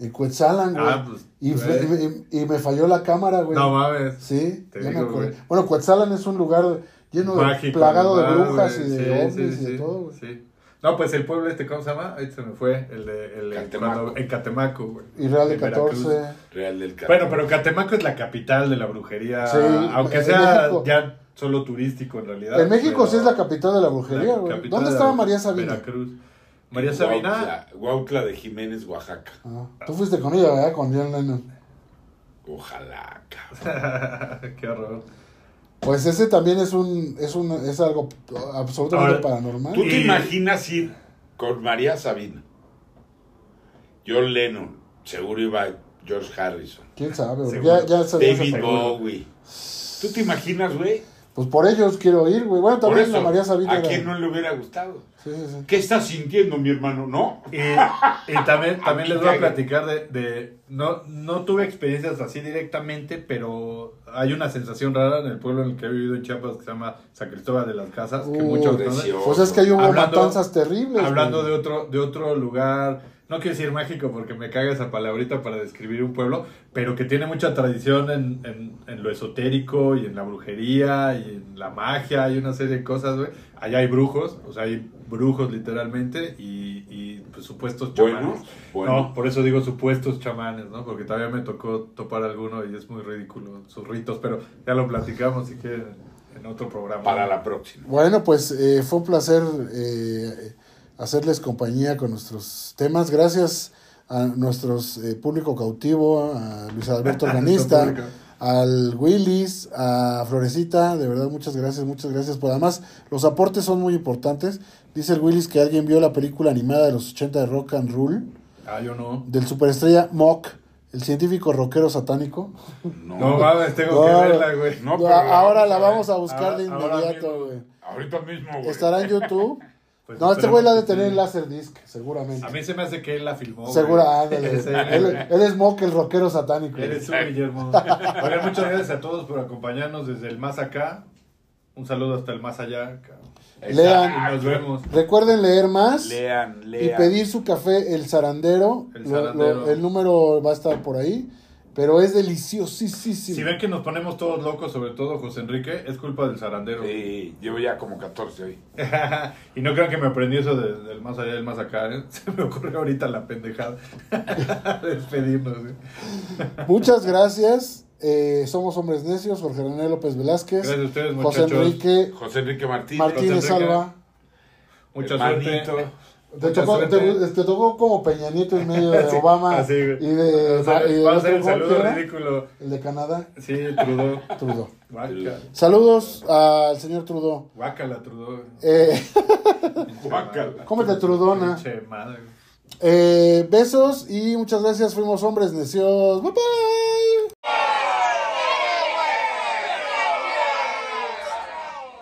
S1: en Cuetzalan, güey.
S3: Ah, pues,
S1: y, y me- y me falló la cámara, güey.
S3: No mames.
S1: Sí,
S3: Te digo, güey.
S1: Bueno, Cuetzalan es un lugar lleno de
S3: Mágico,
S1: plagado de brujas y de
S3: Sí,
S1: ovnis
S3: sí,
S1: y de todo, güey.
S3: sí. No, pues el pueblo este, ¿cómo se llama? Ahí se me fue, el de... El
S2: Catemaco.
S3: cuando- en Catemaco, güey.
S1: Y Real de
S3: En Veracruz.
S1: 14.
S2: Real del Carmen.
S3: Bueno, pero Catemaco es la capital de la brujería,
S1: Sí,
S3: aunque sea
S1: México.
S3: ya solo turístico en realidad.
S1: En México
S3: pero
S1: sí es la capital de la brujería, güey. ¿Dónde
S3: de
S1: estaba María Sabina?
S3: Veracruz. María Sabina.
S2: Huautla de Jiménez, Oaxaca.
S1: Ah, tú fuiste con ella, ¿verdad? Con John Lennon.
S2: Ojalá, cabrón.
S3: Qué horror.
S1: Pues ese también es un, es un, es algo absolutamente
S3: Ahora,
S1: paranormal.
S2: ¿Tú te
S3: Y-
S2: imaginas ir con María Sabina? John Lennon, seguro iba George Harrison.
S1: ¿Quién sabe? Ya, ya se-
S2: David. Bowie. ¿Tú te imaginas, güey?
S1: Pues por ellos quiero ir, güey. Bueno, también
S2: eso,
S1: la María Sabina.
S2: ¿a
S1: era-
S2: quién no le hubiera gustado?
S1: Sí, sí, sí.
S2: ¿Qué estás sintiendo, mi hermano? ¿No?
S3: Y, y también, también les voy a
S2: que-
S3: platicar de, de- no, no tuve experiencias así directamente, pero hay una sensación rara en el pueblo en el que he vivido en Chiapas que se llama San Cristóbal de las Casas, que
S1: Uh,
S3: muchos conocen.
S2: precioso.
S1: Pues es que ahí hubo
S3: Hablando-
S1: matanzas terribles.
S3: Hablando
S1: güey.
S3: de otro, de otro lugar, no quiero decir mágico porque me caga esa palabrita para describir un pueblo, pero que tiene mucha tradición en, en, en lo esotérico y en la brujería y en la magia y una serie de cosas, güey. Allá hay brujos, o sea, hay brujos literalmente y, y pues, supuestos chamanes.
S2: Bueno, bueno.
S3: No, por eso digo supuestos chamanes, ¿no? Porque todavía me tocó topar alguno y es muy ridículo sus ritos, pero ya lo platicamos si quieren en otro programa.
S2: Para la próxima.
S1: Bueno, pues eh, fue un placer eh, hacerles compañía con nuestros temas. Gracias a nuestros eh, público cautivo, a Luis Alberto Organista, al Willis, a Florecita, de verdad muchas gracias, muchas gracias. Por además, los aportes son muy importantes. Dice el Willis que alguien vio la película animada de los 80 de Rock and Roll,
S3: Ah, yo no.
S1: del superestrella Mock, el científico rockero satánico.
S2: No,
S3: No mames, tengo
S1: No,
S3: que verla, güey.
S2: No,
S1: ahora
S2: vamos
S1: la vamos a buscar de
S3: Ahora-
S1: inmediato, güey.
S2: Ahorita mismo, güey.
S1: Estará en YouTube.
S3: Pues
S1: No, este güey la ha de tener en Laserdisc, seguramente.
S3: A mí se me hace que él la filmó.
S1: Segura, ándale. Él, es Mock, el rockero satánico.
S3: Eres tú, Guillermo. Oigan, muchas gracias a todos por acompañarnos desde el más acá. Un saludo hasta el más allá.
S1: Lean.
S3: Y nos vemos.
S1: Recuerden leer más
S2: Lean,
S1: y
S2: lean.
S1: pedir su café El Zarandero.
S3: El
S1: Lo- lo-
S3: Zarandero.
S1: el número va a estar por ahí. Pero es deliciosísimo.
S3: Si ven que nos ponemos todos locos, sobre todo José Enrique, es culpa del zarandero.
S2: Sí, llevo ya como 14 hoy.
S3: y no crean que me aprendí eso de- del más allá del más acá. ¿eh? Se me ocurrió ahorita la pendejada. Despedirnos. ¿eh?
S1: Muchas gracias. Eh, somos Hombres Necios. Jorge René López Velázquez.
S3: Gracias a ustedes,
S1: José
S3: muchachos.
S1: Enrique
S2: José Enrique Martínez.
S1: Martínez
S3: José.
S1: Alba.
S3: Mucha
S2: hermanito.
S3: suerte.
S1: Te tocó, te- te tocó como Peña Nieto en medio de
S3: Sí,
S1: Obama
S3: así, güey.
S1: y de,
S3: O sea,
S1: y de
S3: va a ser el saludo ridículo.
S1: el de Canadá,
S3: Sí, Trudeau.
S1: Trudeau.
S3: Guácala,
S1: Saludos al señor Trudeau.
S3: Guácala, Trudeau.
S1: Eh,
S2: Guácala.
S1: cómete Trudona.
S3: Pinche madre.
S1: Eh, besos y muchas gracias. Fuimos hombres necios. Bye bye.